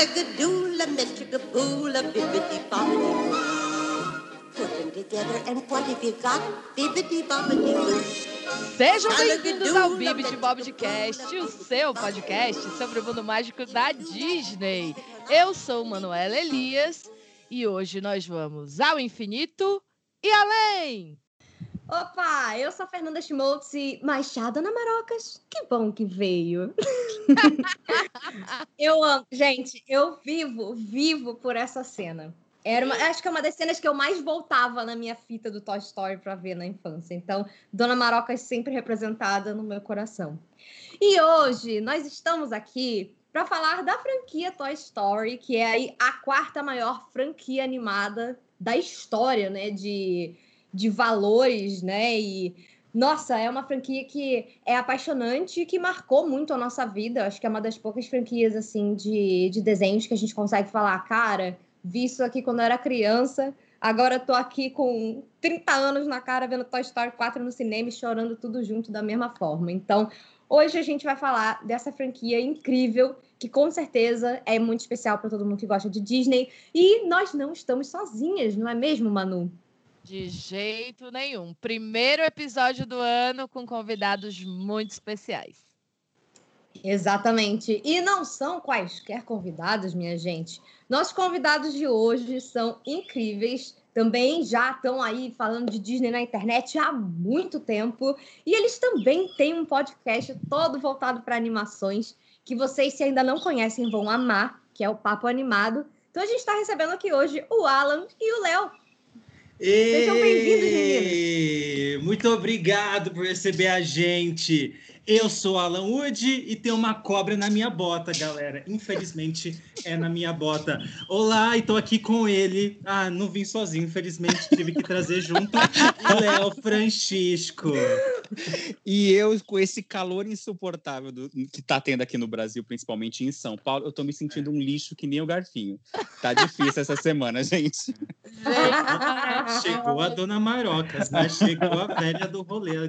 Bibbidi bobbidi Put them together and what have you got? Bibbidi bobbidi boo. Sejam bem-vindos ao Bibi de Bobcast, o seu podcast sobre o mundo mágico da Disney. Eu sou Manuela Elias e hoje nós vamos ao infinito e além. Opa, eu sou a Fernanda Schmoltz e Machado na Marocas. Que bom que veio. eu amo. Gente, eu vivo, vivo por essa cena. Era uma, acho que é uma das cenas que eu mais voltava na minha fita do Toy Story para ver na infância. Então, Dona Maroca é sempre representada no meu coração. E hoje nós estamos aqui para falar da franquia Toy Story, que é aí a quarta maior franquia animada da história, né? De de valores, né? E nossa, é uma franquia que é apaixonante e que marcou muito a nossa vida. Acho que é uma das poucas franquias assim de, de desenhos que a gente consegue falar, cara, vi isso aqui quando eu era criança. Agora tô aqui com 30 anos na cara vendo Toy Story 4 no cinema e chorando tudo junto da mesma forma. Então, hoje a gente vai falar dessa franquia incrível que com certeza é muito especial para todo mundo que gosta de Disney. E nós não estamos sozinhas, não é mesmo, Manu? De jeito nenhum. Primeiro episódio do ano com convidados muito especiais. Exatamente. E não são quaisquer convidados, minha gente. Nossos convidados de hoje são incríveis. Também já estão aí falando de Disney na internet há muito tempo. E eles também têm um podcast todo voltado para animações que vocês, se ainda não conhecem, vão amar, que é o Papo Animado. Então a gente está recebendo aqui hoje o Alan e o Léo. Sejam bem-vindos, meninos. Muito obrigado por receber a gente. Eu sou Alan Wood e tem uma cobra na minha bota, galera. Infelizmente é na minha bota. Olá, e tô aqui com ele. Ah, não vim sozinho, infelizmente tive que trazer junto o Léo Francisco. E eu, com esse calor insuportável do, que tá tendo aqui no Brasil, principalmente em São Paulo, eu tô me sentindo um lixo que nem o Garfinho. Tá difícil essa semana, gente. Chegou a dona Marocas, né? Chegou a velha do rolê.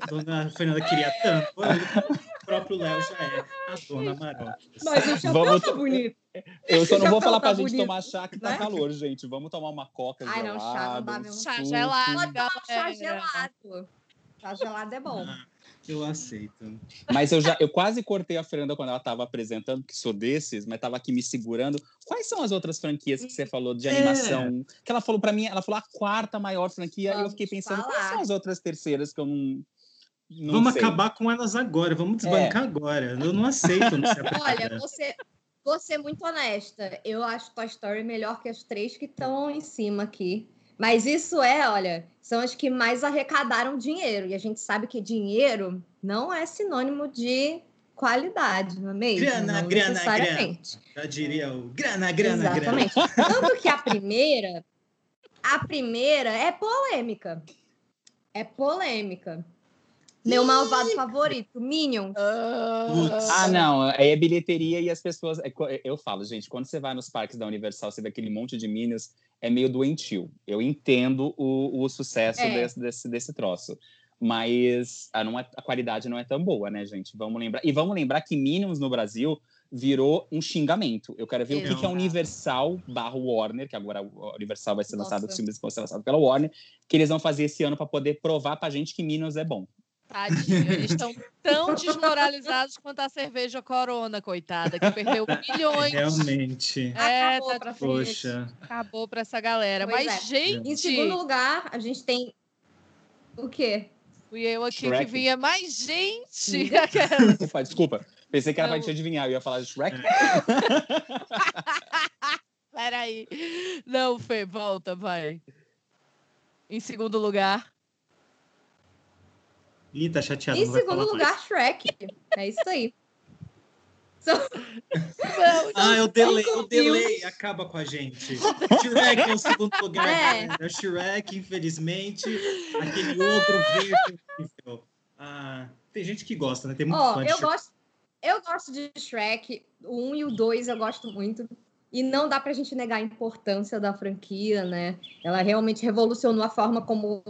A dona Fernanda queria tanto. O próprio Léo já é a dona Marocas. Mas o chapéu Vamos... tá bonito. Eu só não vou falar pra tá gente bonito, tomar chá que tá né? calor, gente. Vamos tomar uma coca Ai, gelada. Ai, não, chá não dá mesmo. Chá gelado. Chá gelado. Chá gelado é bom. Ah, eu aceito. Mas eu já eu quase cortei a Fernanda quando ela estava apresentando, que sou desses, mas estava aqui me segurando. Quais são as outras franquias que você falou de animação? É. Que ela falou para mim, ela falou a quarta maior franquia, Vamos e eu fiquei pensando, falar. quais são as outras terceiras que eu não. Não vamos sei. acabar com elas agora, vamos desbancar é. agora. Eu não aceito. Não Olha, você, vou ser muito honesta. Eu acho Toy Story melhor que as três que estão em cima aqui. Mas isso é, olha, são as que mais arrecadaram dinheiro. E a gente sabe que dinheiro não é sinônimo de qualidade, não é mesmo? Grana, não grana, grana. Já diria o grana, grana, Exatamente. grana. Tanto que a primeira, a primeira é polêmica. É polêmica. Meu malvado favorito, Minion. Ah, não. É bilheteria e as pessoas. É eu falo, gente, quando você vai nos parques da Universal, você vê aquele monte de Minions é meio doentio. Eu entendo o, o sucesso é. desse, desse, desse troço. Mas a, não é, a qualidade não é tão boa, né, gente? Vamos lembrar. E vamos lembrar que Minions no Brasil virou um xingamento. Eu quero ver o que, que é Universal barra Warner, que agora o Universal vai ser Nossa. lançado, os filmes vão ser lançados pela Warner, que eles vão fazer esse ano para poder provar pra gente que Minions é bom. Tadinho, eles estão tão desmoralizados quanto a cerveja Corona, coitada, que perdeu milhões. Realmente. É, Acabou tá pra Poxa. Acabou para essa galera. Pois Mas, é. gente. Em segundo lugar, a gente tem. O quê? Fui eu aqui Shrek. que vinha mais gente. Opa, desculpa. Pensei que era Não. pra gente adivinhar. Eu ia falar de Shrek. Peraí. Não, Fê, volta, vai. Em segundo lugar. Ih, tá chateado. Em segundo lugar, mais. Shrek. É isso aí. So... Não, ah, eu delay, o delay acaba com a gente. Shrek é o segundo lugar. É. Né? Shrek, infelizmente. Aquele outro verde. Ah, tem gente que gosta, né? Tem muito oh, fã eu Shrek. gosto, eu gosto de Shrek. O 1 e o 2 eu gosto muito. E não dá para a gente negar a importância da franquia, né? Ela realmente revolucionou a forma como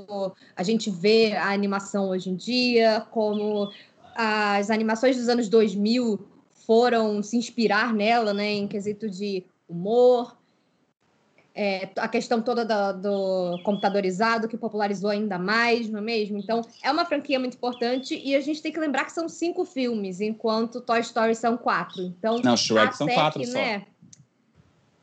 a gente vê a animação hoje em dia, como as animações dos anos 2000 foram se inspirar nela, né, em quesito de humor, é, a questão toda do, do, computadorizado que popularizou ainda mais, não é mesmo? Então, é uma franquia muito importante e a gente tem que lembrar que são cinco filmes, enquanto Toy Story são quatro. Então, não, Shrek são quatro né? só.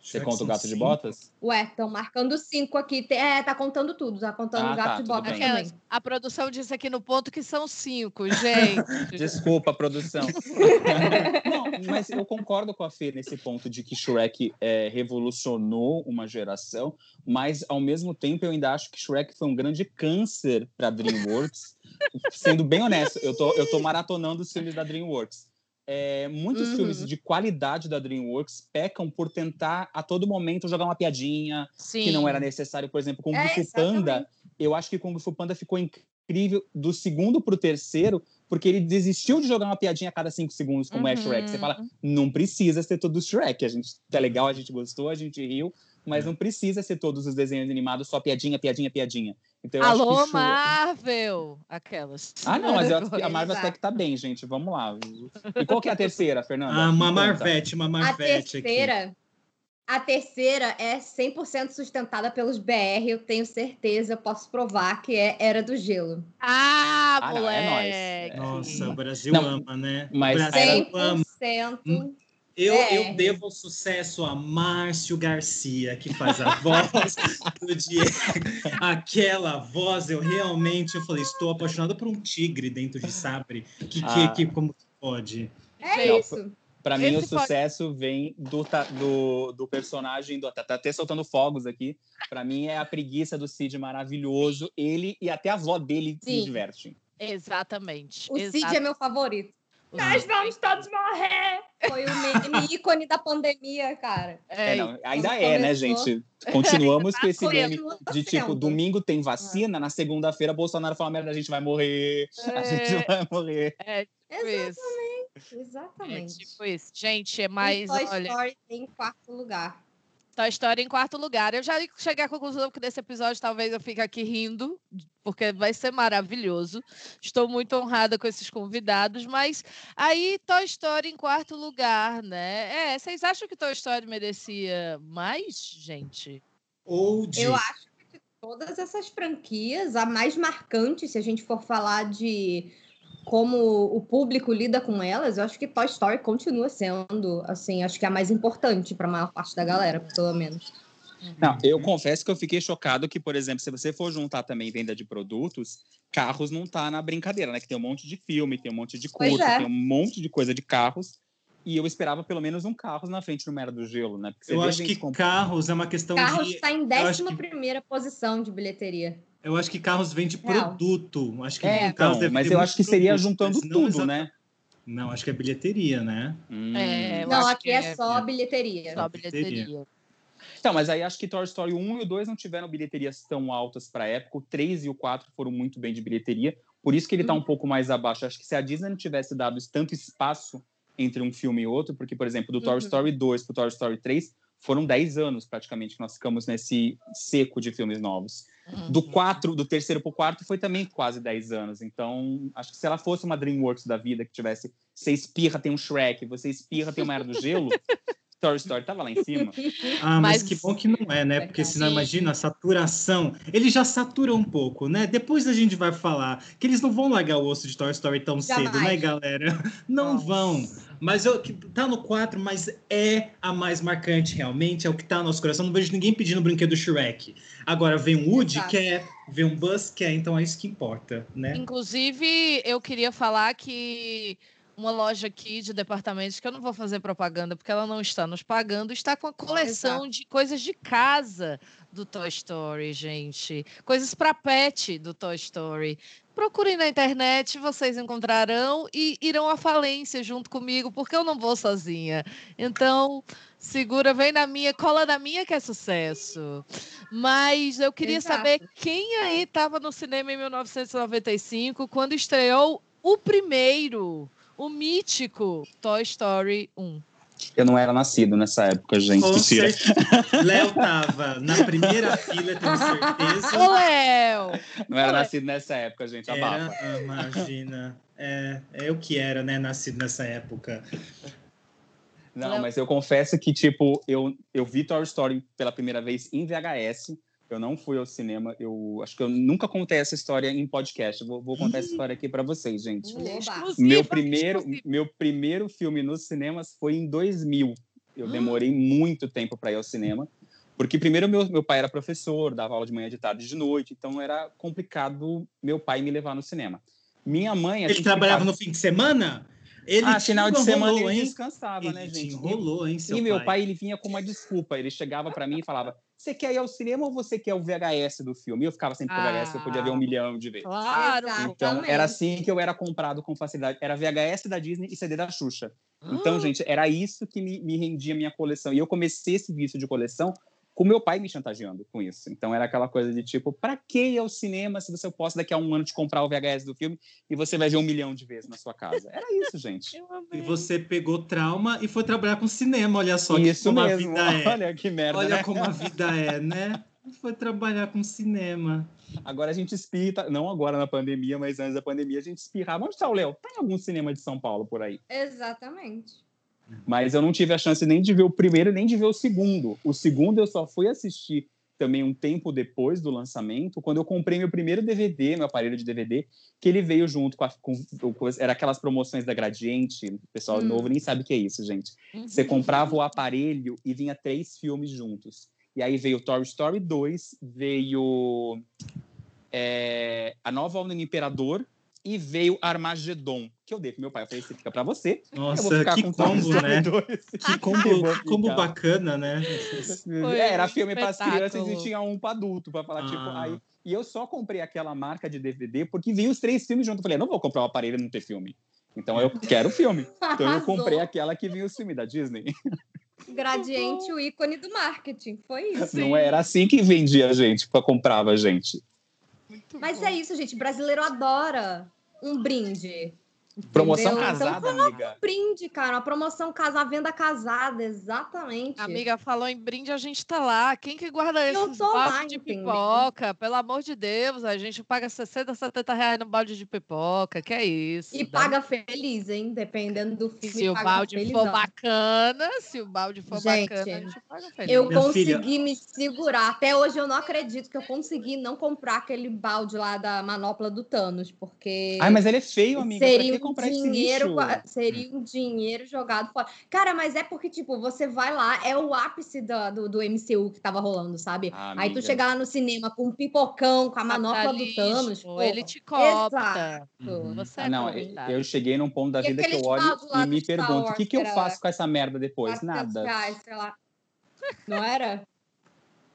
Você conta o gato cinco. de botas? Ué, estão marcando cinco aqui. É, tá contando tudo, tá contando o ah, gato tá, de botas também. A produção disse aqui no ponto que são cinco, gente. Desculpa, produção. Não, mas eu concordo com a Fê nesse ponto de que Shrek é, revolucionou uma geração, mas ao mesmo tempo eu ainda acho que Shrek foi um grande câncer para DreamWorks. Sendo bem honesto, eu tô, eu tô maratonando os filmes da DreamWorks é, muitos uhum. filmes de qualidade da DreamWorks pecam por tentar a todo momento jogar uma piadinha Sim. que não era necessário. Por exemplo, Kung é, Fu Panda, eu acho que Kung Fu Panda ficou incrível do segundo para o terceiro, porque ele desistiu de jogar uma piadinha a cada cinco segundos, como uhum. é Shrek. Você fala, não precisa ser todo Shrek. A gente tá legal, a gente gostou, a gente riu, mas é. não precisa ser todos os desenhos animados só piadinha, piadinha, piadinha. Então, Alô, isso... Marvel! Aquelas. Ah, não, mas a Marvel até que tá bem, gente. Vamos lá. E qual que é a terceira, Fernanda? Ah, uma Marvete, uma Marvete A terceira... Aqui. A terceira é 100% sustentada pelos BR, eu tenho certeza, eu posso provar que é Era do Gelo. Ah, ah moleque! é Nossa, o Brasil não, ama, né? Mas o Brasil 100%. ama. Eu, é. eu devo sucesso a Márcio Garcia, que faz a voz do Diego. Aquela voz, eu realmente eu falei, estou apaixonado por um tigre dentro de Sabre. Que, ah. que, que como pode? É Não, isso. Para mim, Esse o sucesso pode... vem do, do, do personagem do. Tá, tá até soltando fogos aqui. Para mim, é a preguiça do Cid maravilhoso. Ele e até a avó dele Sim. se divertem. Exatamente. O Cid é meu favorito. Nós vamos todos morrer! Foi o meme ícone da pandemia, cara. É, é não, ainda Quando é, né, começou... né, gente? Continuamos com esse meme de tipo, domingo tem vacina, na segunda-feira Bolsonaro fala merda, a gente vai morrer, é... a gente vai morrer. É, tipo Exatamente. Exatamente. É tipo isso. Gente, é mais. Toy olha... Story em quarto lugar. Toy Story em quarto lugar. Eu já cheguei à conclusão que nesse episódio talvez eu fique aqui rindo, porque vai ser maravilhoso. Estou muito honrada com esses convidados, mas aí Toy Story em quarto lugar, né? É, vocês acham que Toy Story merecia mais, gente? Ou de... Eu acho que de todas essas franquias, a mais marcante, se a gente for falar de como o público lida com elas, eu acho que Toy Story continua sendo, assim, acho que é a mais importante para a maior parte da galera, pelo menos. Não, eu confesso que eu fiquei chocado que, por exemplo, se você for juntar também venda de produtos, carros não tá na brincadeira, né? Que tem um monte de filme, tem um monte de curso, é. tem um monte de coisa de carros. E eu esperava pelo menos um carro na frente no Mera do Gelo, né? eu acho que carros é uma questão carros de... Carros está em 11 primeira que... posição de bilheteria. Eu acho que carros vende produto. Acho que é, carros então, mas eu acho que produto, seria juntando tudo, né? Não, acho que é bilheteria, né? Hum. É, não, aqui é, é, só bilheteria. Só bilheteria. Então, mas aí acho que Toy Story 1 e o 2 não tiveram bilheterias tão altas para a época. O 3 e o 4 foram muito bem de bilheteria. Por isso que ele está hum. um pouco mais abaixo. Acho que se a Disney não tivesse dado tanto espaço entre um filme e outro, porque, por exemplo, do Toy uhum. Story 2 para o Toy Story 3, foram 10 anos praticamente que nós ficamos nesse seco de filmes novos. Uhum. Do 4, do terceiro para o quarto, foi também quase 10 anos. Então, acho que se ela fosse uma DreamWorks da vida, que tivesse, você espirra, tem um Shrek, você espirra, tem uma Era do Gelo, Toy Story tava lá em cima. Ah, mas, mas, que bom que não é, né? Porque senão imagina a saturação. Ele já satura um pouco, né? Depois a gente vai falar que eles não vão largar o osso de Toy Story tão Jamais. cedo, né, galera? Não Nossa. vão. Mas eu, que tá no 4, mas é a mais marcante realmente, é o que tá no nosso coração. Não vejo ninguém pedindo o brinquedo Shrek. Agora vem um Woody, Exato. quer, vem um Buzz, quer, então é isso que importa, né? Inclusive, eu queria falar que uma loja aqui de departamentos, que eu não vou fazer propaganda porque ela não está nos pagando, está com a coleção Exato. de coisas de casa do Toy Story, gente. Coisas para pet do Toy Story. Procurem na internet, vocês encontrarão e irão à falência junto comigo, porque eu não vou sozinha. Então, segura, vem na minha, cola na minha que é sucesso. Mas eu queria Exato. saber quem aí estava no cinema em 1995 quando estreou o primeiro o mítico Toy Story 1. Eu não era nascido nessa época, gente. Com Léo tava na primeira fila, tenho certeza. Ô, Léo! Não era nascido nessa época, gente. Abafa. Era, imagina. É, é o que era, né? Nascido nessa época. Não, mas eu confesso que, tipo, eu, eu vi Toy Story pela primeira vez em VHS. Eu não fui ao cinema. Eu acho que eu nunca contei essa história em podcast. Vou, vou contar essa história aqui para vocês, gente. meu primeiro, meu primeiro filme nos cinemas foi em 2000. Eu demorei muito tempo para ir ao cinema. Porque primeiro meu, meu pai era professor, dava aula de manhã, de tarde, de noite, então era complicado meu pai me levar no cinema. Minha mãe. Ele trabalhava ficava... no fim de semana? Ele ah, final de semana ele descansava, né, ele né, gente? Enrolou, hein, seu E meu pai, ele vinha com uma desculpa. Ele chegava para mim e falava: Você quer ir ao cinema ou você quer o VHS do filme? E eu ficava sempre com o VHS, eu podia ver um ah, milhão de vezes. Claro! Então, era assim que eu era comprado com facilidade. Era VHS da Disney e CD da Xuxa. Então, ah. gente, era isso que me, me rendia minha coleção. E eu comecei esse vício de coleção com meu pai me chantageando com isso. Então era aquela coisa de tipo, para que ir ao cinema se você possa daqui a um ano te comprar o VHS do filme e você vai ver um milhão de vezes na sua casa? Era isso, gente. e você pegou trauma e foi trabalhar com cinema, olha só isso como mesmo. a vida é. Olha que merda. Olha né? como a vida é, né? Foi trabalhar com cinema. Agora a gente espirra, não agora na pandemia, mas antes da pandemia a gente espirrava. Onde está o Léo? Tem algum cinema de São Paulo por aí? Exatamente. Mas eu não tive a chance nem de ver o primeiro nem de ver o segundo. O segundo eu só fui assistir também um tempo depois do lançamento, quando eu comprei meu primeiro DVD, meu aparelho de DVD, que ele veio junto com, a, com, com era aquelas promoções da Gradiente, o pessoal hum. novo nem sabe o que é isso, gente. Uhum. Você comprava o aparelho e vinha três filmes juntos. E aí veio Toy Story 2, veio é, A Nova Onda do Imperador, e veio Armagedon, que eu dei pro meu pai. Eu falei, esse fica pra você. Nossa, que combo, né? Que combo, combo bacana, né? Foi é, era filme para as crianças e tinha um para adulto, para falar, tipo, ah. tipo, aí. E eu só comprei aquela marca de DVD porque vi os três filmes juntos. Eu falei, não vou comprar um aparelho e não ter filme. Então eu quero filme. Então eu comprei aquela que vinha os filmes da Disney. Gradiente, o ícone do marketing. Foi isso. Não era assim que vendia a gente, para comprava a gente. Mas é isso, gente. Brasileiro adora um brinde. Promoção Entendeu? Então, casada, então, amiga. Um brinde, cara. Uma promoção casa, venda casada, exatamente. Amiga, falou em brinde, a gente tá lá. Quem que guarda esses baldes de pipoca? Pelo amor de Deus, a gente paga 60, 70 reais no balde de pipoca, que é isso. E paga feliz, hein? Dependendo do filme. Se o balde felizão. for bacana, se o balde for gente, bacana, a gente paga feliz. Eu Minha consegui filha... me segurar. Até hoje eu não acredito que eu consegui não comprar aquele balde lá da manopla do Thanos, porque... Ai, mas ele é feio, amiga. Seria comprar dinheiro, seria um dinheiro jogado fora. Cara, mas é porque, tipo, você vai lá, é o ápice do, do, do MCU que tava rolando, sabe? Ah, Aí tu chega lá no cinema com um pipocão, com a manopla do Thanos. Pô, ele te copta. Uhum. Você ah, não, eu cheguei num ponto da vida que eu olho e me pergunto: o que, que eu faço com essa merda depois? Nada. Reais, sei lá. Não era?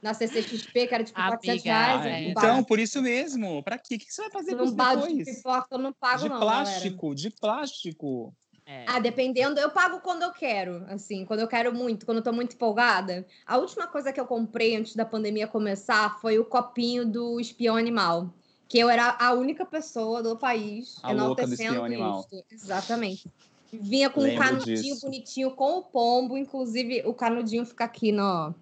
Na CCXP, que era tipo Amiga, 400 reais. É. Então, por isso mesmo. Pra quê? O que você vai fazer com isso depois? De pipoca, eu não pago, de não, plástico, galera. de plástico. É. Ah, dependendo, eu pago quando eu quero, assim, quando eu quero muito, quando eu tô muito empolgada. A última coisa que eu comprei antes da pandemia começar foi o copinho do espião animal. Que eu era a única pessoa do país a enaltecendo isso. Exatamente. Vinha com Lembro um canudinho disso. bonitinho com o pombo, inclusive o canudinho fica aqui no,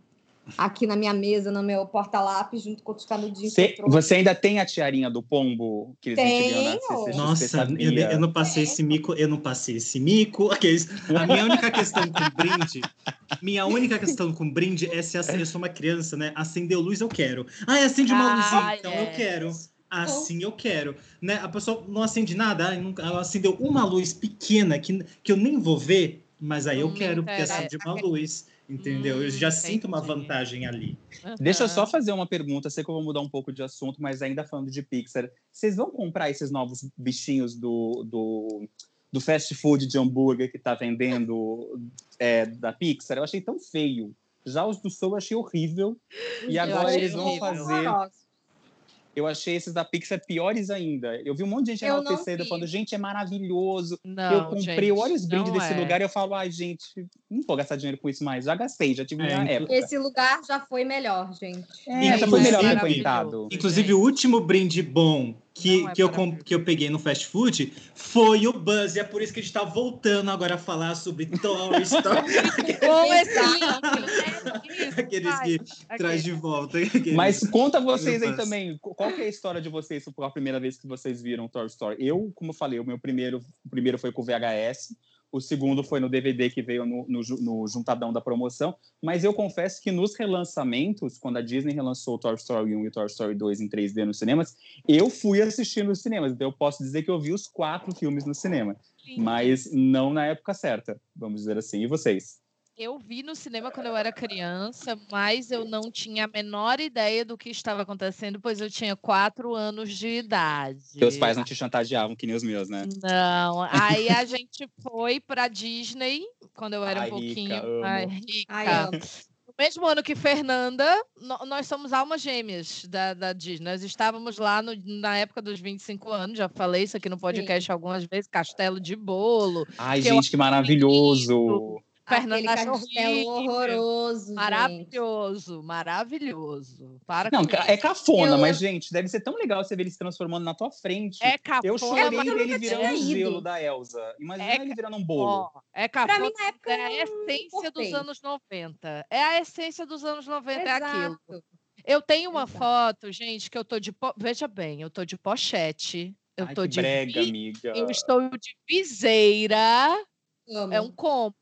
aqui na minha mesa, no meu porta-lápis, junto com os canudinhos. Cê, você ainda tem a tiarinha do pombo que eles Tenho. na Nossa, eu, eu, não passei esse mico, eu não passei esse mico. Aqueles, a minha única questão com brinde, minha única questão com brinde é se eu sou uma criança, né? Acendeu luz, eu quero. Ah, acende uma ah, luzinha, então eu quero. Assim eu quero. Né? A pessoa não acende nada, ela acendeu uma luz pequena que, que eu nem vou ver, mas aí eu quero, porque acende uma luz. Entendeu? Hum, eu já entendi. sinto uma vantagem ali. Uhum. Deixa eu só fazer uma pergunta. Sei que eu vou mudar um pouco de assunto, mas ainda falando de Pixar. Vocês vão comprar esses novos bichinhos do, do, do fast food de hambúrguer que está vendendo é, da Pixar? Eu achei tão feio. Já os do Soul eu achei horrível. E agora eles vão fazer. Eu achei esses da Pixar piores ainda. Eu vi um monte de gente enaltecendo falando, gente, é maravilhoso. Não, eu comprei, gente, olha os brindes desse é. lugar e eu falo, ai, gente, não vou gastar dinheiro com isso mais. Já gastei, já tive é, minha época. Esse lugar já foi melhor, gente. É, já foi melhor, coitado. Inclusive, o último brinde bom que, é que, eu, que eu peguei no fast food foi o Buzz. E é por isso que a gente está voltando agora a falar sobre Toy Story. Bom esse Aqueles que traz de volta. Aqueles... Mas conta vocês aí também. Qual que é a história de vocês foi a primeira vez que vocês viram Toy Story? Eu, como eu falei, o meu primeiro, o primeiro foi com o VHS. O segundo foi no DVD que veio no, no, no, juntadão da promoção. Mas eu confesso que nos relançamentos, quando a Disney relançou o Toy Story 1 e o Toy Story 2 em 3D nos cinemas, eu fui assistir nos cinemas. Então eu posso dizer que eu vi os quatro filmes no cinema. Sim. Mas não na época certa, vamos dizer assim. E vocês? Eu vi no cinema quando eu era criança, mas eu não tinha a menor ideia do que estava acontecendo, pois eu tinha quatro anos de idade. Seus pais não te chantageavam, que nem os meus, né? Não. Aí a gente foi para Disney, quando eu era Ai, um pouquinho rica, mais rica. Ai, no mesmo ano que Fernanda, nós somos almas gêmeas da, da Disney. Nós estávamos lá no, na época dos 25 anos, já falei isso aqui no podcast Sim. algumas vezes, Castelo de Bolo. Ai, gente, que maravilhoso! Fernando castelo horroroso. Maravilhoso, gente. maravilhoso. Para não, é cafona, eu... mas, gente, deve ser tão legal você ver ele se transformando na tua frente. É cafona. Eu chorei dele virando o gelo da Elsa. Imagina é ele virando um bolo. Ó, é cafona. Pra mim, na época, é a essência dos anos 90. É a essência dos anos 90, Exato. é aquilo. Eu tenho uma Exato. foto, gente, que eu tô de. Po... Veja bem, eu tô de pochete. Eu Ai, tô de. Brega, vi... amiga. Eu estou de viseira. Amo. É um combo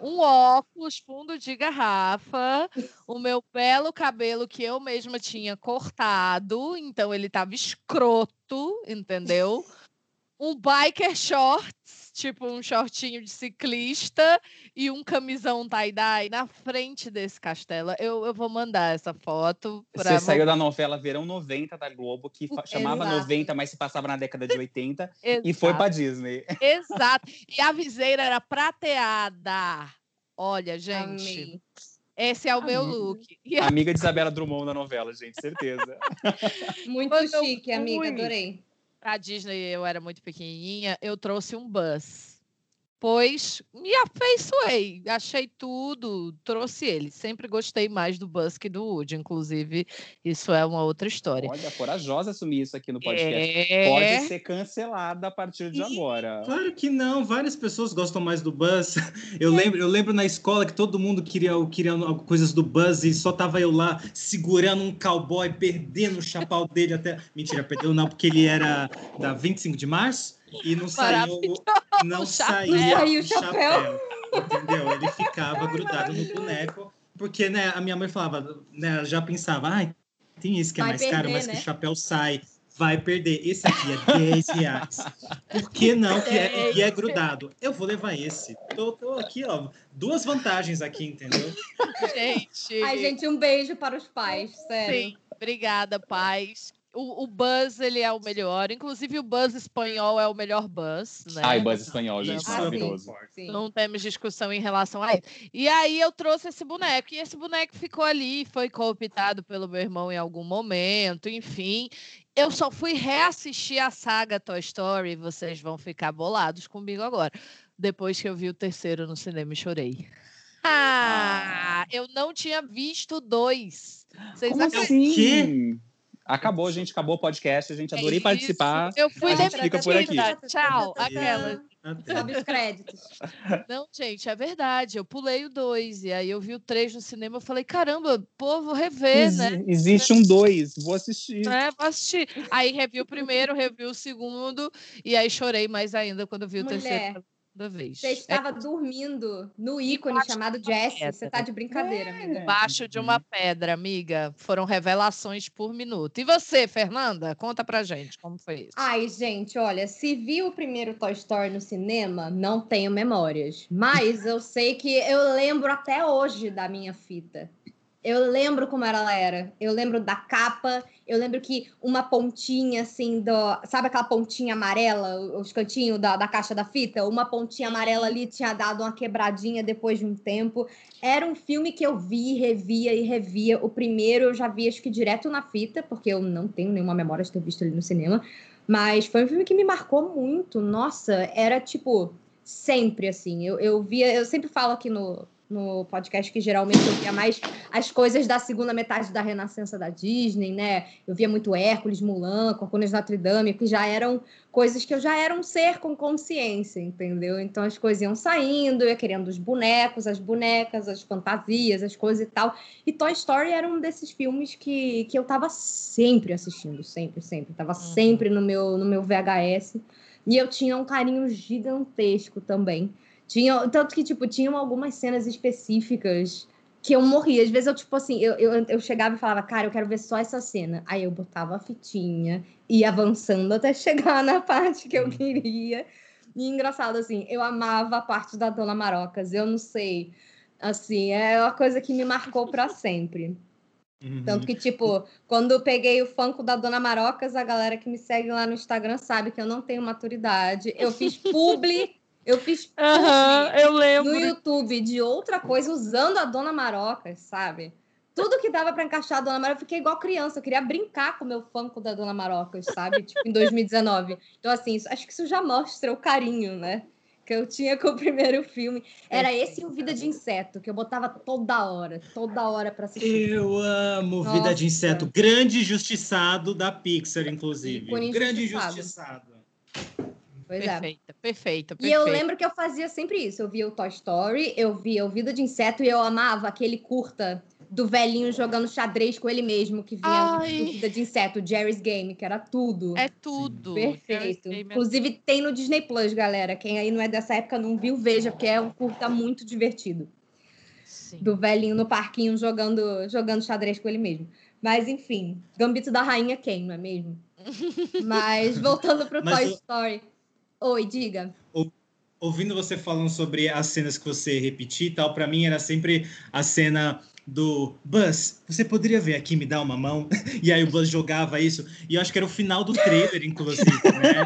um óculos fundo de garrafa, o meu belo cabelo que eu mesma tinha cortado, então ele tava escroto, entendeu? Um biker shorts, tipo um shortinho de ciclista e um camisão tie-dye na frente desse castelo. Eu, eu vou mandar essa foto. Você saiu da novela Verão 90 da Globo, que chamava Exato. 90, mas se passava na década de 80, e foi para Disney. Exato. E a viseira era prateada. Olha, gente. Amei. Esse é o amiga. meu look. Amiga de Isabela Drummond na novela, gente, certeza. Muito Quando chique, amiga, adorei. Pra Disney, eu era muito pequenininha, eu trouxe um bus depois me afeiçoei, achei tudo, trouxe ele. Sempre gostei mais do Buzz que do Woody, inclusive, isso é uma outra história. Olha, corajosa assumir isso aqui no podcast. É... Pode ser cancelada a partir de agora. Claro que não, várias pessoas gostam mais do Buzz. Eu é. lembro, eu lembro na escola que todo mundo queria, queria coisas do Buzz e só tava eu lá segurando um cowboy, perdendo o chapéu dele até. Mentira, perdeu não, porque ele era da 25 de março e não saiu, não saía o chapéu. chapéu. Entendeu? Ele ficava grudado no boneco, porque né, a minha mãe falava, né, já pensava, ai, tem esse que é Vai mais perder, caro, mas né? que o chapéu sai. Vai perder. Esse aqui é 10 reais. Por que não? Que é, e é grudado. Eu vou levar esse. Tô, tô aqui, ó. Duas vantagens aqui, entendeu? Gente. Ai, gente, um beijo para os pais, sério. Sim, obrigada, pais o, o, Buzz, ele é o melhor. Inclusive, o Buzz espanhol é o melhor Buzz, né? Ai, Buzz espanhol, gente, ah, maravilhoso. Sim. Não temos discussão em relação a isso. E aí, eu trouxe esse boneco. E esse boneco ficou ali, foi cooptado pelo meu irmão em algum momento, enfim. Eu só fui reassistir a saga Toy Story. Vocês vão ficar bolados comigo agora. Depois que eu vi o terceiro no cinema e chorei. Ah, ah. eu não tinha visto dois. Vocês Como assim? Acabou, gente. Acabou o podcast. A gente é adorei participar. Eu fui a gente fica por aqui. Tchau. Aquela. Sobe os créditos. Não, gente, é verdade. Eu pulei o 2 e aí eu vi o 3 no cinema. Eu falei, caramba, pô, vou rever, Ex né? Existe um 2, vou assistir. É, vou assistir. Aí revi o primeiro, revi o segundo e aí chorei mais ainda quando vi o Mulher. terceiro da vez. Você estava é... dormindo no ícone chamado Jess. Você tá de brincadeira, é. amiga. Embaixo de uma pedra, amiga. Foram revelações por minuto. E você, Fernanda? Conta pra gente como foi isso. Ai, gente, olha, se viu o primeiro Toy Story no cinema, não tenho memórias. Mas eu sei que eu lembro até hoje da minha fita. Eu lembro como ela era. Eu lembro da capa. Eu lembro que uma pontinha, assim, do. Sabe aquela pontinha amarela, os cantinhos da, da caixa da fita? Uma pontinha amarela ali tinha dado uma quebradinha depois de um tempo. Era um filme que eu vi, revia e revia. O primeiro eu já vi, acho que direto na fita, porque eu não tenho nenhuma memória de ter visto ele no cinema. Mas foi um filme que me marcou muito. Nossa, era tipo. Sempre assim. Eu, eu via. Eu sempre falo aqui no, no podcast que geralmente eu via mais as coisas da segunda metade da renascença da Disney, né? Eu via muito Hércules, Mulan, Corcunda de Notre Dame, que já eram coisas que eu já era um ser com consciência, entendeu? Então as coisas iam saindo, eu ia querendo os bonecos, as bonecas, as fantasias, as coisas e tal. E Toy Story era um desses filmes que, que eu tava sempre assistindo, sempre, sempre. Tava uhum. sempre no meu, no meu VHS E eu tinha um carinho gigantesco também. Tinha, tanto que, tipo, tinham algumas cenas específicas que eu morria. Às vezes eu, tipo assim, eu, eu, eu chegava e falava, cara, eu quero ver só essa cena. Aí eu botava a fitinha, ia avançando até chegar na parte que eu queria. E engraçado, assim, eu amava a parte da Dona Marocas. Eu não sei. Assim, é uma coisa que me marcou para sempre. Uhum. Tanto que, tipo, quando eu peguei o fanco da Dona Marocas, a galera que me segue lá no Instagram sabe que eu não tenho maturidade. Eu fiz publi, eu fiz uhum, eu lembro. no YouTube de outra coisa usando a Dona Marocas, sabe? Tudo que dava para encaixar a Dona Marocas, eu fiquei igual criança. Eu queria brincar com o meu fanco da Dona Marocas, sabe? tipo, em 2019. Então, assim, isso, acho que isso já mostra o carinho, né? Que eu tinha com o primeiro filme. Era esse e o Vida de Inseto, que eu botava toda hora, toda hora para assistir. Eu amo Nossa. Vida de Inseto. Grande injustiçado da Pixar, inclusive. Grande injustiçado. Pois perfeita, é. perfeita, perfeita. E eu lembro que eu fazia sempre isso. Eu via o Toy Story, eu via o Vida de Inseto e eu amava aquele curta do velhinho jogando xadrez com ele mesmo, que vinha do Vida de Inseto, Jerry's Game, que era tudo. É tudo. Perfeito. É Inclusive tem no Disney Plus, galera. Quem aí não é dessa época não viu, veja, porque é um curta muito divertido. Sim. Do velhinho no parquinho jogando, jogando xadrez com ele mesmo. Mas enfim, Gambito da Rainha quem, não é mesmo? Mas voltando pro Mas Toy eu... Story. Oi, diga. Ouvindo você falando sobre as cenas que você repetia e tal, para mim era sempre a cena do Buzz, você poderia vir aqui me dar uma mão? E aí o Buzz jogava isso, e eu acho que era o final do trailer, inclusive, né?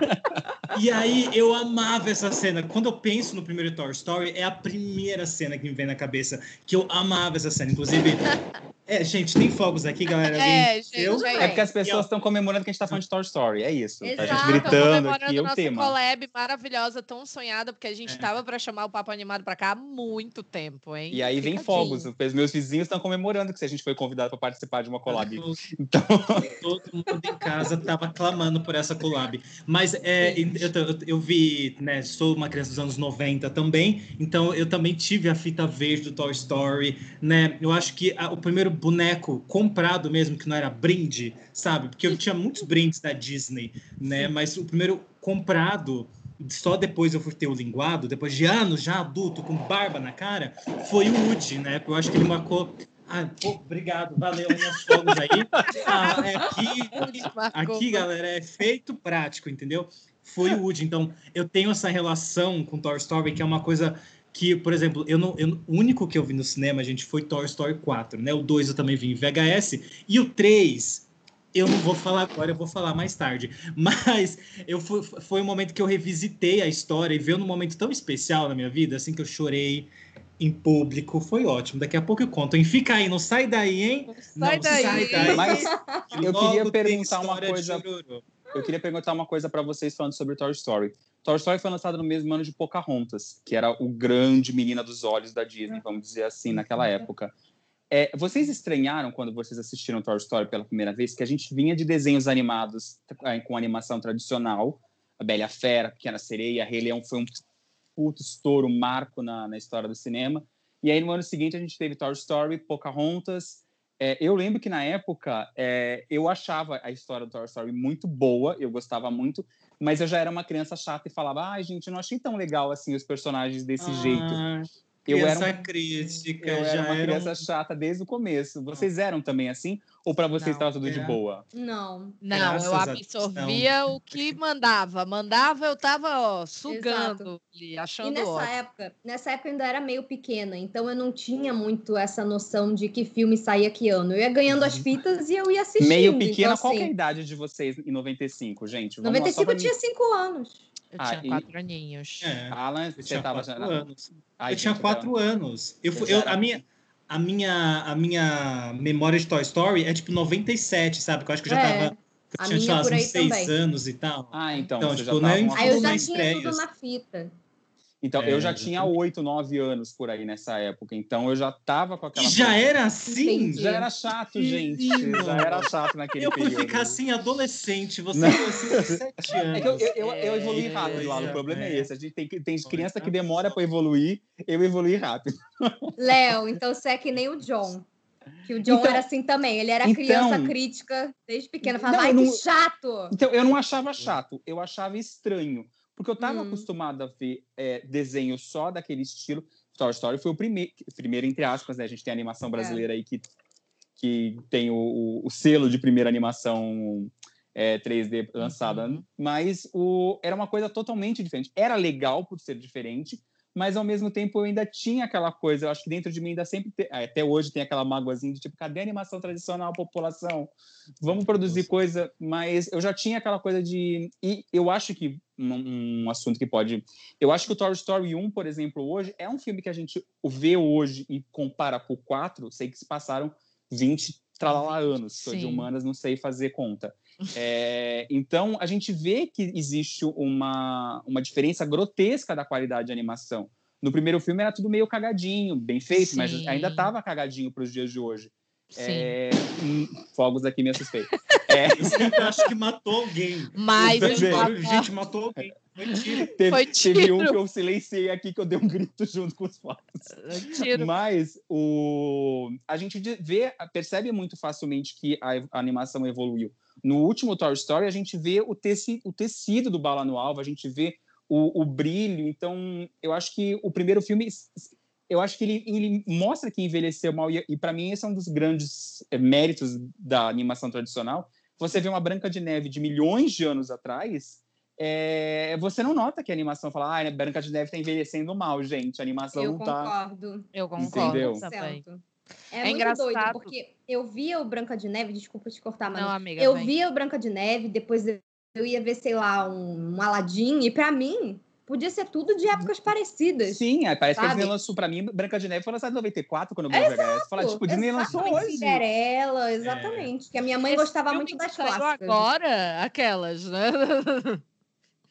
E aí eu amava essa cena. Quando eu penso no primeiro Toy Story, é a primeira cena que me vem na cabeça, que eu amava essa cena. Inclusive, é, gente, tem fogos aqui, galera. É, gente, eu... é porque as pessoas estão comemorando que a gente tá falando de Toy Story, é isso. Exato, a gente gritando aqui, é o tema. collab maravilhosa, tão sonhada, porque a gente é. tava para chamar o Papo Animado para cá há muito tempo, hein? E aí vem fogos. Os meus vizinhos estão comemorando que a gente foi convidado para participar de uma collab. Então... Todo mundo em casa tava clamando por essa collab. Mas é, eu, eu, eu, vi, né, sou uma criança dos anos 90 também, então eu também tive a fita verde do Toy Story, né? Eu acho que a, o primeiro boneco comprado mesmo, que não era brinde, sabe? Porque eu tinha muitos brindes da Disney, né? Mas o primeiro comprado, só depois eu fui ter o linguado, depois de anos já adulto, com barba na cara, foi o Woody, né? Eu acho que ele marcou ah, pô, obrigado, valeu, minhas fogos aí. Ah, é aqui, aqui, galera, é feito prático, entendeu? Foi o Woody. Então, eu tenho essa relação com Toy Story, que é uma coisa que, por exemplo, eu não, eu, o único que eu vi no cinema, gente, foi Toy Story 4, né? O 2 eu também vi em VHS. E o 3, eu não vou falar agora, eu vou falar mais tarde. Mas eu fui, foi um momento que eu revisitei a história e veio num momento tão especial na minha vida, assim, que eu chorei em público. Foi ótimo. Daqui a pouco eu conto. E fica aí, não sai daí, hein? Sai não daí. Sai daí. Mas eu queria perguntar uma coisa. Eu queria perguntar uma coisa para vocês falando sobre Toy Story. Toy Story foi lançado no mesmo ano de Pocahontas, que era o grande menina dos olhos da Disney, vamos dizer assim, naquela época. É, vocês estranharam quando vocês assistiram Toy Story pela primeira vez que a gente vinha de desenhos animados é, com animação tradicional, a Bela Fera, a Pequena Sereia, Rei Leão foi um puto estouro, marco na, na história do cinema. E aí no ano seguinte a gente teve Toy Story, Pocahontas. É, eu lembro que na época é, eu achava a história do Toy Story muito boa, eu gostava muito, mas eu já era uma criança chata e falava, ai, ah, gente, eu não achei tão legal assim os personagens desse ah, jeito. Eu era uma crítica, eu já era uma criança um... chata desde o começo. Vocês eram também assim? Ou para vocês estava tudo de boa? Não. Não, Graças eu absorvia o que mandava. Mandava, eu tava ó, sugando, ali, achando E nessa ótimo. época, nessa época eu ainda era meio pequena, então eu não tinha muito essa noção de que filme saía que ano. Eu ia ganhando as uhum. fitas e eu ia assistindo. Meio pequena, então, qual assim... é a idade de vocês em 95, gente? Vamos 95 eu tinha 5 anos. Eu ah, tinha quatro e... aninhos. É, Alan, você tava já... anos. Ai, eu tinha quatro tava... anos. Eu, eu, a, minha, a, minha, a minha memória de Toy Story é tipo 97, sabe? Que eu acho que eu já é. tava. Eu tinha, sei lá, uns seis também. anos e tal. Ah, então. Então, tipo, já nem Aí eu já tinha tudo na fita. Então, é, eu já tinha oito, nove anos por aí nessa época. Então, eu já tava com aquela. E já era assim? Entendi. Já era chato, gente. Já era chato naquele eu período. Eu fui ficar assim, adolescente. Você não. assim, sete anos. É que eu, eu, eu, eu evolui rápido lá. O problema é, é esse. A gente tem, tem criança que demora para evoluir. Eu evolui rápido. Léo, então você é que nem o John. Que o John então, era assim também. Ele era então, criança crítica desde pequena. Falava, ai, não, que chato! Então, eu não achava chato. Eu achava estranho Porque eu estava Hum. acostumado a ver é, desenho só daquele estilo. Toy Story foi o primeiro, primeiro entre aspas, né? A gente tem a animação brasileira aí que, que tem o, o- o selo de primeira animação é, 3D lançada, Uhum. mas o, era uma coisa totalmente diferente. Era legal por ser diferente, mas ao mesmo tempo eu ainda tinha aquela coisa, eu acho que dentro de mim ainda sempre, te- é, até hoje tem aquela mágoazinha de tipo, cadê a animação tradicional, população? Vamos produzir coisa, mas eu já tinha aquela coisa de. E eu acho que um, um assunto que pode. Eu acho que o Toy Story 1, por exemplo, hoje, é um filme que a gente vê hoje e compara com o 4, sei que se passaram 20 tralala anos, sou de humanas, não sei fazer conta. É, então, a gente vê que existe uma, uma diferença grotesca da qualidade de animação. No primeiro filme era tudo meio cagadinho, bem feito, mas Sim. ainda estava cagadinho para os dias de hoje. É, hum, fogos aqui me assustei. É, Eu sempre acho que matou alguém. Mas Eu também. Gente, matou alguém. Foi tiro. teve, Foi teve um tiro. que eu silenciei aqui que eu dei um grito junto com os fogos. Tiro. Mas o, a gente vê, percebe muito facilmente que a animação evoluiu. No último Toy Story, a gente vê o, teci, o tecido do bala no alvo, a gente vê o, o brilho. Então, eu acho que o primeiro filme, eu acho que ele, ele mostra que envelheceu mal. E, e para mim, esse é um dos grandes eh, méritos da animação tradicional. Você vê uma Branca de Neve de milhões de anos atrás, é, você não nota que a animação fala, ah, a Branca de Neve está envelhecendo mal, gente. A animação Eu não tá. concordo. Eu concordo Entendeu? também. Certo. É É, muito engraçado. doido, porque eu via o Branca de Neve, desculpa te cortar, mas Não, amiga, eu vem. via o Branca de Neve, depois eu eu ia ver, sei lá, um, um Aladdin, e pra mim, podia ser tudo de épocas parecidas. Sim, parece que a Sabe? Disney lançou pra mim, Branca de Neve foi lançada em 94, quando eu vi o VHS. Fala, tipo, Disney lançou Exatamente, hoje. Cinderela, exatamente. Que a minha mãe Esse gostava muito das clássicas. agora, aquelas, né?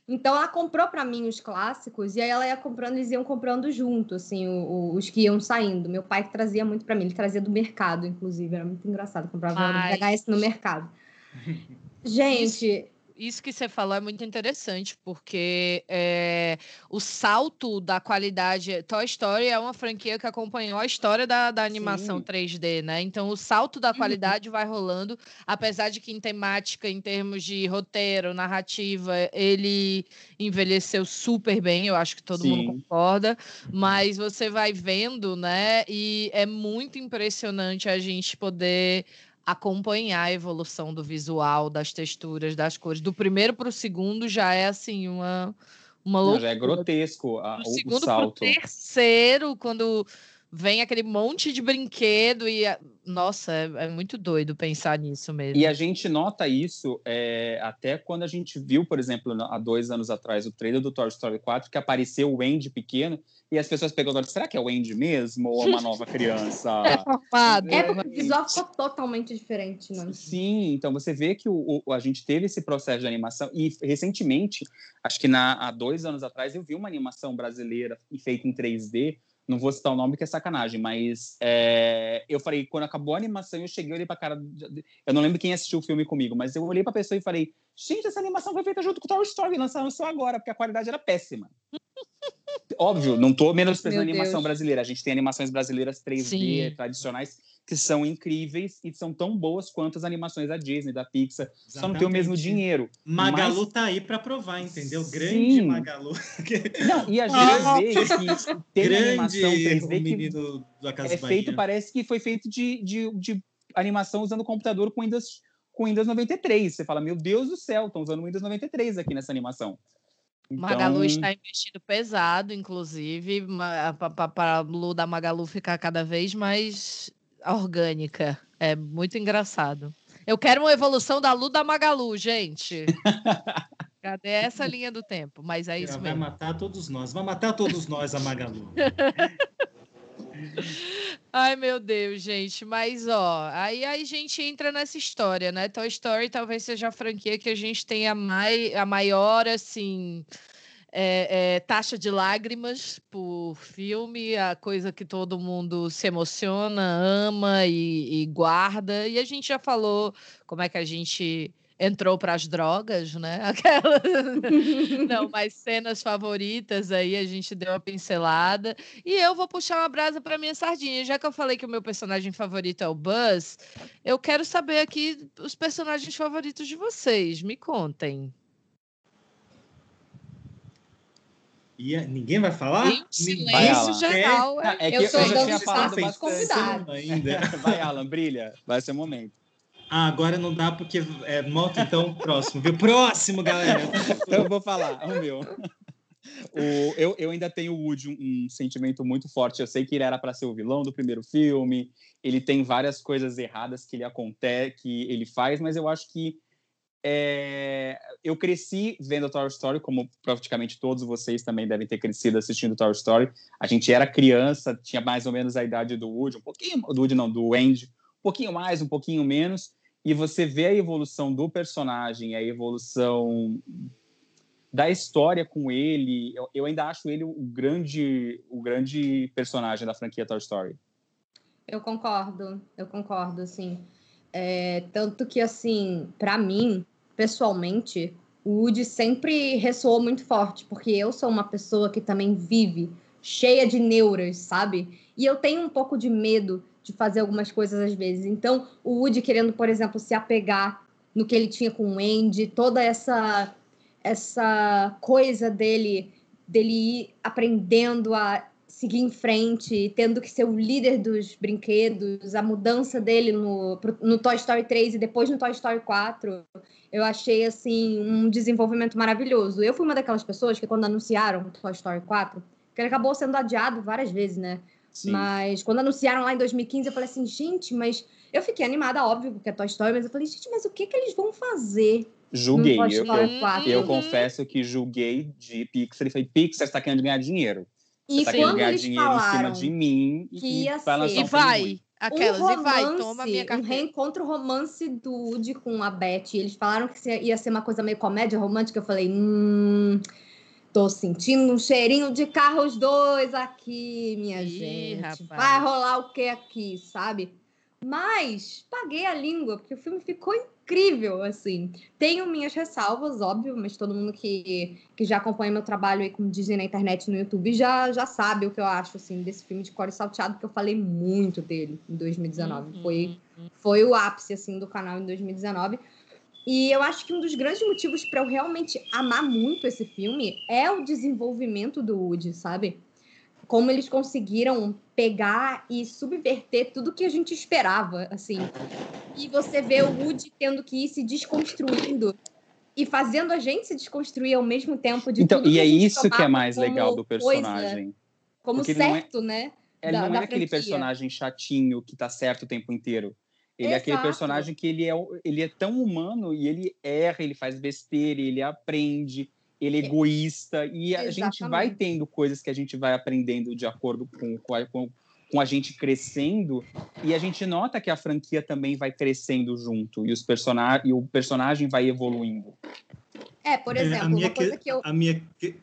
Então ela comprou pra mim os clássicos e aí ela ia comprando, eles iam comprando junto, assim, o- o- os que iam saindo. Meu pai que trazia muito pra mim, ele trazia do mercado, inclusive, era muito engraçado, comprava Mas- VHS no mercado. Gente, Isso que você falou é muito interessante, porque é, o salto da qualidade. Toy Story é uma franquia que acompanhou a história da, da animação Sim. 3D, né? Então, o salto da Uhum. qualidade vai rolando, apesar de que em temática, em termos de roteiro, narrativa, ele envelheceu super bem, eu acho que todo mundo Sim. concorda, mas você vai vendo, né? E é muito impressionante a gente poder acompanhar a evolução do visual, das texturas, das cores. Do primeiro para o segundo já é assim uma uma Não, loucura. já é grotesco a- o, segundo o salto. terceiro, quando vem aquele monte de brinquedo e nossa, é, é muito doido pensar nisso mesmo. E a gente nota isso é, até quando a gente viu, por exemplo, há dois anos atrás, o trailer do Toy Story 4, que apareceu o Andy pequeno, e as pessoas perguntaram, será que é o Andy mesmo ou é uma nova criança? É formado. é porque o visual ficou totalmente diferente, né? Sim, então você vê que o, o- a gente teve esse processo de animação e recentemente, acho que na- há dois anos atrás, eu vi uma animação brasileira feita em 3D. Não vou citar o nome que é sacanagem, mas é, eu falei, quando acabou a animação, eu cheguei, olhei pra cara. Eu não lembro quem assistiu o filme comigo, mas eu olhei pra pessoa e falei: gente, essa animação foi feita junto com Toy Story, lançaram só agora, porque a qualidade era péssima. Óbvio, não tô menosprezando a animação Deus. brasileira. A gente tem animações brasileiras 3D Sim. tradicionais que são incríveis e são tão boas quanto as animações da Disney, da Pixar. Só não tem o mesmo Exatamente. dinheiro. Magalu Mas- tá aí pra provar, entendeu? Grande Sim. Magalu. Não, e a gente Ah, vê que tem Grande animação o 3D que menino da Casa é feito, parece que foi feito de, de, de animação usando computador com Windows, com Windows 93. Você fala, meu Deus do céu, estão usando Windows 93 aqui nessa animação. Então, Magalu está investindo pesado, inclusive, para a Lu da Magalu ficar cada vez mais orgânica. É muito engraçado. Eu quero uma evolução da Lu da Magalu, gente. Cadê essa linha do tempo? Mas é isso Ela vai mesmo. matar todos nós. Vai matar todos nós, a Magalu. Ai, meu Deus, gente. Mas, ó, aí, aí a gente entra nessa história, né? Toy Story talvez seja a franquia que a gente tenha mai, a maior, assim, é, é, taxa de lágrimas por filme, a coisa que todo mundo se emociona, ama e, e guarda. E a gente já falou como é que a gente entrou para as drogas, né? Aquela... Não, mas cenas favoritas aí a gente deu uma pincelada. E eu vou puxar uma brasa para minha sardinha. Já que eu falei que o meu personagem favorito é o Buzz, eu quero saber aqui os personagens favoritos de vocês. Me contem. E ninguém vai falar? Em silêncio geral. É, é que eu, eu, sou eu já tinha falado bastante convidado. ainda. Vai, Alan, brilha. Vai ser o momento. Ah, agora não dá porque é moto, então próximo, viu? Próximo, galera. Então eu vou falar, o meu. O, eu, eu ainda tenho o Woody um, um, sentimento muito forte. Eu sei que ele era para ser o vilão do primeiro filme. Ele tem várias coisas erradas que ele acontece, que ele faz, mas eu acho que é, eu cresci vendo Toy Story, como praticamente todos vocês também devem ter crescido assistindo Toy Story. A gente era criança, tinha mais ou menos a idade do Woody, um pouquinho, do Woody não, do Andy, um pouquinho mais, um pouquinho menos, e você vê a evolução do personagem, a evolução da história com ele. Eu, eu ainda acho ele o grande, o grande personagem da franquia Toy Story. Eu concordo, eu concordo, assim. É, tanto que, assim, para mim, pessoalmente, o Woody sempre ressoou muito forte, porque eu sou uma pessoa que também vive cheia de neuras, sabe? E eu tenho um pouco de medo de fazer algumas coisas às vezes. Então, o Woody querendo, por exemplo, se apegar no que ele tinha com o Andy, toda essa essa coisa dele dele ir aprendendo a seguir em frente, tendo que ser o líder dos brinquedos, a mudança dele no, no Toy Story 3 e depois no Toy Story 4, eu achei assim um desenvolvimento maravilhoso. Eu fui uma daquelas pessoas que quando anunciaram o Toy Story 4, que ele acabou sendo adiado várias vezes, né? Sim. Mas quando anunciaram lá em 2015, eu falei assim, gente, mas eu fiquei animada, óbvio, porque é Toy Story, mas eu falei, gente, mas o que que eles vão fazer? Julguei. Eu, eu, eu, confesso que julguei de Pixar e falei, Pixar está querendo ganhar dinheiro. E tá quando ganhar dinheiro em cima de mim que e, ia ser. E vai. Aquelas, um romance, e vai, toma minha carteira. Um reencontro romance do Woody com a Beth. Eles falaram que ia ser uma coisa meio comédia romântica. Eu falei, hum. Tô sentindo um cheirinho de carros dois aqui, minha Ih, gente. Rapaz. Vai rolar o que aqui, sabe? Mas paguei a língua, porque o filme ficou incrível, assim. Tenho minhas ressalvas, óbvio, mas todo mundo que, que já acompanha meu trabalho aí com Disney na internet, no YouTube, já, já sabe o que eu acho, assim, desse filme de Core Salteado, porque eu falei muito dele em 2019. Uhum. Foi, foi o ápice, assim, do canal em 2019. E eu acho que um dos grandes motivos para eu realmente amar muito esse filme é o desenvolvimento do Woody, sabe? Como eles conseguiram pegar e subverter tudo que a gente esperava, assim. E você vê o Woody tendo que ir se desconstruindo e fazendo a gente se desconstruir ao mesmo tempo de Então, e é isso que é mais legal do personagem. Coisa, como Porque certo, é, né? Ele da, não é aquele franquia. personagem chatinho que tá certo o tempo inteiro. Ele Exato. é aquele personagem que ele é, ele é tão humano e ele erra, ele faz besteira, ele aprende, ele é egoísta, e a Exatamente. gente vai tendo coisas que a gente vai aprendendo de acordo com, com, a, com, com, a gente crescendo, e a gente nota que a franquia também vai crescendo junto, e, os person e o personagem vai evoluindo. É, por exemplo, é, a minha, que, que eu... a minha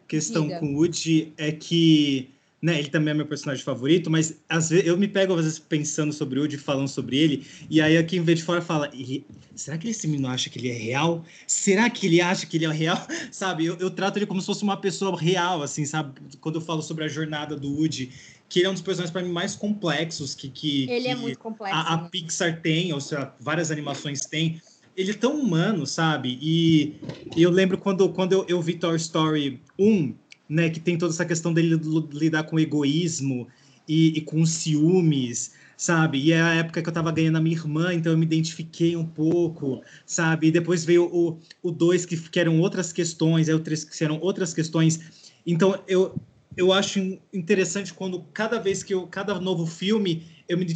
questão Diga. com o Woody é que né? Ele também é meu personagem favorito, mas às vezes eu me pego às vezes pensando sobre o Woody, falando sobre ele, e aí aqui em vez de fora fala, será que esse menino acha que ele é real? Será que ele acha que ele é real? Sabe? Eu, eu trato ele como se fosse uma pessoa real, assim, sabe? Quando eu falo sobre a jornada do Woody, que ele é um dos personagens para mim mais complexos que que ele é que é muito complexo. A, a né? Pixar tem, ou seja, várias animações têm. Ele é tão humano, sabe? E, e eu lembro quando, quando eu, eu vi Toy Story 1, né, que tem toda essa questão dele lidar com egoísmo e, e com ciúmes, sabe? E é a época que eu tava ganhando a minha irmã, então eu me identifiquei um pouco, sabe? E depois veio o, o dois que, que eram outras questões, aí o três que eram outras questões. Então eu, eu acho interessante quando cada vez que eu, cada novo filme, eu me,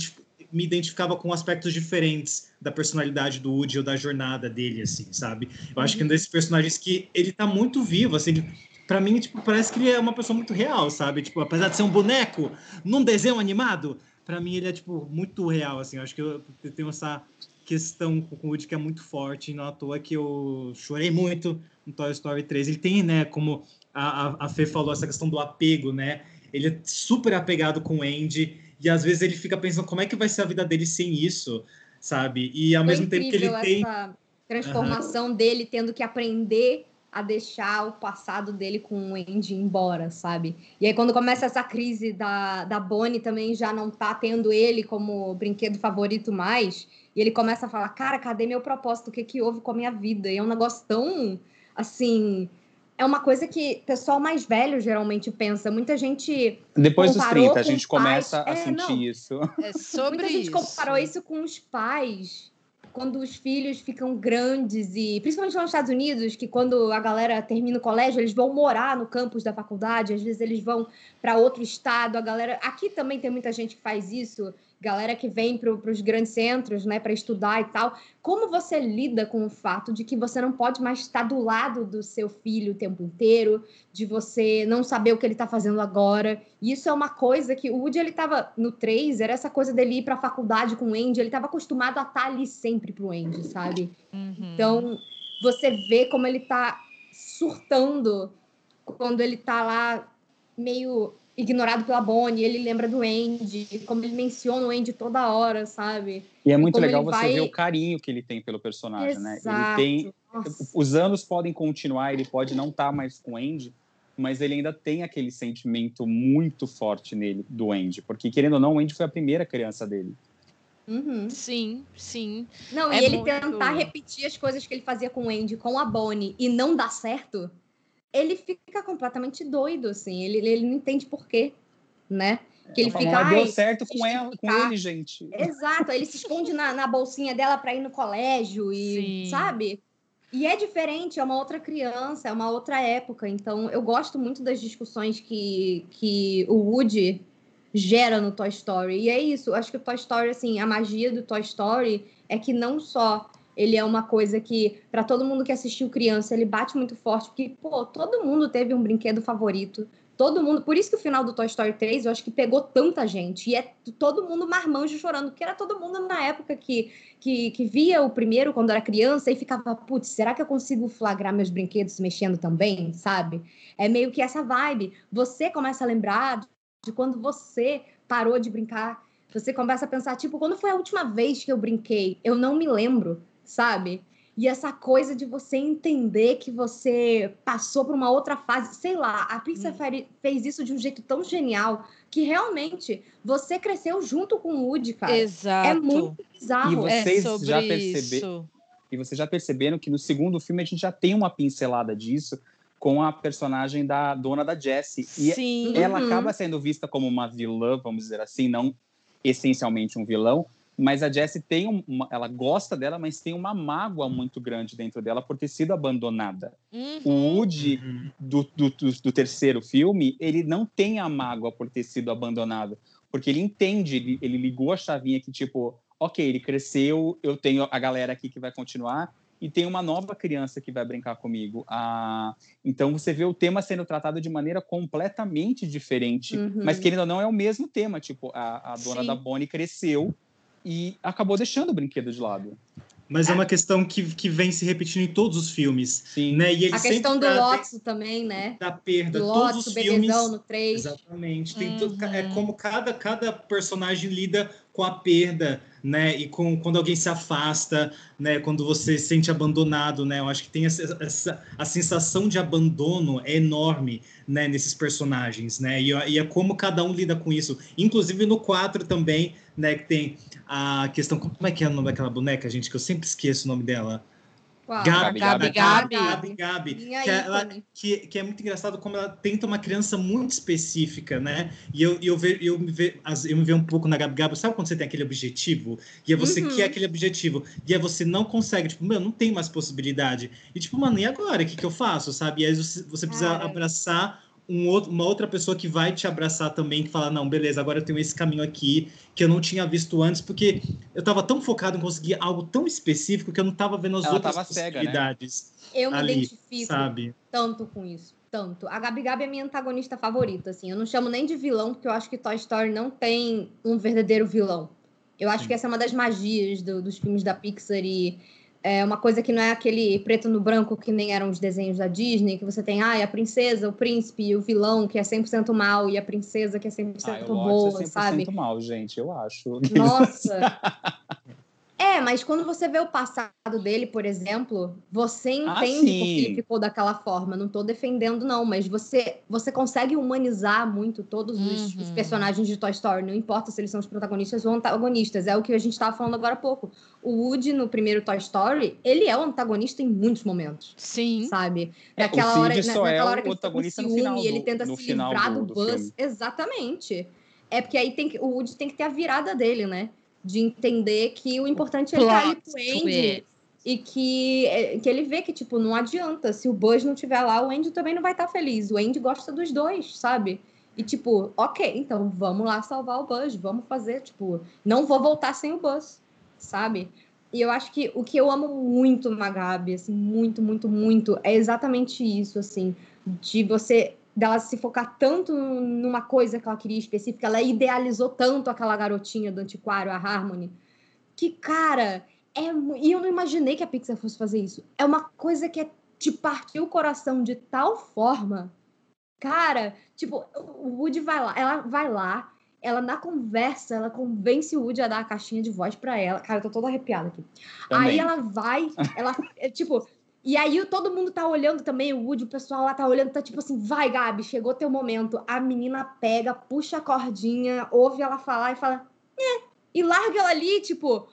me identificava com aspectos diferentes da personalidade do Woody ou da jornada dele, assim, sabe? Eu acho que é um desses personagens que ele tá muito vivo, assim, ele, para mim, tipo, parece que ele é uma pessoa muito real, sabe? Tipo, apesar de ser um boneco num desenho animado, para mim ele é, tipo, muito real, assim. Eu acho que eu, eu tenho essa questão com o Woody que é muito forte, não à toa que eu chorei muito no Toy Story 3. Ele tem, né, como a, a Fê falou, essa questão do apego, né? Ele é super apegado com o Andy e às vezes ele fica pensando como é que vai ser a vida dele sem isso, sabe? E ao Foi mesmo tempo que ele tem transformação uhum. dele tendo que aprender a deixar o passado dele com o Andy embora, sabe? E aí quando começa essa crise da, da Bonnie também já não tá tendo ele como brinquedo favorito mais, e ele começa a falar, cara, cadê meu propósito? O que que houve com a minha vida? E é um negócio tão, assim, é uma coisa que o pessoal mais velho geralmente pensa. Muita gente. Depois dos 30, a gente começa a é, sentir não. isso. É sobre Muita gente isso. comparou isso com os pais. Quando os filhos ficam grandes e principalmente lá nos Estados Unidos, que quando a galera termina o colégio, eles vão morar no campus da faculdade, às vezes eles vão para outro estado, a galera, aqui também tem muita gente que faz isso, galera que vem para os grandes centros, né, para estudar e tal. Como você lida com o fato de que você não pode mais estar do lado do seu filho o tempo inteiro, de você não saber o que ele está fazendo agora? Isso é uma coisa que o Woody ele estava no 3, era essa coisa dele ir para a faculdade com o Andy, ele estava acostumado a estar ali sempre pro Andy, sabe? Uhum. Então, você vê como ele tá surtando quando ele tá lá meio ignorado pela Bonnie, ele lembra do Andy, como ele menciona o Andy toda hora, sabe? E é muito como legal você vai- ver o carinho que ele tem pelo personagem, né? Ele Exato. tem. Nossa. Os anos podem continuar, ele pode não estar mais com o Andy, mas ele ainda tem aquele sentimento muito forte nele, do Andy. Porque, querendo ou não, o Andy foi a primeira criança dele. Uhum. Sim, sim. Não, É e ele muito- tentar repetir as coisas que ele fazia com o Andy, com a Bonnie, e não dar certo, ele fica completamente doido, assim. Ele, ele não entende por quê, né? Que ele Ela fica, "Ah, deu "Ai, certo com ela, com justificar." ele, gente. Exato, ele se esconde na, na bolsinha dela para ir no colégio e, Sim. sabe? E é diferente, é uma outra criança, é uma outra época. Então, eu gosto muito das discussões que, que o Woody gera no Toy Story. E é isso, acho que o Toy Story, assim, a magia do Toy Story é que não só ele é uma coisa que, para todo mundo que assistiu criança, ele bate muito forte, porque, pô, todo mundo teve um brinquedo favorito. Todo mundo. Por isso que o final do Toy Story 3 eu acho que pegou tanta gente. E é todo mundo marmanjo chorando, porque era todo mundo na época que, que, que via o primeiro quando era criança e ficava, putz, será que eu consigo flagrar meus brinquedos mexendo também? Sabe? É meio que essa vibe. Você começa a lembrar de quando você parou de brincar. Você começa a pensar, tipo, quando foi a última vez que eu brinquei? Eu não me lembro, sabe? E essa coisa de você entender que você passou por uma outra fase, sei lá, a Pixar fari- fez isso de um jeito tão genial que realmente você cresceu junto com o Woody, cara. Exato. É muito bizarro. E vocês é sobre já percebe- isso. E vocês já perceberam que no segundo filme a gente já tem uma pincelada disso com a personagem da dona da Jessie. E Sim. ela Uhum. acaba sendo vista como uma vilã, vamos dizer assim, não essencialmente um vilão, mas a Jessie tem um- uma, ela gosta dela, mas tem uma mágoa muito grande dentro dela por ter sido abandonada. Uhum. O Woody Uhum. do, do, do, do terceiro filme, ele não tem a mágoa por ter sido abandonado, porque ele entende, ele, ele ligou a chavinha que tipo, ok, ele cresceu, eu tenho a galera aqui que vai continuar e tem uma nova criança que vai brincar comigo. Ah, então você vê o tema sendo tratado de maneira completamente diferente, Uhum. mas querendo ou não é o mesmo tema, tipo a, a dona Sim. da Bonnie cresceu e acabou deixando o brinquedo de lado. Mas é uma questão que, que vem se repetindo em todos os filmes. Sim. Né? E A questão do Lotso também, né? da perda. Do Todos Lotso, os o filmes. bebezão no 3. Exatamente. Tem tudo- é Uhum. como cada, cada personagem lida com a perda, né? E com quando alguém se afasta, né? Quando você se sente abandonado, né? Eu acho que tem essa, essa a sensação de abandono é enorme, né? Nesses personagens, né? E, e é como cada um lida com isso. Inclusive no 4 também, né? Que tem a questão como é que é o nome daquela boneca, gente? Que eu sempre esqueço o nome dela. Uau. Gabi, Gabi, Gabi, Gabi. Gabi, que, ela- que, que é muito engraçado como ela tenta uma criança muito específica, né? E eu, eu, ve, eu, me ve, eu me vejo um pouco na Gabi Gabi. Sabe quando você tem aquele objetivo? E é você Uhum. quer aquele objetivo. E aí você não consegue. Tipo, meu, não tem mais possibilidade. E tipo, mano, e agora? O que, que eu faço? Sabe? E aí você, você precisa Cara. abraçar um outro, uma outra pessoa que vai te abraçar também, que fala, não, beleza, agora eu tenho esse caminho aqui que eu não tinha visto antes, porque eu tava tão focado em conseguir algo tão específico que eu não tava vendo as Ela outras tava cega, né? possibilidades Eu me ali, identifico sabe? tanto com isso. Tanto. A Gabi Gabi é minha antagonista favorita, assim. Eu não chamo nem de vilão, porque eu acho que Toy Story não tem um verdadeiro vilão. Eu acho Sim. que essa é uma das magias do- dos filmes da Pixar e é uma coisa que não é aquele preto no branco que nem eram os desenhos da Disney, que você tem ah, a princesa, o príncipe e o vilão que é 100% mal e a princesa que é 100% Ah, boa, é 100% sabe? mal, gente, eu acho. Nossa! É, É, mas quando você vê o passado dele, por exemplo, você Ah, entende sim. porque ele ficou daquela forma. Não tô defendendo, não, mas você, você consegue humanizar muito todos os, os Uhum. personagens de Toy Story. Não importa se eles são os protagonistas ou antagonistas. É o que a gente tava falando agora há pouco. O Woody, no primeiro Toy Story, ele é o antagonista em muitos momentos. Sim. Sabe? É, Naquela Sid hora, na- é naquela o hora que ele no ciúme, ele tenta se livrar do- do, Buzz. Exatamente. É porque aí tem que, o Woody tem que ter a virada dele, né? De entender que o importante é estar ali com o Andy. E que, é, que ele vê que, tipo, não adianta. Se o Buzz não estiver lá, o Andy também não vai estar feliz. O Andy gosta dos dois, sabe? E, tipo, ok, então vamos lá salvar o Buzz. Vamos fazer, tipo, não vou voltar sem o Buzz, sabe? E eu acho que o que eu amo muito na Gabi, assim, muito, muito, muito, é exatamente isso, assim, de você dela se focar tanto numa coisa que ela queria específica, ela idealizou tanto aquela garotinha do antiquário, a Harmony, que, cara, é. E eu não imaginei que a Pixar fosse fazer isso. É uma coisa que é te partir o coração de tal forma. Cara, tipo, o Woody vai lá, ela vai lá, ela na conversa, ela convence o Woody a dar a caixinha de voz pra ela. Cara, eu tô toda arrepiada aqui. Também. Aí ela vai, ela, é, tipo, e aí todo mundo tá olhando também, o Woody, o pessoal lá tá olhando, tá tipo assim, vai, Gabi, chegou teu momento. A menina pega, puxa a cordinha, ouve ela falar e fala, é, e larga ela ali, tipo,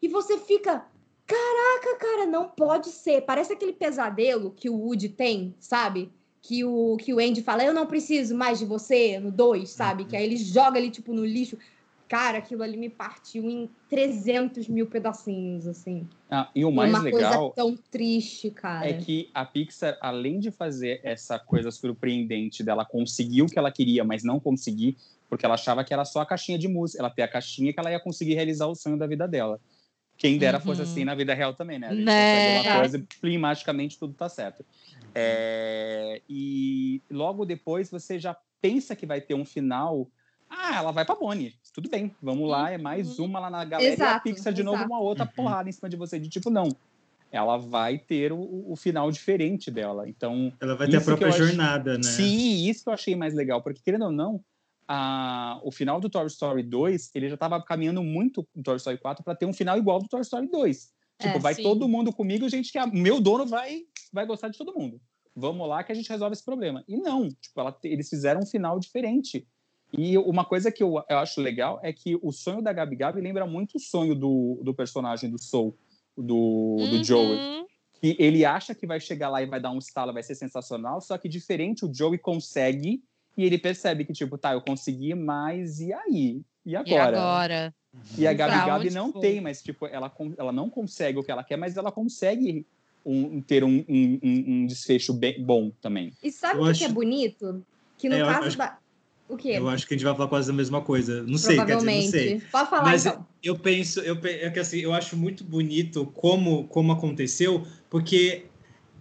e você fica, caraca, cara, não pode ser. Parece aquele pesadelo que o Woody tem, sabe? Que o, que o Andy fala, eu não preciso mais de você, no 2, sabe? Que aí ele joga ali, tipo, no lixo. Cara, aquilo ali me partiu em 300 mil pedacinhos, assim. Ah, e o E mais uma legal coisa tão triste, cara. é que a Pixar, além de fazer essa coisa surpreendente dela conseguir o que ela queria, mas não conseguir, porque ela achava que era só a caixinha de música, ela ter a caixinha que ela ia conseguir realizar o sonho da vida dela. Quem dera fosse Uhum. assim na vida real também, né? A gente Né? consegue uma coisa e climaticamente tudo tá certo. É, e logo depois você já pensa que vai ter um final. Ah, ela vai pra Bonnie. Tudo bem, vamos lá, é mais uma lá na galera. e a Exato, Pixar de novo exato. uma outra Uhum. porrada em cima de você. De tipo, não. Ela vai ter o, o final diferente dela. Então, Ela vai ter a própria jornada, né? Sim, isso que eu achei mais legal, porque querendo ou não, a- o final do Toy Story 2, ele já estava caminhando muito no Toy Story 4 para ter um final igual do Toy Story 2. Tipo, É, vai sim. todo mundo comigo, gente, que o meu dono vai vai gostar de todo mundo. Vamos lá que a gente resolve esse problema. E não, tipo, ela- eles fizeram um final diferente. E uma coisa que eu, eu acho legal é que o sonho da Gabi Gabi lembra muito o sonho do, do personagem do Soul, do, do Joey Uhum. que ele acha que vai chegar lá e vai dar um estalo, vai ser sensacional, só que diferente o Joey consegue e ele percebe que tipo, tá, eu consegui, mas e aí? E E agora? agora? E a Gabi Pra Gabi não foi? tem, mas tipo, ela, ela não consegue o que ela quer, mas ela consegue um- ter um, um- um- desfecho bem, bom também. E sabe o que que é acho- bonito? Que no É, caso acho- da. O quê? Eu acho que a gente vai falar quase a mesma coisa. Não sei, quer dizer, não sei. Pode falar, Mas então. eu penso, eu, é que assim, eu acho muito bonito como, como aconteceu, porque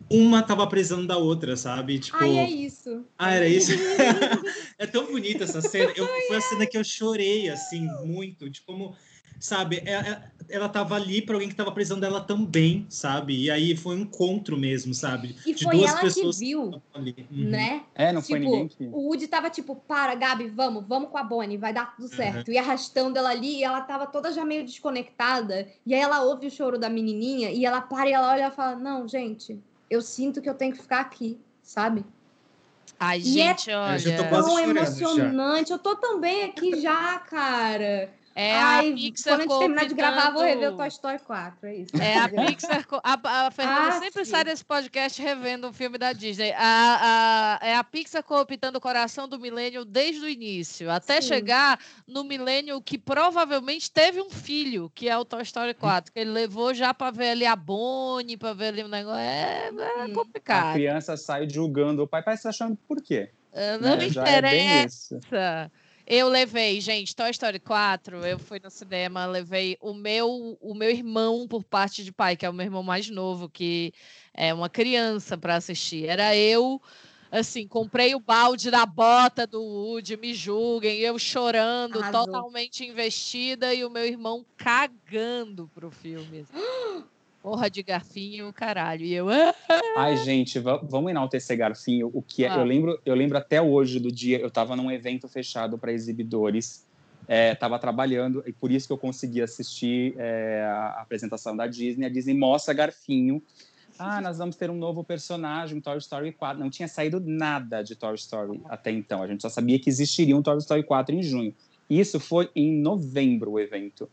uma tava precisando da outra, sabe? Tipo, Ai, é isso. ah, era isso. é tão bonita essa cena. Eu, foi a cena que eu chorei, assim, muito, de como, sabe, é- é- ela tava ali para alguém que tava precisando dela também, sabe? E aí foi um encontro mesmo, sabe? E de foi duas ela pessoas que viu, ali. Uhum. né? É, não foi tipo, ninguém que. o Woody tava tipo, para, Gabi, vamos, vamos com a Bonnie, vai dar tudo certo. E arrastando ela ali, e ela tava toda já meio desconectada. E aí ela ouve o choro da menininha, e ela para e ela olha e fala, não, gente, eu sinto que eu tenho que ficar aqui, sabe? Ai, E é- gente, olha. Eu tô Tão chorando já. emocionante. Eu tô também aqui já, cara. É Ai, a Pixar quando a gente terminar de gravar, vou rever o Toy Story 4, é isso. É a Pixar. A, a Fernanda Ah, sempre sim. sai desse podcast revendo um filme da Disney. A, a- é a Pixar cooptando o coração do milênio desde o início, até Sim. chegar no milênio que provavelmente teve um filho, que é o Toy Story 4, que ele levou já para ver ali a Bonnie, para ver ali o negócio. É, é Hum. A complicado. criança sai julgando o pai, pai se achando por quê? É, Não Né? me Já é bem interessa. isso. Eu levei, gente, Toy Story 4, eu fui no cinema, levei o meu, o meu irmão por parte de pai, que é o meu irmão mais novo, que é uma criança para assistir. Era eu, assim, comprei o balde da bota do Woody, me julguem, eu chorando, Arrasou. totalmente investida, e o meu irmão cagando pro filme. Porra de garfinho, caralho. E eu, ah, Ai, gente, va- vamos enaltecer Garfinho. O que é, Ah. eu lembro, eu lembro até hoje do dia, eu estava num evento fechado para exibidores estava é, trabalhando e por isso que eu consegui assistir é, a apresentação da Disney. A Disney mostra Garfinho. Ah, nós vamos ter um novo personagem, Toy Story 4. Não tinha saído nada de Toy Story até então. A gente só sabia que existiria um Toy Story 4 em junho. Isso foi em novembro o evento.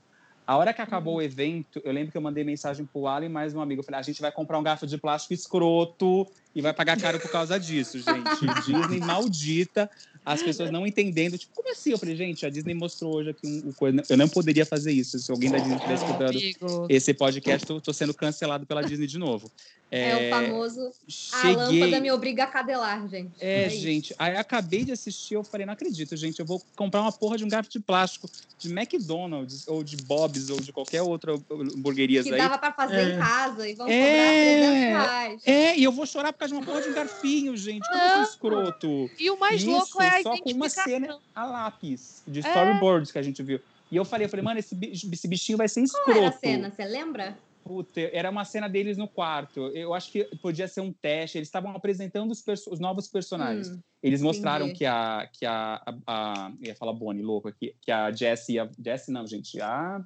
A hora que acabou o uhum. evento, eu lembro que eu mandei mensagem pro Alan e mais um amigo. Eu falei, a gente vai comprar um garfo de plástico escroto e vai pagar caro por causa disso, gente. Disney maldita as pessoas não entendendo, tipo, como assim? Eu falei, gente, a Disney mostrou hoje aqui um, um coisa. Eu não poderia fazer isso. Se alguém da Disney estiver escutando esse podcast, tô, tô, sendo cancelado pela Disney de novo. É, é o famoso cheguei... a lâmpada me obriga a cadelar, gente. É, é gente. Aí acabei de assistir, eu falei, não acredito, gente. Eu vou comprar uma porra de um garfo de plástico de McDonald's ou de Bob's ou de qualquer outra hamburgueria que aí. Que dava pra fazer é. em casa e vão é. cobrar 300 reais. É, e eu vou chorar por causa de uma porra de um garfinho, gente. Como é escroto. E o mais Isso, louco é a só com uma cena a lápis de é. storyboards é. que a gente viu. E eu falei, eu falei, mano, esse, esse bichinho vai ser escroto. Qual era a cena? Você lembra? Puta, era uma cena deles no quarto. Eu acho que podia ser um teste. Eles estavam apresentando os, os, novos personagens. Hum, Eles mostraram entendi. que a, que a, a, a, Eu ia falar Bonnie, louco aqui. Que a Jessie... A, Jessie não, gente. A...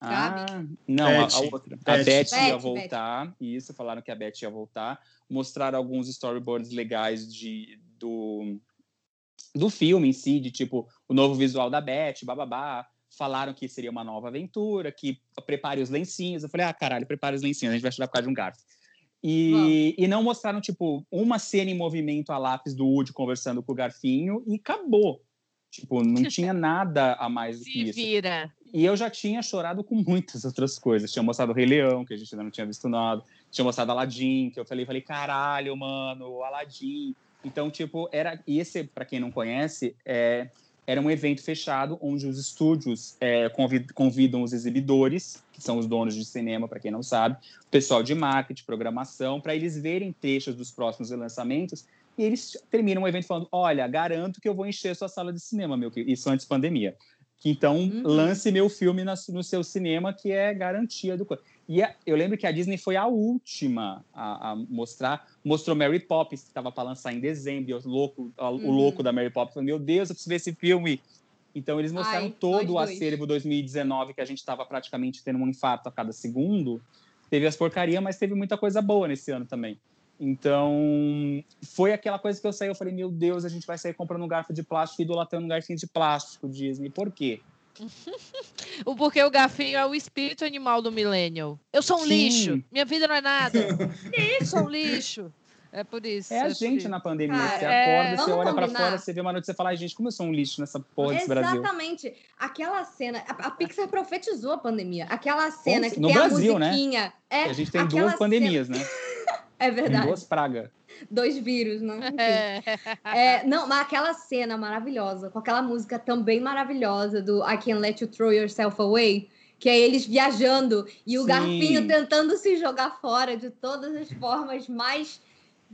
a não, a, a, outra. Beth. A Beth, Beth ia voltar. Beth. Isso, falaram que a Beth ia voltar. Mostraram alguns storyboards legais de, do, do filme em si, de tipo, o novo visual da Beth, bababá falaram que seria uma nova aventura, que prepare os lencinhos. Eu falei, ah, caralho, prepare os lencinhos, a gente vai estudar por causa de um garfo. E, e não mostraram, tipo, uma cena em movimento a lápis do Woody conversando com o garfinho e acabou. Tipo, não tinha nada a mais do que isso. vira. E eu já tinha chorado com muitas outras coisas. Tinha mostrado o Rei Leão, que a gente ainda não tinha visto nada. Tinha mostrado Aladdin, que eu falei, falei, caralho, mano, Aladdin. Então, tipo, era... E esse, para quem não conhece, é era um evento fechado onde os estúdios é, convidam os exibidores, que são os donos de cinema, para quem não sabe, o pessoal de marketing, programação, para eles verem trechos dos próximos lançamentos. E eles terminam o evento falando: Olha, garanto que eu vou encher sua sala de cinema, meu querido. Isso antes pandemia. Que então uhum. lance meu filme no seu cinema, que é garantia do. E a, eu lembro que a Disney foi a última a, a mostrar. Mostrou Mary Poppins, que estava para lançar em dezembro. E o louco, a, uhum. o louco da Mary Poppins falou: Meu Deus, eu preciso ver esse filme. Então, eles mostraram Ai, todo o acervo 2019, que a gente estava praticamente tendo um infarto a cada segundo. Teve as porcarias, mas teve muita coisa boa nesse ano também. Então, foi aquela coisa que eu saí, eu falei, meu Deus, a gente vai sair comprando um garfo de plástico e idolatando um garfinho de plástico, Disney. Por quê? o porque o gafinho é o espírito animal do millennial. Eu sou um Sim. lixo. Minha vida não é nada. Eu sou um lixo. É por isso. É a é gente na pandemia. Cara, você acorda, é... você olha para fora, você vê uma notícia e fala, gente, como eu sou um lixo nessa porra desse Brasil. Exatamente. Aquela cena, a, a, Pixar profetizou a pandemia. Aquela cena que no tem Brasil, a né? musiquinha. Né? É, a gente tem duas pandemias, cena... né? é verdade. Tem duas pragas dois vírus, né? É. é. não, mas aquela cena maravilhosa, com aquela música também maravilhosa do I Can't Let You Throw Yourself Away, que é eles viajando e o Sim. garfinho tentando se jogar fora de todas as formas mais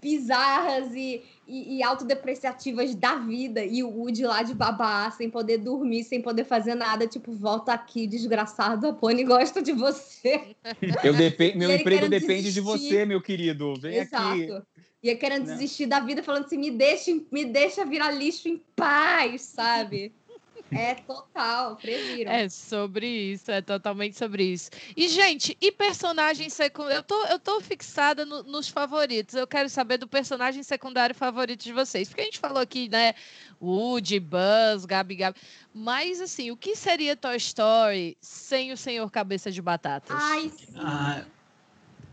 bizarras e, e, e, autodepreciativas da vida. E o Woody lá de babá, sem poder dormir, sem poder fazer nada. Tipo, volta aqui, desgraçado, a Pony gosta de você. Eu dep meu emprego depende desistir. de você, meu querido. Vem Exato. aqui. E querendo Não. desistir da vida, falando assim, me deixa, me deixa virar lixo em paz, sabe? É total, previram. É sobre isso, é totalmente sobre isso. E, gente, e personagem secundário? Eu tô, eu tô fixada no, nos favoritos. Eu quero saber do personagem secundário favorito de vocês. Porque a gente falou aqui, né? Woody, Buzz, Gabi Gabi. Mas, assim, o que seria Toy Story sem o Senhor Cabeça de Batatas? Ai, sim. Ah,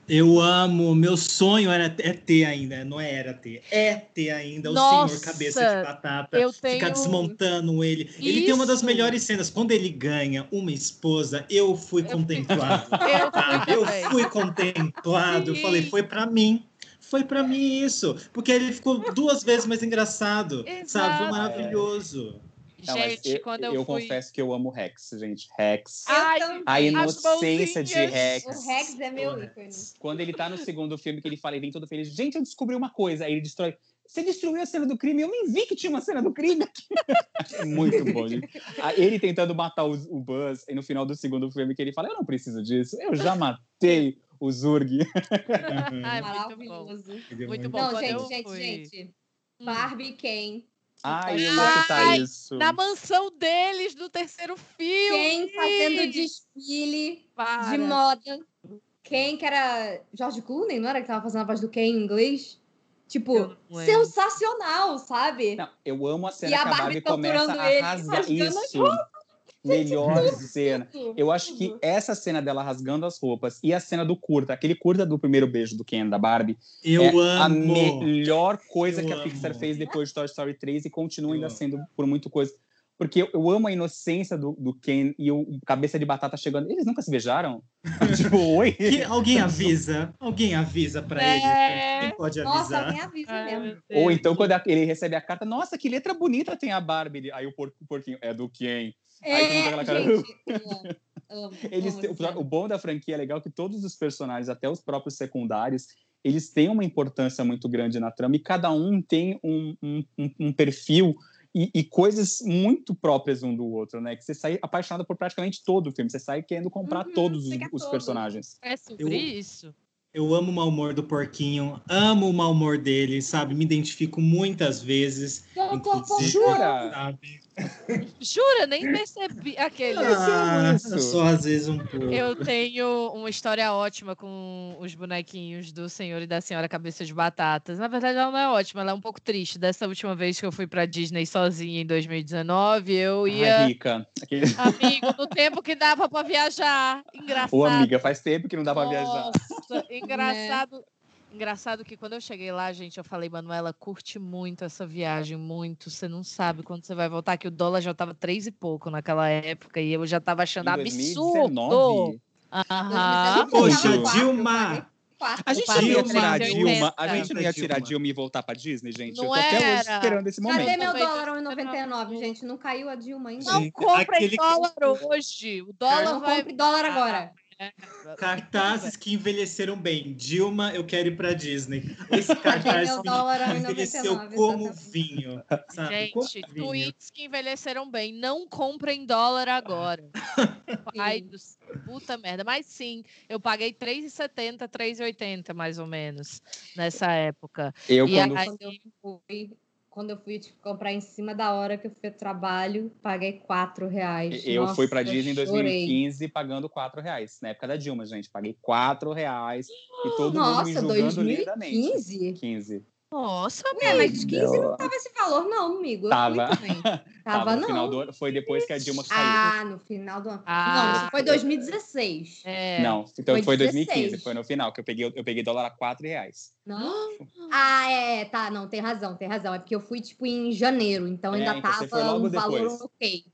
eu amo, meu sonho era é ter ainda, não é era ter, é ter ainda Nossa, o senhor cabeça de batata, eu tenho... ficar desmontando ele. Isso. Ele tem uma das melhores cenas, quando ele ganha uma esposa, eu fui eu contemplado. eu, tá? fui eu fui contemplado, Sim. falei, foi para mim. Foi para mim isso, porque ele ficou duas vezes mais engraçado, Exato. sabe? Foi maravilhoso. Não, gente, eu, quando eu, eu fui... confesso que eu amo Rex, gente. Rex. Ai, a inocência de Rex. O Rex é meu ícone. Quando ele tá no segundo filme, que ele fala, ele vem todo feliz. Gente, eu descobri uma coisa. Aí ele destrói. Você destruiu a cena do crime, eu nem vi que tinha uma cena do crime aqui. Muito bom, gente. Ele tentando matar o, o Buzz, e no final do segundo filme que ele fala, eu não preciso disso, eu já matei o Zurg. Ai, muito bom. Muito bom. Não, gente, gente, fui... gente. Barbie Ken Ai, eu ia citar isso. Na mansão deles, do terceiro filme. Quem fazendo desfile Para. de moda. Quem que era George Clooney, não era que tava fazendo a voz do Ken em inglês? Tipo, sensacional, sabe? Não, eu amo a cena E a que a Barbie Barbie começa torturando a rasgar isso. Melhor cena. Eu acho que Tudo. essa cena dela rasgando as roupas e a cena do curta, aquele curta do primeiro beijo do Ken da Barbie, Eu é a amo. melhor coisa Eu que a Pixar amo. fez depois de Toy Story 3 e continua Eu ainda amo. sendo por muito coisa. Porque eu, eu amo a inocência do, do Ken e o cabeça de batata chegando. Eles nunca se beijaram? tipo, oi? Que- alguém avisa? Alguém avisa pra É. ele? Quem pode Nossa, avisar? alguém avisa Ai, mesmo. Ou então, quando a- ele recebe a carta, nossa, que letra bonita tem a Barbie. Aí o, por- o porquinho, é do Ken. Aí mundo com aquela cara, gente, eu amo, amo, Eles amo têm- cena. o bom da franquia é legal que todos os personagens, até os próprios secundários, eles têm uma importância muito grande na trama e cada um tem um, um, um- um perfil e, e coisas muito próprias um do outro, né? Que você sai apaixonado por praticamente todo o filme, você sai querendo comprar Uhum, todos os todos. personagens. É sobre Eu- isso. Eu amo o mau humor do porquinho, amo o mau humor dele, sabe? Me identifico muitas vezes. Inclusive, Jura? Sabe? Jura? Nem percebi aquele. Ah, isso. só às vezes um pouco. Eu tenho uma história ótima com os bonequinhos do Senhor e da Senhora Cabeça de Batatas. Na verdade, ela não é ótima, ela é um pouco triste. Dessa última vez que eu fui pra Disney sozinha em 2019, eu Ai, ia. rica. Aquele... Amigo, no tempo que dava pra viajar. Engraçado. Ô, amiga, faz tempo que não dá pra viajar. Nossa, engraçado. Engraçado que quando eu cheguei lá, gente, eu falei, Manuela, curte muito essa viagem, muito. Você não sabe quando você vai voltar, que o dólar já tava três e pouco naquela época, e eu já tava achando Em absurdo. 2019? Aham. 2019, Poxa, eu Dilma! eu. A gente não ia tirar a 380. Dilma, a gente não ia tirar a Dilma. E voltar pra Disney, gente. eu Não tô até hoje era. esperando esse momento. Cadê meu dólar dois- 1,99, gente? Não caiu a Dilma ainda. Não Sim, compre aquele- dólar hoje. O dólar não vai. compre dólar agora. Cartazes que envelheceram bem. Dilma, eu quero ir pra Disney. Esse cartaz envelheceu 1,99, como exatamente. vinho. Sabe? Como Gente, vinho. tweets que envelheceram bem. Não comprem dólar agora. Ai, do... puta merda. Mas sim, eu paguei R$3,70, R$3,80 mais ou menos nessa época. Eu, E quando aí- eu fui, quando eu fui tipo, comprar em cima da hora que eu fui ao trabalho, paguei 4 reais. Eu Nossa, fui pra Disney em chorei. 2015 pagando 4 reais. Na época da Dilma, gente. Paguei 4 reais e todo mundo me Nossa, julgando lindamente. 2015? 15. Nossa, Ué, mas 15 não tava esse valor, não, amigo. Eu Tava. fui também. Tava, Tava no não. final do ano. Foi depois que a Dilma saiu. Ah, no final do ano. Ah. Não, isso foi 2016. é. Não, então Foi foi, 16. 2015, foi no final, que eu peguei, eu peguei dólar a 4 reais. Não? Ah, é, tá, não, tem razão, tem razão. É porque eu fui, tipo, em janeiro, então É, ainda então você foi tava logo um valor depois. ok.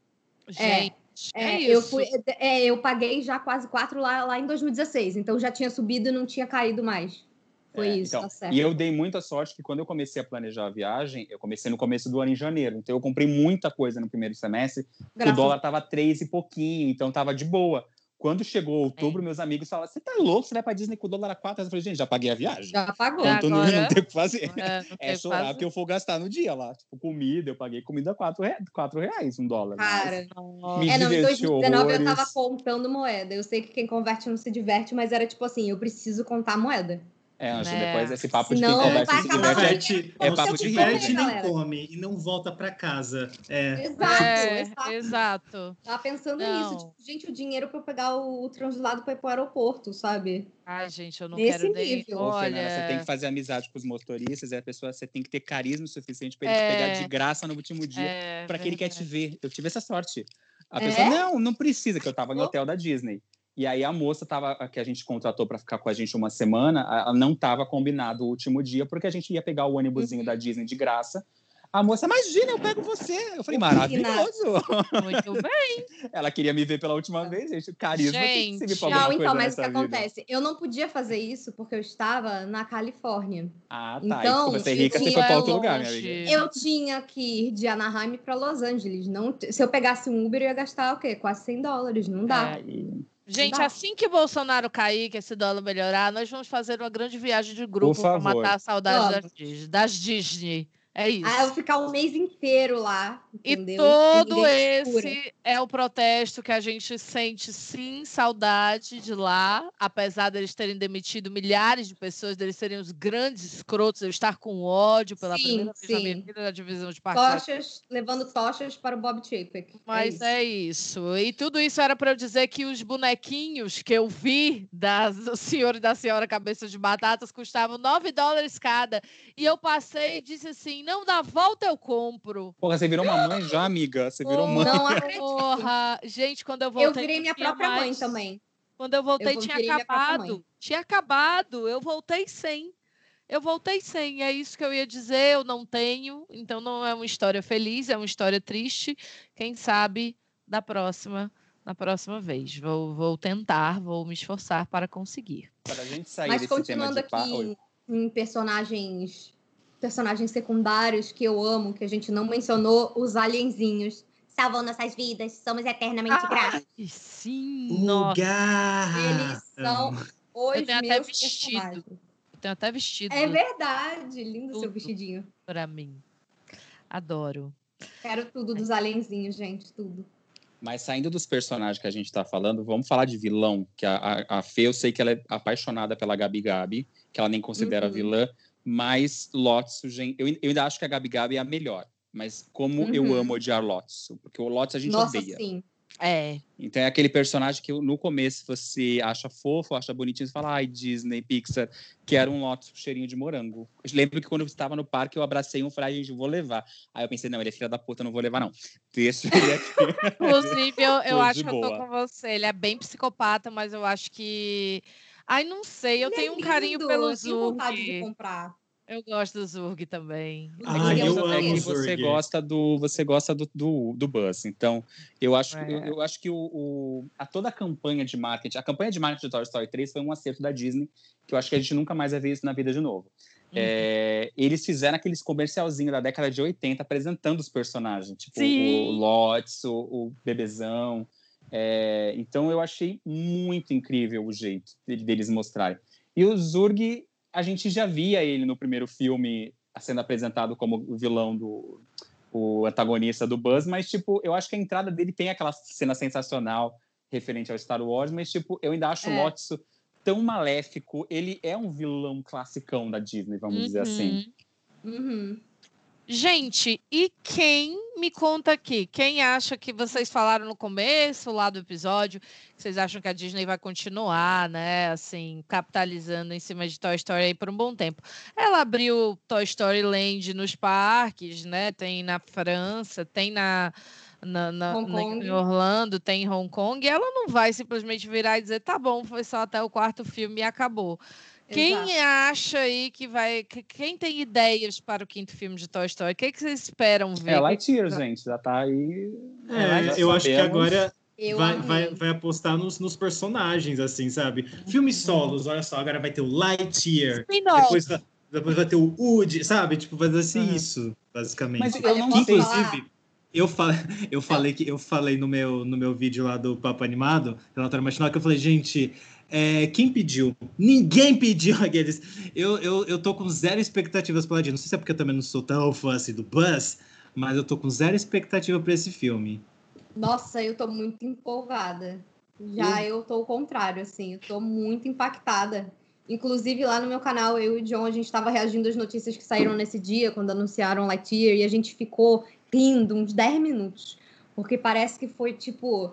Gente, é, É, isso. eu fui, é, eu paguei já quase 4 lá, lá em 2016, então já tinha subido e não tinha caído mais. Foi É, isso, então, tá certo. E eu dei muita sorte que quando eu comecei a planejar a viagem, eu comecei no começo do ano em janeiro. Então eu comprei muita coisa no primeiro semestre. Graças O dólar tava três e pouquinho, então tava de boa. Quando chegou outubro, meus amigos falaram: Você tá louco? Você vai pra Disney com o dólar a 4? Eu falei: Gente, já paguei a viagem. Já pagou. Então não, Agora- não tem o que fazer. É, não É chorar fazer. porque eu for gastar no dia lá. Tipo, comida, eu paguei comida 4 reais, 4 reais um dólar. Cara, Nossa. Me é, não, em diverti 2019 eu tava horrores. contando moeda. Eu sei que quem converte não se diverte, mas era tipo assim, eu preciso contar moeda. É, Anjo, É. depois esse papo Senão de quem conversa se diverte. com é- é não papo de rico. nem galera. come e não volta pra casa. É. Exato, É, exato. exato. Tava pensando Não. nisso. Tipo, gente, o dinheiro pra eu pegar o, o translado pra ir pro aeroporto, sabe? Ai, gente, eu não Nesse quero nem. nível. Ô, Fernanda, Olha. você tem que fazer amizade com os motoristas e a pessoa você tem que ter carisma suficiente para ele É. te pegar de graça no último dia É, para que ele quer te ver. Eu tive essa sorte. A É? pessoa, não, não precisa, que eu tava Oh. hotel da Disney. E aí a moça tava, que a gente contratou para ficar com a gente uma semana, ela não tava combinado o último dia, porque a gente ia pegar o ônibusinho Uhum. da Disney de graça. A moça, imagina, eu pego você. Eu falei, maravilhoso. Muito bem. Ela queria me ver pela última vez, gente. Carisma tem que servir Gente, Não, coisa então, mas o que vida. acontece? Eu não podia fazer isso porque eu estava na Califórnia. Ah, tá. Então, se você é rica, você tinha foi para outro lugar, minha longe. amiga. Eu tinha que ir de Anaheim para Los Angeles. Não, se eu pegasse um Uber, eu ia gastar o quê? Quase 100 dólares. Não dá. É. Aí- Gente, dá. assim que Bolsonaro cair, que esse dólar melhorar, nós vamos fazer uma grande viagem de grupo para matar a saudade das, das Disney. É isso. Ah, eu vou ficar um mês inteiro lá. Entendeu? E todo esse é o protesto que a gente sente, sim, saudade de lá, apesar deles terem demitido milhares de pessoas, deles serem os grandes escrotos, eu estar com ódio pela sim, primeira vez na minha vida da divisão de partidos. Tochas, levando tochas para o Bob Chapek. É Mas é isso. é isso. E tudo isso era para eu dizer que os bonequinhos que eu vi das, do senhor e da senhora cabeça de batatas custavam 9 dólares cada. E eu passei e disse assim, não dá volta, eu compro. Porra, você virou uma mãe já, amiga? Você virou mãe. Não acredito. Porra, gente, quando eu voltei. Eu virei minha própria mais... mãe também. Quando eu voltei, eu tinha acabado. Tinha acabado. Eu voltei sem. Eu voltei sem. É isso que eu ia dizer. Eu não tenho. Então não é uma história feliz, é uma história triste. Quem sabe da próxima na próxima vez. Vou, vou tentar, vou me esforçar para conseguir. Para a gente sair Mas desse continuando tema de aqui em personagens personagens secundários que eu amo, que a gente não mencionou, os alienzinhos. Salvam nossas vidas, somos eternamente gratos. Sim, Lugar. Eles são os eu tenho meus até vestido. Eu tenho até vestido. É verdade, lindo seu vestidinho. Para mim. Adoro. Quero tudo dos alienzinhos, gente, tudo. Mas saindo dos personagens que a gente está falando, vamos falar de vilão, que a, a, a Fê, eu sei que ela é apaixonada pela Gabi Gabi, que ela nem considera uhum. vilã, mas Lotso, gente, eu, eu ainda acho que a Gabi Gabi é a melhor. Mas como uhum. eu amo odiar Lotso, porque o Lotso a gente Nossa, odeia. Sim. É. Então é aquele personagem que no começo você acha fofo, acha bonitinho, você fala, ai, Disney, Pixar, quero um Lotus com cheirinho de morango. Eu lembro que quando eu estava no parque, eu abracei um e falei, gente, vou levar. Aí eu pensei, não, ele é filha da puta, não vou levar, não. Deixa ele aqui. Inclusive, eu, eu acho que eu tô com você. Ele é bem psicopata, mas eu acho que. Ai, não sei, eu ele tenho é um carinho pelo eu tenho Zurg. vontade de comprar. Eu gosto do Zurg também. Ah, é eu que, amo é que Zurg. você gosta do você gosta do, do, do Buzz. Então, eu acho, É. eu, eu acho que o, o- a toda a campanha de marketing, a campanha de marketing de Toy Story 3 foi um acerto da Disney, que eu acho que a gente nunca mais vai ver isso na vida de novo. Uhum. É, eles fizeram aqueles comercialzinhos da década de 80 apresentando os personagens, tipo Sim. o Lotus, o, o Bebezão. É, então eu achei muito incrível o jeito de- deles mostrarem. E o Zurg, a gente já via ele no primeiro filme sendo apresentado como o vilão do o antagonista do Buzz, mas tipo, eu acho que a entrada dele tem aquela cena sensacional referente ao Star Wars, mas tipo, eu ainda acho o É. Lotso tão maléfico, ele é um vilão classicão da Disney, vamos dizer assim. Uhum. Gente, e quem me conta aqui? Quem acha que vocês falaram no começo lá do episódio, que vocês acham que a Disney vai continuar, né, assim, capitalizando em cima de Toy Story aí por um bom tempo? Ela abriu Toy Story Land nos parques, né? Tem na França, tem na, na, na- na- em Orlando, tem em Hong Kong, e ela não vai simplesmente virar e dizer, tá bom, foi só até o quarto filme e acabou. Quem Exato. acha aí que vai. que- Quem tem ideias para o quinto filme de Toy Story? O que, que vocês esperam ver? É, O que Lightyear, que- gente, já tá aí. É, já eu acho que agora Eu vai, vai, vai apostar nos, nos personagens, assim, sabe? Filmes solos, olha só, agora vai ter o Lightyear, depois, vai- depois vai ter o Woody, sabe? Tipo, vai ser Uhum. isso, basicamente. Mas eu não falar? Inclusive, eu falei, eu falei que eu falei no meu, no meu vídeo lá do Papo Animado, relatório matinal, que eu falei, gente, é, quem pediu? Ninguém pediu aqueles. Eu, eu, eu tô com zero expectativas pela Disney. Não sei se é porque eu também não sou tão fã assim do Buzz, mas eu tô com zero expectativa pra esse filme. Nossa, eu tô muito empolgada. Já eu tô o contrário, assim, eu tô muito impactada. Inclusive, lá no meu canal, eu e o John, a gente estava reagindo às notícias que saíram nesse dia, quando anunciaram Lightyear, e a gente ficou rindo uns 10 minutos. Porque parece que foi, tipo,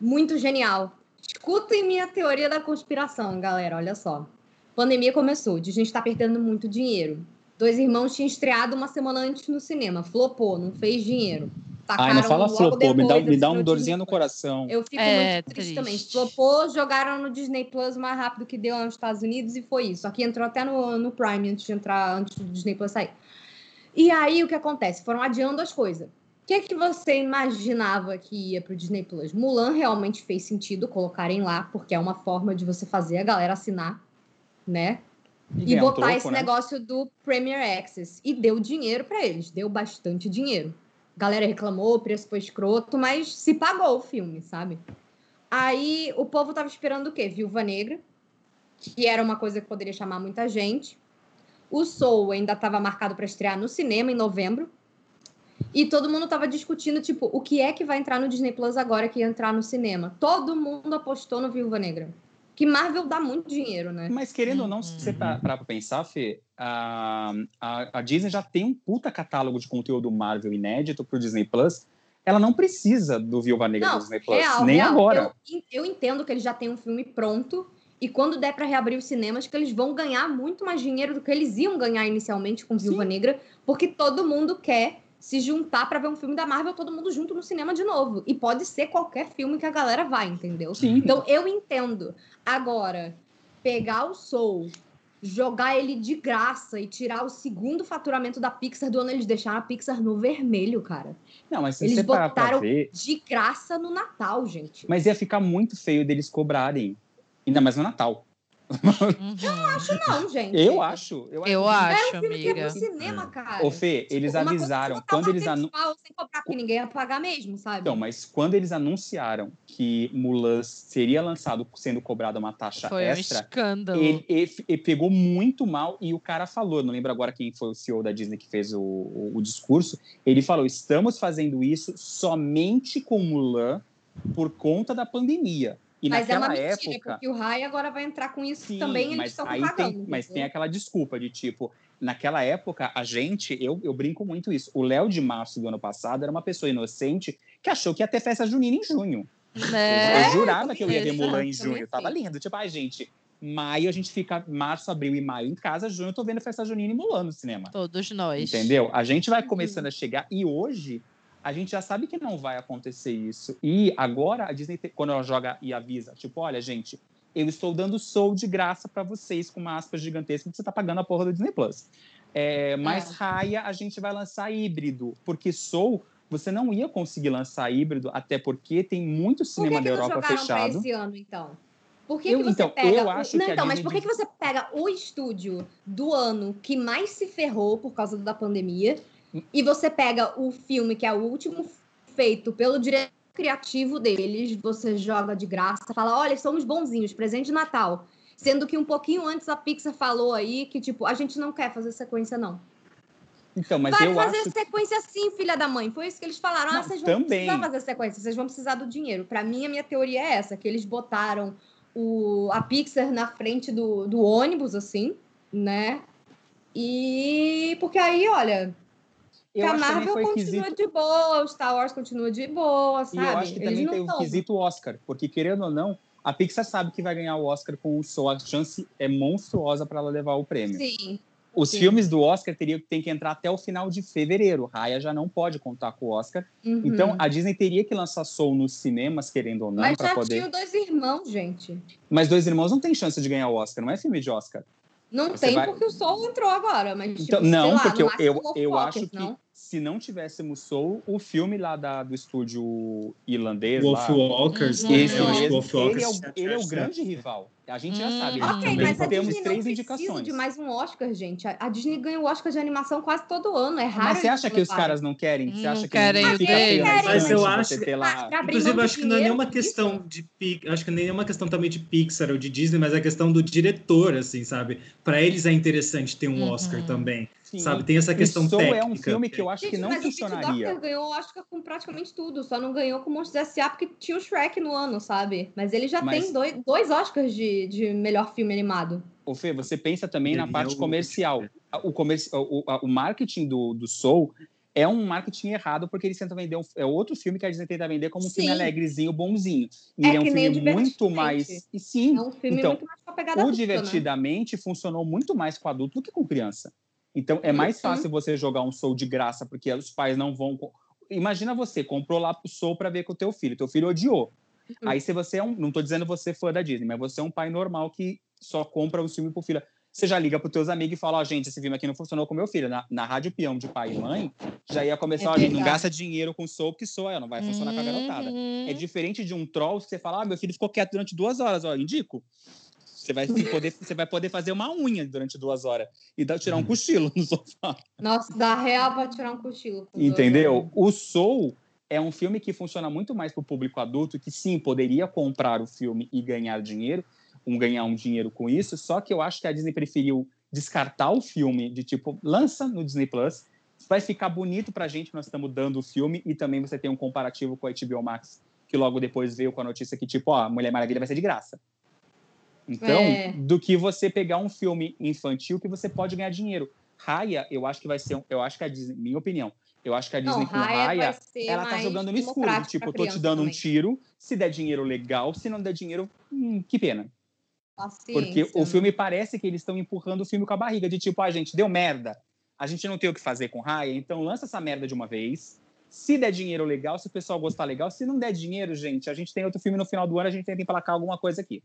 muito genial. Escutem minha teoria da conspiração, galera, olha só. Pandemia começou, Disney está perdendo muito dinheiro. Dois irmãos tinham estreado uma semana antes no cinema, flopou, não fez dinheiro. Ai, não fala flopou, me dá, me dá assim, um Disney no coração. Eu fico É, muito triste, também. triste. Flopou, jogaram no Disney Plus o mais rápido que deu lá nos Estados Unidos e foi isso. Aqui entrou até no, no Prime antes de entrar, antes do Disney Plus sair. E aí o que acontece? Foram adiando as coisas. O que, que você imaginava que ia pro Disney Plus? Mulan realmente fez sentido colocarem lá, porque é uma forma de você fazer a galera assinar, né? E um botar troco, esse né? negócio do Premier Access. E deu dinheiro para eles, deu bastante dinheiro. A galera reclamou, o preço foi escroto, mas se pagou o filme, sabe? Aí o povo tava esperando o quê? Viúva Negra, que era uma coisa que poderia chamar muita gente. o Soul ainda estava marcado para estrear no cinema em novembro. E todo mundo estava discutindo, tipo, o que é que vai entrar no Disney Plus agora que ia entrar no cinema? Todo mundo apostou no Viúva Negra. Que Marvel dá muito dinheiro, né? Mas querendo ou não, se você parar pra pensar, Fê, a, a, a, Disney já tem um puta catálogo de conteúdo Marvel inédito pro Disney Plus. Ela não precisa do Viúva Negra não, do Disney Plus, real, nem real. agora. Eu, eu entendo que eles já têm um filme pronto e quando der para reabrir os cinemas, que eles vão ganhar muito mais dinheiro do que eles iam ganhar inicialmente com Viúva Sim. Negra, porque todo mundo quer se juntar para ver um filme da Marvel, todo mundo junto no cinema de novo. E pode ser qualquer filme que a galera vai, entendeu? Sim. Então eu entendo. Agora, pegar o Soul, jogar ele de graça e tirar o segundo faturamento da Pixar do ano, eles deixaram a Pixar no vermelho, cara. Não, mas se eles você botaram ver... de graça no Natal, gente. Mas ia ficar muito feio deles cobrarem. Ainda mais no Natal. Uhum. Eu não acho, não, gente. Eu acho. Eu, eu acho, Era um filme amiga. que pro cinema, cara. Ô, Fê, tipo, eles avisaram. Quando eles anunciaram. Sem cobrar, porque ninguém ia pagar mesmo, sabe? Então, mas quando eles anunciaram que Mulan seria lançado sendo cobrada uma taxa foi extra. Um escândalo. Ele, ele, ele, pegou muito mal e o cara falou, não lembro agora quem foi o CEO da Disney que fez o, o, o discurso. Ele falou: estamos fazendo isso somente com Mulan por conta da pandemia. E mas é naquela uma mentira, época, porque o Rai agora vai entrar com isso sim, também, eles mas estão aí pagando. tem, mas tem aquela desculpa de tipo, naquela época, a gente, eu, eu brinco muito isso. O Léo de março do ano passado era uma pessoa inocente que achou que ia ter festa junina em junho. Né? Eu jurava que eu ia ver Mulan em junho. Tava lindo. Tipo, ai, gente, maio a gente fica março, abril e maio em casa, junho eu tô vendo festa junina e Mulan no cinema. Todos nós. Entendeu? A gente Uhum. vai começando a chegar e hoje a gente já sabe que não vai acontecer isso. E agora a Disney, quando ela joga e avisa, tipo, olha, gente, eu estou dando Soul de graça para vocês com uma aspas gigantesca que você tá pagando a porra do Disney Plus. É, mas É. Raya a gente vai lançar híbrido, porque Soul você não ia conseguir lançar híbrido, até porque tem muito Por cinema que, que da Europa pra fechado. esse ano, então? Por que, Eu- que você então, pega. eu o- acho não, que então, mas por que, que você pega o estúdio do ano que mais se ferrou por causa da pandemia. E você pega o filme que é o último feito pelo diretor criativo deles, você joga de graça, fala: olha, somos bonzinhos, presente de Natal. Sendo que um pouquinho antes a Pixar falou aí que, tipo, a gente não quer fazer sequência, não. Então, mas Vai eu fazer acho sequência sim, filha da mãe. Foi isso que eles falaram. Não, ah, vocês vão também. precisar fazer sequência, vocês vão precisar do dinheiro. Pra mim, a minha teoria é essa, que eles botaram o, a Pixar na frente do, do ônibus, assim, né? E porque aí, olha, eu a Marvel continua quesito de boa, o Star Wars continua de boa, sabe? E eu acho que Eles também tem o tão- quesito Oscar, porque querendo ou não, a Pixar sabe que vai ganhar o Oscar com o Soul, a chance é monstruosa para ela levar o prêmio. Sim. Os sim. filmes do Oscar teriam tem que entrar até o final de fevereiro. Raya já não pode contar com o Oscar. uhum. Então a Disney teria que lançar Soul nos cinemas, querendo ou não, Mas para já poder. tinha dois irmãos, gente. Mas Dois Irmãos não tem chance de ganhar o Oscar, não é filme de Oscar. Não Você tem vai- porque o Sol entrou agora, mas Então, tipo, não, sei lá, porque no eu, eu, eu acho que não? se não tivéssemos Soul, o filme lá da, do estúdio irlandês. Wolf lá, Walkers. Uhum. né? Esse Eu acho que mesmo, Wolf ele, Walkers. é o, ele é o grande rival. A gente já Hum, sabe. ok, Eles Ok, mas a temos Disney três não indicações. de mais um Oscar, gente. A, Disney ganha o Oscar de animação quase todo ano. É raro. Mas você acha que os caras não querem? Você Não acha que querem não fica deles. feio na Mas estante eu você acho- ter lá... Ah, Inclusive, acho que não é nenhuma isso. questão de acho que nem é uma questão também de Pixar ou de Disney, mas é a questão do diretor, assim, sabe? Para eles é interessante ter um Uhum. Oscar também, Sim. sabe? Tem essa questão o Soul técnica. é um filme que eu acho Gente, que não mas o funcionaria. Doctor ganhou o Oscar com praticamente tudo. Só não ganhou com Monstros S.A. porque tinha o Shrek no ano, sabe? Mas ele já Mas- tem dois, dois Oscars de, de melhor filme animado. Ô, Fê, você pensa também na Ele parte é o- comercial. O, comerci... o, o- o marketing do, do Soul é um marketing errado, porque eles tentam vender. Um... É outro filme que a Disney tenta vender como um filme Sim. alegrezinho, bonzinho. E É ele é um que nem o filme muito mais. E sim, É um filme Então, muito mais com a pegada o adulta, né? Divertidamente funcionou muito mais com adulto do que com criança. Então é mais Uhum. fácil você jogar um Soul de graça, porque os pais não vão. Imagina você, comprou lá o Soul para ver com o teu filho. Teu filho odiou. Uhum. Aí se você é um. Não tô dizendo você fã da Disney, mas você é um pai normal que só compra o filme pro filho. Você já liga pros teus amigos e fala, ó, gente, esse filme aqui não funcionou com meu filho. Na, na rádio peão de pai e mãe, já ia começar, É ó, gente, não gasta dinheiro com Soul, porque Soul é, não vai funcionar com a garotada. Uhum. É diferente de um troll que você fala, ah, meu filho ficou quieto durante duas horas, ó, indico. Você vai, se poder, você vai poder fazer uma unha durante duas horas e dar, tirar um cochilo no sofá. Nossa, dá real pra tirar um cochilo. Entendeu? O Soul é um filme que funciona muito mais para o público adulto, que sim, poderia comprar o filme e ganhar dinheiro, um ganhar um dinheiro com isso, só que eu acho que a Disney preferiu descartar o filme de tipo, lança no Disney Plus, vai ficar bonito pra gente, nós estamos dando o filme, e também você tem um comparativo com a HBO Max, que logo depois veio com a notícia que, tipo, ó, Mulher Maravilha vai ser de graça. Então, é. do que você pegar um filme infantil que você pode ganhar dinheiro. Raya, eu acho que vai ser, eu acho que a Disney, minha opinião, eu acho que a Disney Não, com Raya, ela tá jogando no escuro, tipo, tô te dando também. um tiro, se der dinheiro legal, se não der dinheiro, hum, que pena. Porque o filme parece que eles estão empurrando o filme com a barriga, de tipo, ah, gente, deu merda. A gente não tem o que fazer com Raya, então lança essa merda de uma vez. Se der dinheiro legal, se o pessoal gostar legal. Se não der dinheiro, gente, a gente tem outro filme no final do ano, a gente tenta emplacar alguma coisa aqui.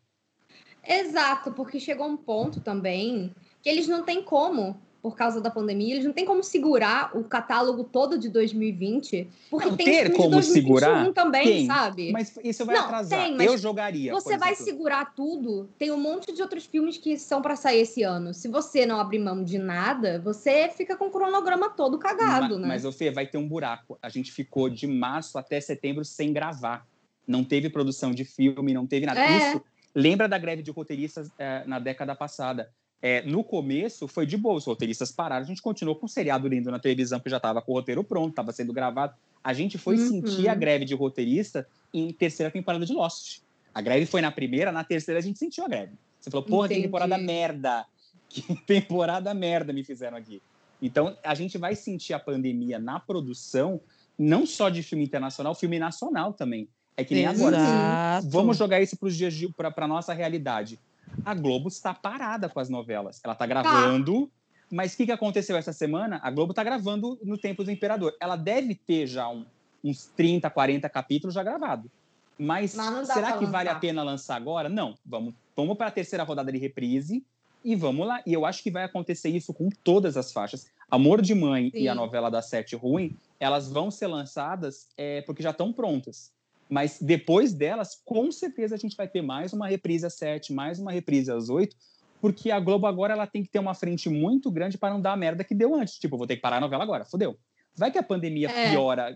Exato, porque chegou um ponto também que eles não têm como por causa da pandemia, eles não têm como segurar o catálogo todo de 2020, porque não, tem ter como de segurar também, tem, sabe? Mas isso vai não, atrasar. Tem, eu jogaria. Você vai segurar tudo. Tem um monte de outros filmes que são para sair esse ano. Se você não abrir mão de nada, você fica com o cronograma todo cagado, mas, né? Mas, Fê, vai ter um buraco. A gente ficou de março até setembro sem gravar. Não teve produção de filme, não teve nada. É. Isso lembra da greve de roteiristas é, na década passada é, no começo foi de boa, os roteiristas pararam, a gente continuou com o seriado lindo na televisão, que já estava com o roteiro pronto, estava sendo gravado. A gente foi uhum. sentir a greve de roteirista em terceira temporada de Lost. A greve foi na primeira, na terceira a gente sentiu a greve. Você falou, porra, Entendi. que temporada merda! Que temporada merda me fizeram aqui. Então, a gente vai sentir a pandemia na produção, não só de filme internacional, filme nacional também. É que nem Exato. agora. Vamos jogar isso para os dias para a nossa realidade a Globo está parada com as novelas. Ela está gravando, tá. mas o que, que aconteceu essa semana? A Globo está gravando no Tempo do Imperador. Ela deve ter já um, uns 30, 40 capítulos já gravados. Mas será que vale a pena lançar agora? Não. Vamos, vamos para a terceira rodada de reprise e vamos lá. E eu acho que vai acontecer isso com todas as faixas. Amor de Mãe Sim. e a novela da Sete Ruim, elas vão ser lançadas é, porque já estão prontas. Mas depois delas, com certeza a gente vai ter mais uma reprise às sete, mais uma reprise às oito, porque a Globo agora ela tem que ter uma frente muito grande para não dar a merda que deu antes. Tipo, vou ter que parar a novela agora, fodeu. Vai que a pandemia é. piora,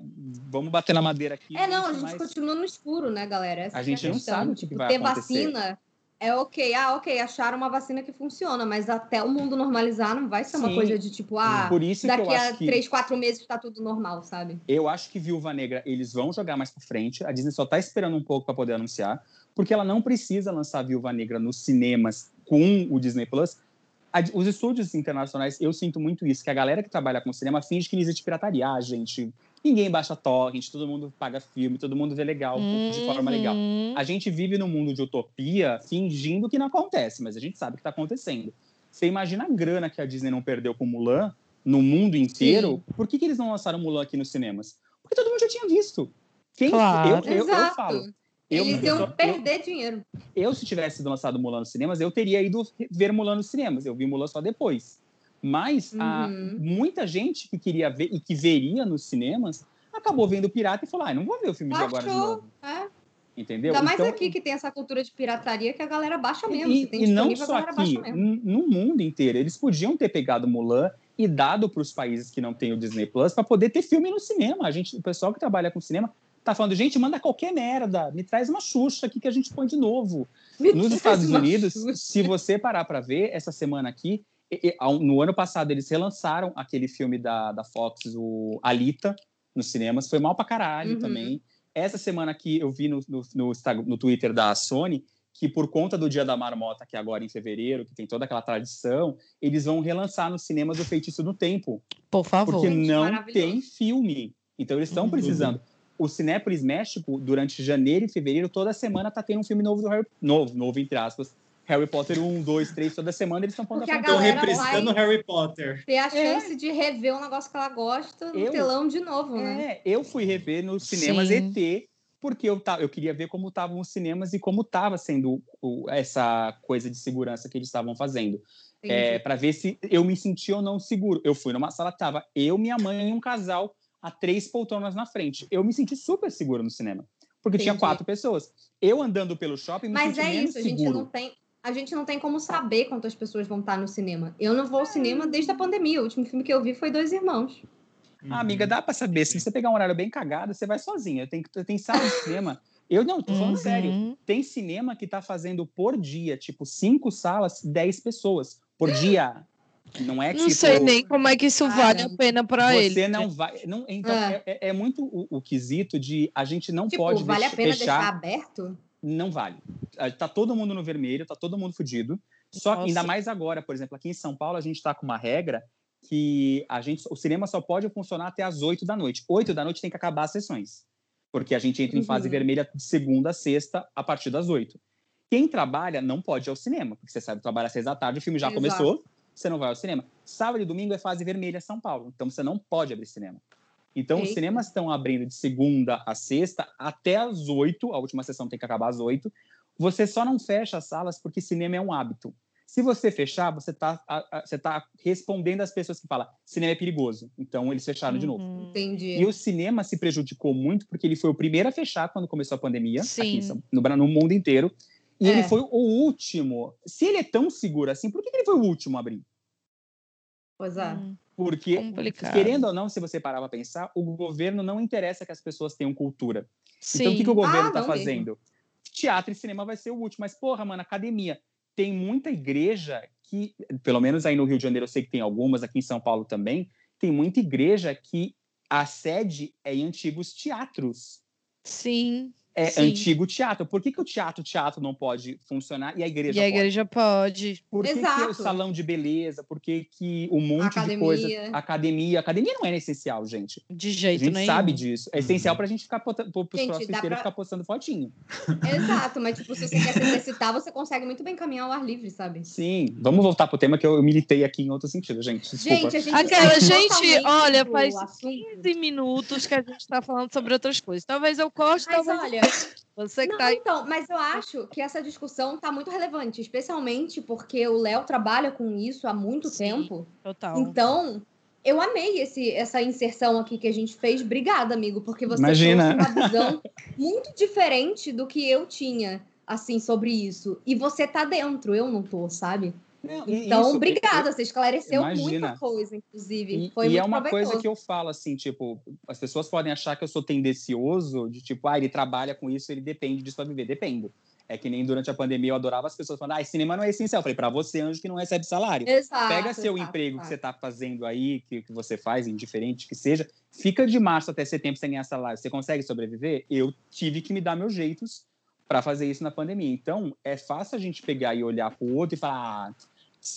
vamos bater na madeira aqui. É, não, a gente mais... continua no escuro, né, galera? Essa a gente é a não sabe o que, tipo, vai ter acontecer. vacina é ok. Ah, ok, acharam uma vacina que funciona, mas até o mundo normalizar não vai ser Sim. uma coisa de tipo, ah, daqui a três, quatro meses está tudo normal, sabe? Eu acho que Viúva Negra eles vão jogar mais para frente. A Disney só está esperando um pouco para poder anunciar, porque ela não precisa lançar Viúva Negra nos cinemas com o Disney Plus. Os estúdios internacionais, eu sinto muito isso, que a galera que trabalha com cinema finge que não existe pirataria. Ah, gente, Ninguém baixa torrent, todo mundo paga filme, todo mundo vê legal, uhum. de forma legal. Uhum. A gente vive num mundo de utopia fingindo que não acontece, mas a gente sabe que está acontecendo. Você imagina a grana que a Disney não perdeu com Mulan no mundo inteiro? Sim. Por que, que eles não lançaram Mulan aqui nos cinemas? Porque todo mundo já tinha visto. Quem, claro. eu, eu, eu falo. Eu, Eles iam eu, perder dinheiro. Eu, se tivesse lançado Mulan nos cinemas, eu teria ido ver Mulan nos cinemas. Eu vi Mulan só depois. Mas uhum. a, muita gente que queria ver e que veria nos cinemas acabou vendo pirata e falou: ah, não vou ver o filme Baixou, de agora de novo. É. Entendeu? Ainda mais então, aqui que tem essa cultura de pirataria que a galera baixa mesmo. E, e não só aqui, no mundo inteiro. Eles podiam ter pegado Mulan e dado para os países que não têm o Disney Plus para poder ter filme no cinema. A gente, o pessoal que trabalha com cinema tá falando, gente, manda qualquer merda, me traz uma Xuxa aqui que a gente põe de novo. Me Nos Estados Unidos, Xuxa. se você parar para ver, essa semana aqui, no ano passado, eles relançaram aquele filme da, da Fox, o Alita, nos cinemas. Foi mal pra caralho uhum. também. Essa semana aqui eu vi no, no, no, no Twitter da Sony que por conta do Dia da Marmota, que é agora em fevereiro, que tem toda aquela tradição, eles vão relançar nos cinemas o Feitiço do Tempo. Por favor. Porque não tem filme. Então eles estão uhum. precisando. O Cinépolis México, durante janeiro e fevereiro, toda semana tá tendo um filme novo do Harry... Novo, novo entre aspas, Harry Potter 1, 2, 3, toda semana eles estão pondo a Estão representando Harry Potter. Ter a é. chance é. de rever um negócio que ela gosta no eu, telão de novo, né? É, eu fui rever nos cinemas Sim. ET, porque eu, eu queria ver como estavam os cinemas e como estava sendo o, essa coisa de segurança que eles estavam fazendo. É, para ver se eu me sentia ou não seguro. Eu fui numa sala que tava eu, minha mãe e um casal a três poltronas na frente. Eu me senti super seguro no cinema. Porque Entendi. tinha quatro pessoas. Eu andando pelo shopping me Mas senti é menos isso, seguro. a gente não tem a gente não tem como saber quantas pessoas vão estar no cinema. Eu não vou ao cinema desde a pandemia. O último filme que eu vi foi Dois Irmãos. Ah, amiga, dá para saber. Se você pegar um horário bem cagado, você vai sozinha. Tem, tem sala de cinema. Eu não, tô falando uhum. sério. Tem cinema que tá fazendo por dia, tipo, cinco salas, dez pessoas por dia. Não é Não tipo, sei nem como é que isso vale a pena para ele. Você não vai. Não, então, é, é, é muito o, o, quesito de a gente não tipo, pode vale deixar, a pena deixar aberto? Não vale. Tá todo mundo no vermelho, tá todo mundo fudido. Só que ainda mais agora, por exemplo, aqui em São Paulo, a gente está com uma regra que a gente, o cinema só pode funcionar até as 8 da noite. 8 da noite tem que acabar as sessões. Porque a gente entra em fase uhum. vermelha de segunda a sexta, a partir das 8. Quem trabalha não pode ir ao cinema, porque você sabe, trabalha às seis da tarde, o filme já Exato. começou, você não vai ao cinema. Sábado e domingo é fase vermelha São Paulo, então você não pode abrir cinema. Então, Eita. os cinemas estão abrindo de segunda a sexta até às oito, a última sessão tem que acabar às oito. Você só não fecha as salas porque cinema é um hábito. Se você fechar, você está você tá respondendo às pessoas que falam cinema é perigoso. Então, eles fecharam uhum. de novo. Uhum. Entendi. E o cinema se prejudicou muito porque ele foi o primeiro a fechar quando começou a pandemia, Sim. aqui no, no mundo inteiro. E é. ele foi o último. Se ele é tão seguro assim, por que ele foi o último a abrir? Pois é. Hum, porque, Complicado. querendo ou não, se você parar para pensar, o governo não interessa que as pessoas tenham cultura. Sim. Então, o que, que o governo está ah, fazendo? Mesmo. Teatro e cinema vai ser o último. Mas, porra, mano, academia tem muita igreja que, pelo menos aí no Rio de Janeiro eu sei que tem algumas, aqui em São Paulo também, tem muita igreja que a sede é em antigos teatros. Sim é Sim. antigo teatro. Por que, que o teatro teatro não pode funcionar e a igreja e a igreja pode? Por que, que o salão de beleza? Por que, que um monte academia. de coisa... Academia. Academia não é essencial, gente. De jeito nenhum. A gente nenhum. sabe disso. É essencial pra gente ficar... Pros próximos pra... ficar postando fotinho. Exato. Mas, tipo, se você quer se exercitar, você consegue muito bem caminhar ao ar livre, sabe? Sim. Vamos voltar pro tema que eu militei aqui em outro sentido, gente. Desculpa. Gente, a gente... Aquela, gente, olha, faz 15 minutos que a gente tá falando sobre outras coisas. Talvez eu goste, mas talvez... olha... Você que não, tá. Então, mas eu acho que essa discussão está muito relevante, especialmente porque o Léo trabalha com isso há muito Sim, tempo. Total. Então, eu amei esse, essa inserção aqui que a gente fez. Obrigada, amigo, porque você Imagina. trouxe uma visão muito diferente do que eu tinha, assim, sobre isso. E você tá dentro, eu não tô, sabe? Não, então, isso, obrigada, você esclareceu imagina. muita coisa, inclusive. E, Foi e é uma proveitoso. coisa que eu falo, assim, tipo, as pessoas podem achar que eu sou tendencioso, de tipo, ah, ele trabalha com isso, ele depende disso para viver. Dependo. É que nem durante a pandemia eu adorava as pessoas falando, ah, cinema não é essencial. Eu falei, para você, anjo que não recebe salário. Exato, Pega seu exato, emprego exato. que você está fazendo aí, que, que você faz, indiferente que seja, fica de março até setembro sem ganhar salário. Você consegue sobreviver? Eu tive que me dar meus jeitos para fazer isso na pandemia. Então, é fácil a gente pegar e olhar para o outro e falar, ah,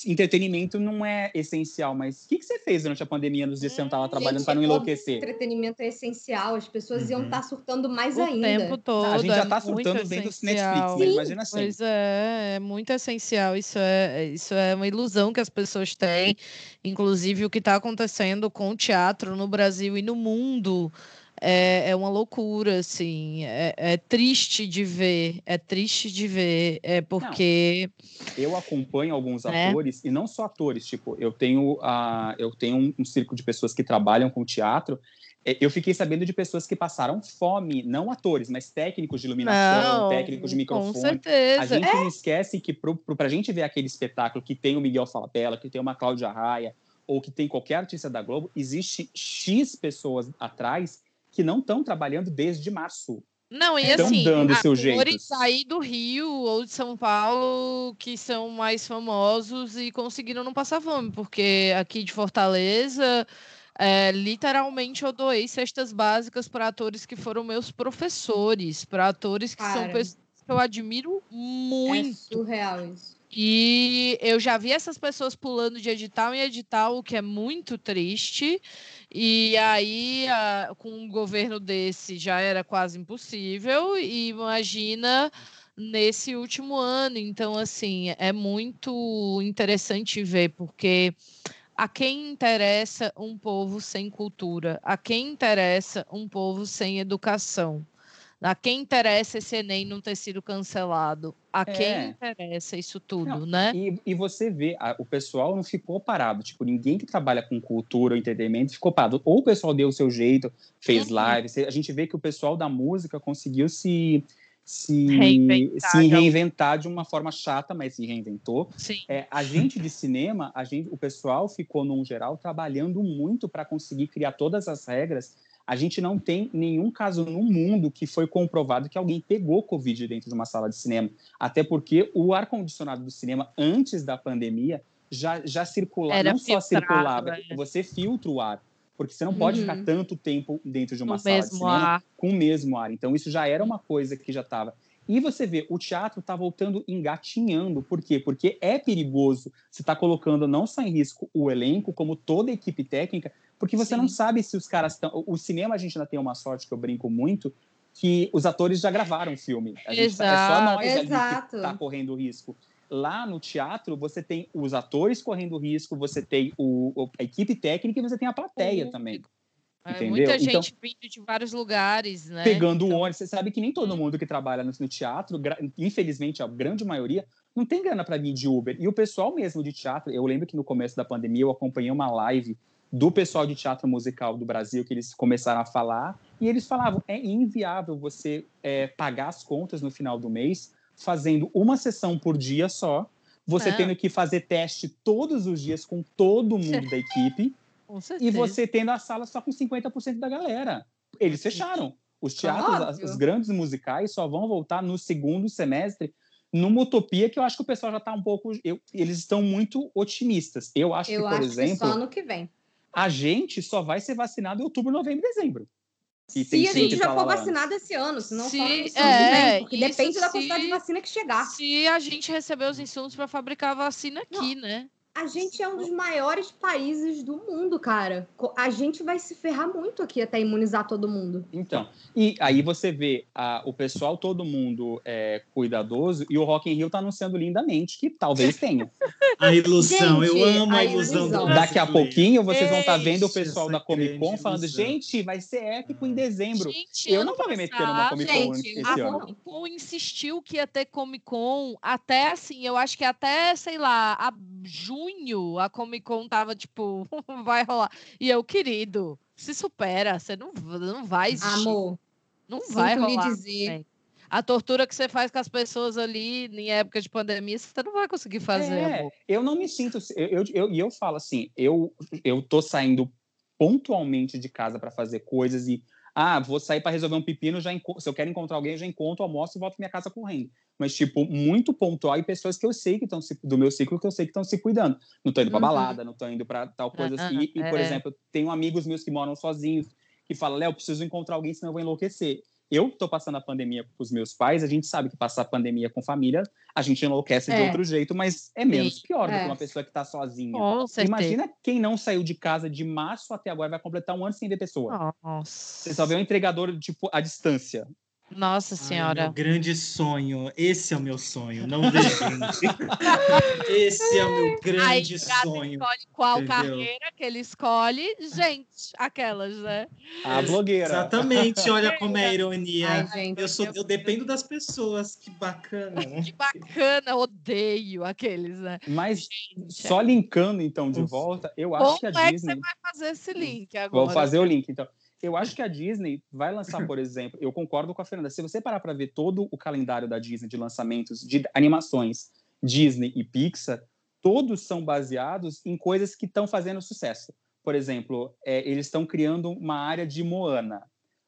entretenimento não é essencial, mas o que, que você fez durante a pandemia nos dias que você não estava trabalhando para não enlouquecer? Entretenimento é essencial, as pessoas uhum. iam estar tá surtando mais o ainda. O tempo todo. a gente já está é surtando vendo Netflix, né? imagina assim. Pois é, é muito essencial. Isso é, isso é uma ilusão que as pessoas têm. Inclusive, o que está acontecendo com o teatro no Brasil e no mundo é, é uma loucura, assim. É, é, triste de ver, é triste de ver, é porque. Não, eu acompanho alguns né? atores, e não só atores, tipo, eu tenho, uh, eu tenho um, um círculo de pessoas que trabalham com teatro. É, eu fiquei sabendo de pessoas que passaram fome, não atores, mas técnicos de iluminação, não, técnicos de microfone. Com certeza. A gente é. esquece que para a gente ver aquele espetáculo que tem o Miguel Falabella, que tem uma Cláudia Raia, ou que tem qualquer artista da Globo, existe X pessoas atrás que não estão trabalhando desde março. Não, e estão assim, dando seus jeitos. sair do Rio ou de São Paulo que são mais famosos e conseguiram não passar fome, porque aqui de Fortaleza, é, literalmente eu doei cestas básicas para atores que foram meus professores, para atores que Cara, são pessoas que eu admiro muito. É surreal isso. E eu já vi essas pessoas pulando de edital em edital, o que é muito triste. E aí, a, com um governo desse, já era quase impossível. E imagina nesse último ano. Então, assim, é muito interessante ver, porque a quem interessa um povo sem cultura? A quem interessa um povo sem educação? A quem interessa esse Enem não ter sido cancelado? A quem é. interessa isso tudo, não, né? E, e, você vê, a, o pessoal não ficou parado. Tipo, ninguém que trabalha com cultura ou entretenimento ficou parado. Ou o pessoal deu o seu jeito, fez uhum. live. A gente vê que o pessoal da música conseguiu se se reinventar, se reinventar de uma forma chata, mas se reinventou. É, a gente de cinema, a gente, o pessoal ficou, num geral, trabalhando muito para conseguir criar todas as regras a gente não tem nenhum caso no mundo que foi comprovado que alguém pegou Covid dentro de uma sala de cinema. Até porque o ar-condicionado do cinema, antes da pandemia, já, já circulava, não só circulava, é. você filtra o ar. Porque você não pode uhum. ficar tanto tempo dentro de uma sala de cinema ar. com o mesmo ar. Então, isso já era uma coisa que já estava. E você vê, o teatro está voltando engatinhando. Por quê? Porque é perigoso. Você está colocando não só em risco o elenco, como toda a equipe técnica, porque você Sim. não sabe se os caras estão. O cinema a gente ainda tem uma sorte que eu brinco muito, que os atores já gravaram o filme. A gente Exato. Tá, é só nós Exato. que está correndo risco. Lá no teatro, você tem os atores correndo risco, você tem o, a equipe técnica e você tem a plateia uhum. também. Entendeu? Muita gente então, vindo de vários lugares, né? Pegando então... o ônibus. Você sabe que nem todo uhum. mundo que trabalha no, no teatro, infelizmente, a grande maioria, não tem grana para vir de Uber. E o pessoal mesmo de teatro, eu lembro que no começo da pandemia eu acompanhei uma live do pessoal de teatro musical do Brasil, que eles começaram a falar, e eles falavam: é inviável você é, pagar as contas no final do mês fazendo uma sessão por dia só, você é. tendo que fazer teste todos os dias com todo mundo da equipe, e você tendo a sala só com 50% da galera. Eles fecharam. Os teatros, os grandes musicais, só vão voltar no segundo semestre numa utopia que eu acho que o pessoal já está um pouco. Eu, eles estão muito otimistas. Eu acho eu que, por acho exemplo. Que só ano que vem a gente só vai ser vacinado em outubro, novembro e dezembro. E se a gente já for vacinado esse ano, se não for é, porque depende da quantidade de vacina que chegar. Se a gente receber os insumos para fabricar a vacina aqui, não. né? A gente é um dos maiores países do mundo, cara. A gente vai se ferrar muito aqui até imunizar todo mundo. Então, e aí você vê a, o pessoal, todo mundo é, cuidadoso, e o Rock in Rio tá anunciando lindamente que talvez tenha. a ilusão, gente, eu amo a ilusão. ilusão. Do Daqui a pouquinho vocês vão estar tá vendo o pessoal da Comic Con falando, ilusão. gente, vai ser épico em dezembro. Gente, eu não vou me meter numa Comic Con gente, esse a ano. A Comic Con insistiu que ia ter Comic Con até assim, eu acho que até, sei lá, a junho junho a Comic Con tava tipo, vai rolar. E eu, querido, se supera, você não, não vai existir. Amor. Não vai rolar. dizer. A tortura que você faz com as pessoas ali em época de pandemia, você não vai conseguir fazer, é, amor. Eu não me sinto. E eu, eu, eu, falo assim, eu, eu tô saindo pontualmente de casa para fazer coisas e ah, vou sair para resolver um pepino, já se eu quero encontrar alguém, eu já encontro, almoço e volto para minha casa correndo. Mas, tipo, muito pontual e pessoas que eu sei que estão do meu ciclo que eu sei que estão se cuidando. Não tô indo para uhum. balada, não tô indo para tal coisa assim. E, e, por é. exemplo, tenho amigos meus que moram sozinhos que falam, Léo, preciso encontrar alguém, senão eu vou enlouquecer eu estou passando a pandemia com os meus pais, a gente sabe que passar a pandemia com família, a gente enlouquece é. de outro jeito, mas é menos Sim. pior é. do que uma pessoa que está sozinha. Imagina quem não saiu de casa de março até agora, vai completar um ano sem ver pessoa. Nossa. Você só vê um entregador, tipo, à distância. Nossa Senhora. Ai, meu grande sonho. Esse é o meu sonho. Não vê, gente. Esse é o meu grande Aí, sonho. escolhe qual entendeu? carreira que ele escolhe. Gente, aquelas, né? A blogueira. Exatamente. Olha como é a ironia. Ai, gente, eu, sou, eu dependo das pessoas. Que bacana. Que bacana. Odeio aqueles, né? Mas gente, só linkando, então, de volta, eu acho que a Disney... Como é que você vai fazer esse link agora? Vou fazer o link, então eu acho que a Disney vai lançar, por exemplo, eu concordo com a Fernanda, se você parar para ver todo o calendário da Disney de lançamentos de animações Disney e Pixar, todos são baseados em coisas que estão fazendo sucesso. Por exemplo, é, eles estão criando uma área de Moana.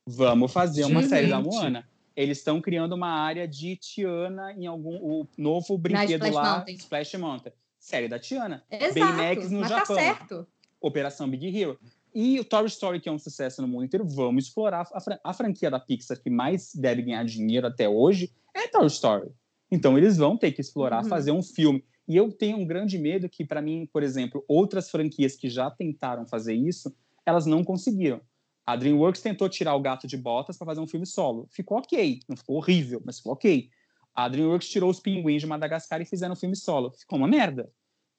Vamos fazer uma Gente. série da Moana. Eles estão criando uma área de Tiana em algum o novo brinquedo Splash lá, Mountain. Splash Mountain. Série da Tiana. Exato, Baymax no tá Japão. Tá certo. Operação Big Hero. E o Toy Story, que é um sucesso no mundo inteiro, vamos explorar. A, fran a franquia da Pixar que mais deve ganhar dinheiro até hoje é Toy Story. Então, eles vão ter que explorar, uhum. fazer um filme. E eu tenho um grande medo que, para mim, por exemplo, outras franquias que já tentaram fazer isso, elas não conseguiram. A DreamWorks tentou tirar o gato de botas para fazer um filme solo. Ficou ok. Não ficou horrível, mas ficou ok. A DreamWorks tirou os pinguins de Madagascar e fizeram um filme solo. Ficou uma merda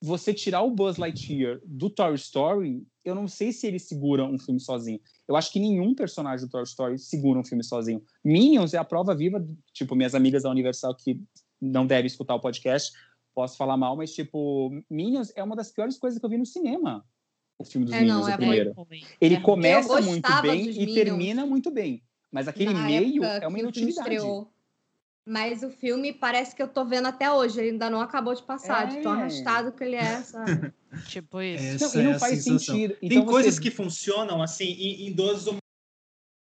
você tirar o Buzz Lightyear do Toy Story, eu não sei se ele segura um filme sozinho. Eu acho que nenhum personagem do Toy Story segura um filme sozinho. Minions é a prova viva, tipo, minhas amigas da Universal que não devem escutar o podcast, posso falar mal, mas, tipo, Minions é uma das piores coisas que eu vi no cinema. O filme dos é, Minions, não, é o primeiro. Ele é. começa muito bem e Minions. termina muito bem. Mas aquele Na meio é uma inutilidade. Mas o filme parece que eu tô vendo até hoje, ele ainda não acabou de passar, é. de tão é. arrastado que ele é, sabe? tipo isso. Essa não, e não é faz sentido. Então Tem você... coisas que funcionam assim em, em doses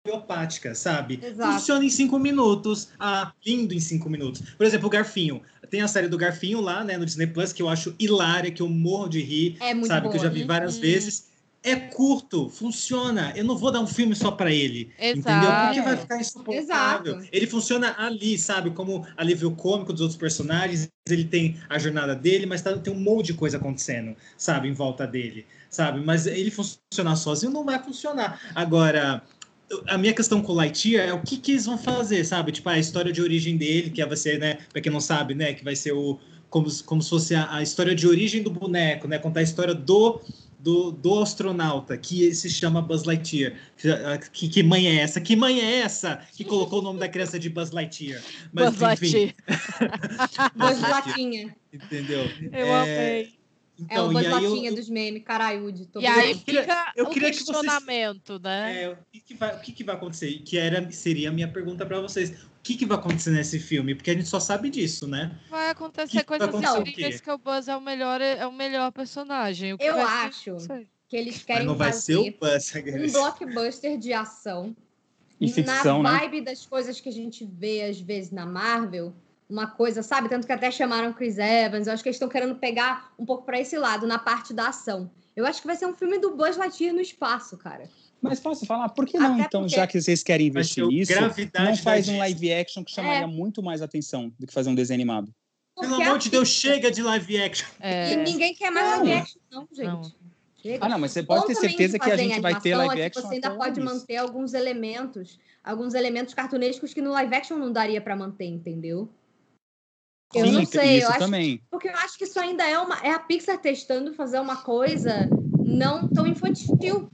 homeopáticas, sabe? Exato. Funciona em cinco minutos. Ah, lindo em cinco minutos. Por exemplo, o garfinho. tem a série do Garfinho lá, né, no Disney Plus, que eu acho hilária, que eu morro de rir. É muito sabe? boa. Que eu já vi várias Uhum. vezes. É curto, funciona. Eu não vou dar um filme só pra ele. Entendeu? Porque vai ficar insuportável. Exato. Ele funciona ali, sabe? Como alívio cômico dos outros personagens. Ele tem a jornada dele, mas tá- tem um monte de coisa acontecendo, sabe? Em volta dele, sabe? Mas ele funcionar sozinho não vai funcionar. Agora, a minha questão com o Lightyear é o que, que eles vão fazer, sabe? Tipo, a história de origem dele, que vai ser, né? Pra quem não sabe, né? Que vai ser o. Como, se- como se fosse a, a história de origem do boneco, né? Contar a história do. Do, do astronauta que se chama Buzz Lightyear. Que, que mãe é essa? Que mãe é essa que colocou o nome da criança de Buzz Lightyear? Mas, Buzz enfim, Lightyear. Buzz Latinha. entendeu? Eu É, amei. É o Então, Buzz e aí eu, Latinha dos memes, caraiude. Tô E aí eu queria- fica eu o queria que vocês- questionamento, né? É, o que, que vai, o que, que vai acontecer? Que era, seria a minha pergunta para vocês. O que, que vai acontecer nesse filme? Porque a gente só sabe disso, né? Vai acontecer que coisas vai acontecer o incríveis que o Buzz é o melhor, é o melhor personagem. O que Eu acho. que eles Mas querem não vai ser fazer o Buzz. um blockbuster de ação. E ficção, na né? vibe das coisas que a gente vê às vezes na Marvel, uma coisa, sabe? Tanto que até chamaram Chris Evans. Eu acho que eles estão querendo pegar um pouco para esse lado, na parte da ação. Eu acho que vai ser um filme do Buzz Lightyear no espaço, cara. Mas posso falar, por que não, Até então, porque- já que vocês querem investir nisso, não faz um live action que chamaria É. muito mais atenção do que fazer um desenho animado? Pelo Porque amor a de Deus, Pixar- chega de live action. É, E ninguém quer mais Não. live action, não, gente. Não. Ah, não, mas você pode Bom ter certeza que a gente vai ter live é action. Você ainda pode nisso. manter alguns elementos, alguns elementos cartunescos que no live action não daria para manter, entendeu? Eu Sim, não sei, eu acho também. Porque eu acho que isso ainda é uma. É a Pixar testando fazer uma coisa não tão infantil.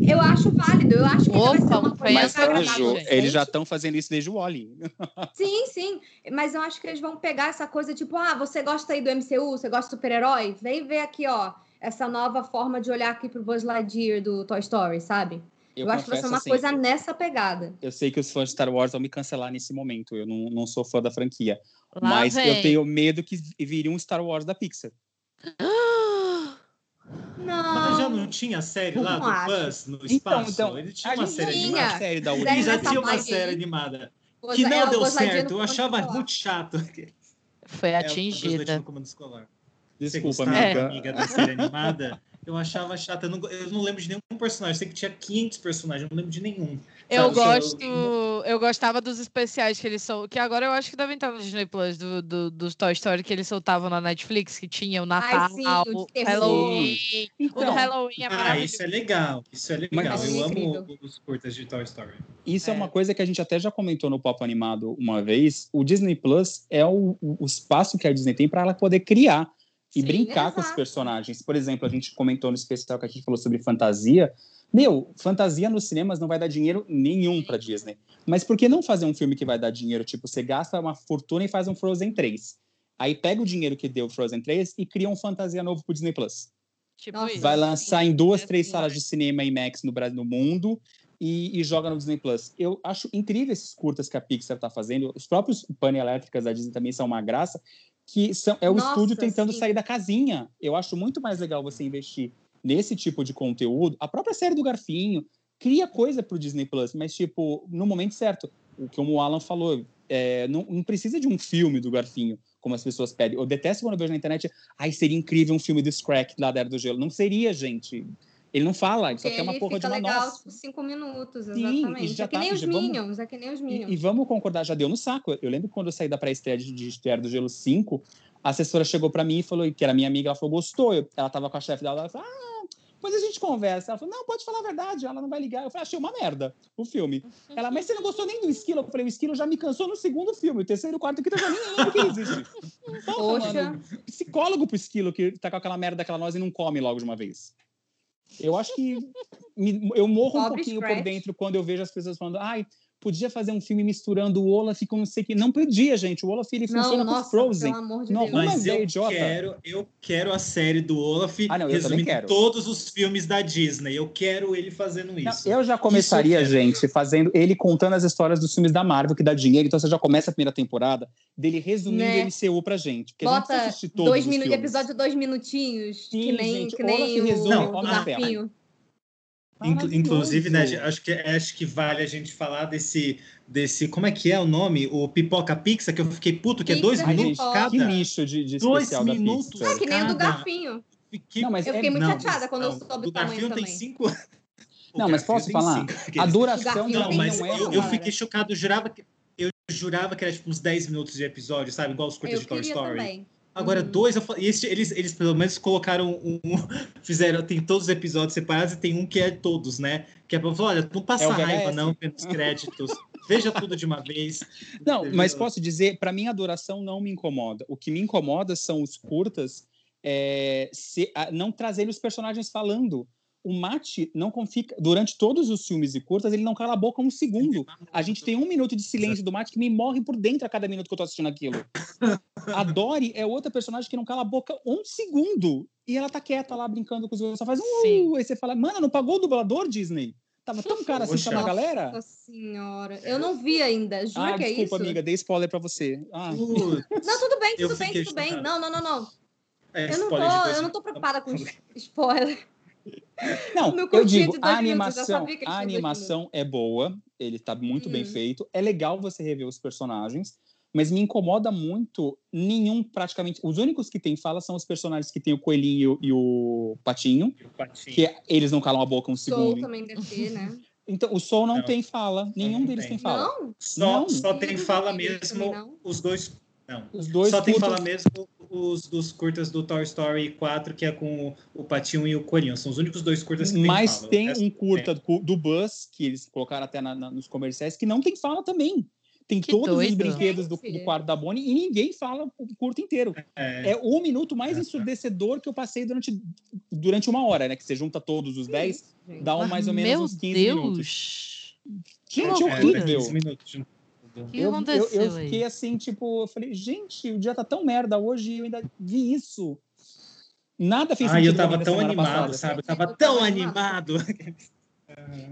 Eu acho válido, eu acho que ainda vai ser Opa, uma um coisa Mas, agradável. gente. eles já estão fazendo isso desde o Wally. Sim, sim. Mas eu acho que eles vão pegar essa coisa tipo, ah, você gosta aí do MCU, você gosta de super-herói? Vem ver aqui, ó, essa nova forma de olhar aqui pro Buzz Lightyear do Toy Story, sabe? Eu, acho que vai ser uma assim, coisa nessa pegada. Eu sei que os fãs de Star Wars vão me cancelar nesse momento. Eu não, não sou fã da franquia. Lá mas vem. eu tenho medo que viria um Star Wars da Pixar. Não. Mas já não tinha série lá Não do acho. Buzz no Então, espaço? então, Ele tinha uma série tinha. animada. uma série da Ele Warner. já tinha uma série animada. Buzz- Que é, não o deu certo. Eu achava escolar. muito chato. Foi É, atingida. escolar. Desculpa, Você gostava, amiga. amiga da série animada? Eu achava chata. Eu não, eu não lembro de nenhum personagem. Eu sei que tinha 500 personagens. Eu não lembro de nenhum. Eu Sabe, gosto, eu- eu gostava dos especiais que eles são, que agora eu acho que devem estar no Disney Plus do, do, dos Toy Story que eles soltavam na Netflix, que tinha o Natal, sim, o. Halloween. O do Então, Halloween é Ah, isso é legal. Isso é legal. Mas- eu É amo os curtas de Toy Story. Isso é. É. uma coisa que a gente até já comentou no Papo Animado uma vez. O Disney Plus é o, o espaço que a Disney tem para ela poder criar e Sim, brincar com os exato. personagens. Por exemplo, a gente comentou no especial que a gente falou sobre fantasia. Meu, fantasia nos cinemas não vai dar dinheiro nenhum para Disney. Mas por que não fazer um filme que vai dar dinheiro? Tipo, você gasta uma fortuna e faz um Frozen 3. Aí pega o dinheiro que deu o Frozen 3 e cria um fantasia novo pro Disney Plus. Tipo Nossa, isso. Vai lançar em duas, três salas de cinema IMAX no Brasil, no mundo e, e joga no Disney Plus. Eu acho incrível esses curtas que a Pixar está fazendo. Os próprios pane elétricas da Disney também são uma graça, que são, é o Nossa, estúdio tentando sim. sair da casinha. Eu acho muito mais legal você investir nesse tipo de conteúdo. A própria série do Garfinho cria coisa pro Disney Plus, mas tipo no momento certo. O que o Alan falou, é, não, não precisa de um filme do Garfinho, como as pessoas pedem. Eu detesto quando eu vejo na internet, ai, seria incrível um filme do Scrack lá da Era do Gelo. Não seria, gente. Ele não fala, ele só quer uma porra de uma legal, nossa. tipo, cinco minutos, Sim, exatamente. e já é que tá- nem os já vamos- Minions, é que nem os Minions. E, e vamos concordar, já deu no saco. Eu lembro quando eu saí da pré-estreia de, de Era do Gelo 5, a assessora chegou pra mim e falou, que era minha amiga, ela falou, gostou. Eu- ela tava com a chefe dela, ela falou, ah, depois a gente conversa. Ela falou, não, pode falar a verdade, ela não vai ligar. Eu falei, achei uma merda o filme. Ela, mas você não gostou nem do esquilo? Eu falei, o esquilo já me cansou no segundo filme, o terceiro o quarto, o quinto eu já nem lembro que existe. Porra, Poxa. mano, psicólogo pro esquilo que tá com aquela merda daquela noz e não come logo de uma vez. Eu acho que me- eu morro um Pobre pouquinho por Scratch. dentro quando eu vejo as pessoas falando, ai, podia fazer um filme misturando o Olaf com não sei o que. Não podia, gente. O Olaf ele Não, funciona nossa, com Frozen. pelo amor de Não, Deus. Mas eu idiota. quero, eu quero a série do Olaf Ah, não, resumindo quero. todos os filmes da Disney. Eu quero ele fazendo Não, isso. eu já começaria, eu gente, fazendo ele contando as histórias dos filmes da Marvel, que dá dinheiro. Então você já começa a primeira temporada dele resumindo Né? o MCU pra gente. Porque a gente Bota assistir todos dois os minutos, episódio dois minutos, Sim, que nem, gente, que nem Olaf o, resume o. Garfinho. Inclusive, né, acho que, acho que vale a gente falar desse, desse. Como é que é o nome? O Pipoca Pizza, que eu fiquei puto, que é dois minutos cada. Que lixo de, de dois minutos. É que nem o do Garfinho. Fiquei... Não, mas eu fiquei é... muito não, chateada quando não, eu soube o tamanho também. tem cinco. Não, mas posso falar? Cinco, a duração não, mas não é eu, eu fiquei chocado, eu jurava que eu jurava que era tipo uns 10 minutos de episódio, sabe? Igual os curtas de Toy Story. Também. Agora, dois, eu, e esse, eles, eles pelo menos colocaram um. Fizeram, tem todos os episódios separados e tem um que é todos, né? Que é pra falar, olha, não passa é raiva, não, pelos créditos. Veja tudo de uma vez. Não, mas posso dizer, para mim a duração não me incomoda. O que me incomoda são os curtas, é, se, a, não trazer os personagens falando o Mate não fica durante todos os filmes e curtas, ele não cala a boca um segundo. A gente tem um minuto de silêncio do Mate que me morre por dentro a cada minuto que eu tô assistindo aquilo. A Dory é outra personagem que não cala a boca um segundo. E ela tá quieta lá brincando com os outros, só faz um. Sim. Aí você fala, mano, não pagou o dublador, Disney? Tava tão caro assim pra galera? Nossa senhora. Eu não vi ainda. Jura ah, que é isso? Desculpa, amiga, dei spoiler pra você. Ah. Não, tudo bem, tudo bem, tudo bem. Não, não, não, não. É, eu, não tô, eu não tô preocupada com spoiler. Não, eu digo, a animação, a animação é boa, ele tá muito hum. bem feito. É legal você rever os personagens, mas me incomoda muito nenhum, praticamente. Os únicos que tem fala são os personagens que tem o coelhinho e o patinho, e o patinho. que eles não calam a boca um Soul segundo. também deve ter, né? Então, o Sol não, não tem fala, nenhum não deles tem, tem fala. Não? Só, não. só tem fala mesmo os dois não. Os dois Só tem que falar mesmo os dos curtas do Toy Story 4, que é com o Patinho e o Corinho. São os únicos dois curtas que tem Mas fala. tem um curta do, do Buzz, que eles colocaram até na, na, nos comerciais, que não tem fala também. Tem que todos doido. os brinquedos do, do quarto da Bonnie e ninguém fala o curto inteiro. É, é o minuto mais é, ensurdecedor que eu passei durante, durante uma hora, né? Que você junta todos os 10, dá um, mais ou menos uns 15 Deus. minutos. Gente, é horrível. É, minutos que eu, aconteceu eu, eu fiquei assim, tipo, eu falei, gente, o dia tá tão merda hoje e eu ainda vi isso. Nada fez sentido. Ah, eu tava tão animado, passada. sabe? Eu tava tão animado.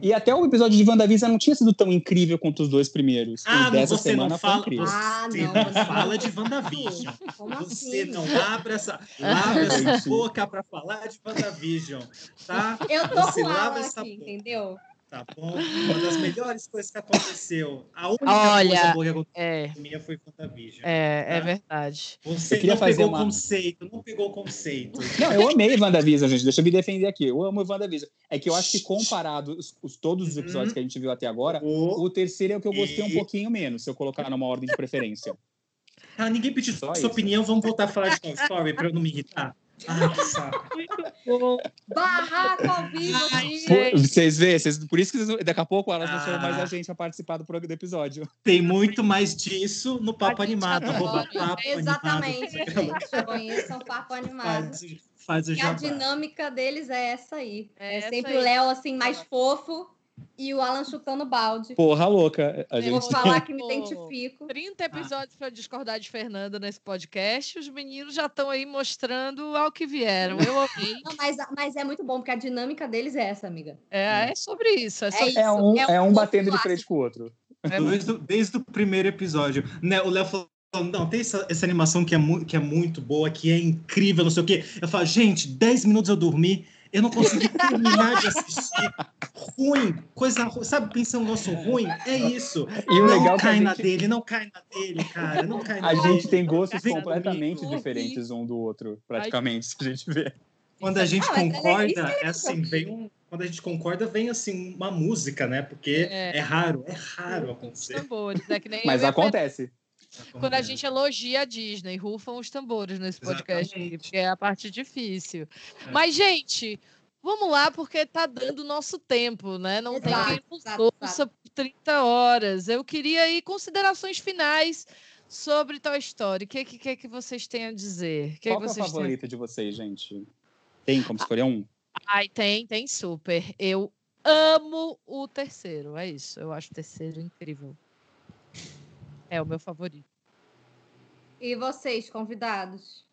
E até o episódio de WandaVision não tinha sido tão incrível quanto os dois primeiros. Ah, mas dessa você não fala, você ah, não, não fala de WandaVision. você assim? não abre essa, lava essa boca para falar de WandaVision, tá? Eu tô você com lava essa aqui, boca. entendeu? Tá bom? Uma das melhores coisas que aconteceu. A única Olha, coisa boa que aconteceu é, minha foi WandaVision. É, tá? é verdade. Você não pegou o uma... conceito, não pegou o conceito. Não, eu amei WandaVision, gente. Deixa eu me defender aqui. Eu amo WandaVision. É que eu acho que comparado os, os todos os episódios uhum. que a gente viu até agora, o, o terceiro é o que eu gostei e... um pouquinho menos, se eu colocar numa ordem de preferência. Ah, ninguém pediu Só sua isso. opinião, vamos voltar a falar de Toy Story para eu não me irritar. Ah, que saco. Barraco ao vivo Vocês veem, vocês, por isso que vocês, daqui a pouco elas ah. não chamam mais a gente a participar do, do episódio. Tem muito mais disso no Papo Animado. papo Exatamente. Animado. Conheçam o Papo Animado. Faz, faz o a dinâmica deles é essa aí. É, é sempre o Léo assim, mais fofo e o Alan chutando balde. Porra louca. A gente... Vou falar que me identifico. 30 episódios ah. para discordar de Fernanda nesse podcast. Os meninos já estão aí mostrando ao que vieram. Eu ouvi. Não, mas, mas é muito bom, porque a dinâmica deles é essa, amiga. É, é sobre isso. É, é sobre... isso. é um, é um batendo de frente com o outro. Desde, desde o primeiro episódio. Né, o Léo falou não, tem essa, essa animação que é, que é muito boa, que é incrível, não sei o quê. Eu falo, gente, 10 minutos eu dormi, eu não consegui terminar de assistir. Ruim, coisa ruim. Sabe, um negócio ruim? É isso. E o não legal é cai gente... na dele, não cai na dele, cara. Não cai na a dele. gente tem gostos completamente diferentes um do outro, praticamente, se a gente vê. Quando a gente não, é concorda, é, é assim, vem um, quando a gente concorda, vem assim uma música, né? Porque é, é raro, é raro acontecer. Tambores, é que nem Mas acontece. Quando a gente elogia a Disney, rufam os tambores nesse podcast, aqui, porque é a parte difícil. É. Mas, gente, vamos lá, porque tá dando nosso tempo, né? Não exato, tem quem nos ouça por 30 horas. Eu queria aí considerações finais sobre Toy Story. O que, que, que vocês têm a dizer? Que Qual que é o favorito têm... de vocês, gente? Tem como escolher um? Ai, tem, tem super. Eu amo o terceiro, é isso. Eu acho o terceiro incrível. É o meu favorito. E vocês, convidados?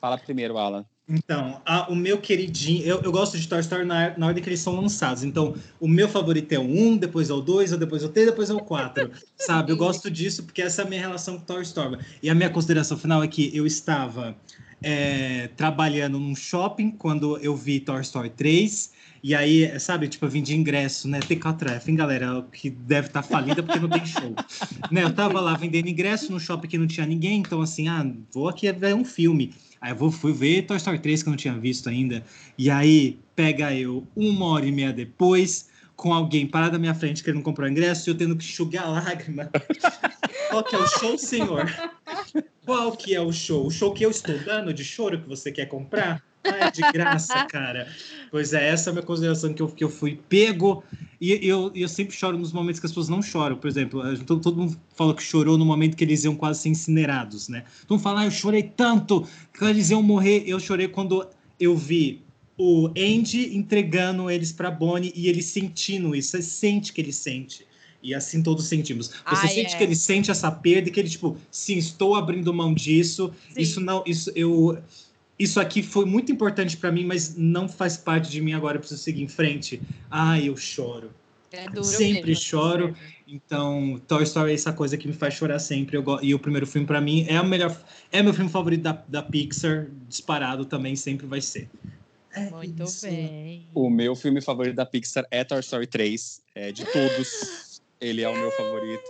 Fala primeiro, Alan. Então, a, o meu queridinho, eu, eu gosto de Toy Story na, na ordem que eles são lançados. Então, o meu favorito é o 1, depois é o 2, depois é o 3, depois é o 4. sabe? Eu gosto disso porque essa é a minha relação com Toy Story. E a minha consideração final é que eu estava é, trabalhando num shopping quando eu vi Toy Story 3 E aí, sabe, tipo, eu vim de ingresso, né? T4F, hein, galera? Que deve estar tá falida porque não tem show. né? Eu tava lá vendendo ingresso no shopping que não tinha ninguém, então assim, ah, vou aqui ver um filme. Aí eu vou, fui ver Toy Story 3 que eu não tinha visto ainda. E aí pega eu uma hora e meia depois, com alguém parado na minha frente que ele não comprou ingresso, e eu tendo que enxugar lágrima. Qual que é o show, senhor? Qual que é o show? O show que eu estou dando de choro que você quer comprar? Ah, é de graça, cara. Pois é, essa é a minha consideração que eu, que eu fui pego. E eu, eu sempre choro nos momentos que as pessoas não choram. Por exemplo, todo, todo mundo falou que chorou no momento que eles iam quase ser incinerados, né? Todo mundo fala, ah, eu chorei tanto que eles iam morrer. Eu chorei quando eu vi o Andy entregando eles para Bonnie e ele sentindo isso. Você sente que ele sente. E assim todos sentimos. Você sente é. que ele sente essa perda e que ele, tipo, sim, estou abrindo mão disso. Sim. Isso não. Isso eu. Isso aqui foi muito importante para mim, mas não faz parte de mim agora. Eu preciso seguir em frente. Ai, eu choro. É duro sempre mesmo, choro. Então, Toy Story é essa coisa que me faz chorar sempre. Eu, e o primeiro filme, para mim, é o melhor. É meu filme favorito da, da Pixar. Disparado também, sempre vai ser. É Muito isso. bem. O meu filme favorito da Pixar é Toy Story 3. É, de todos, ele é o meu favorito.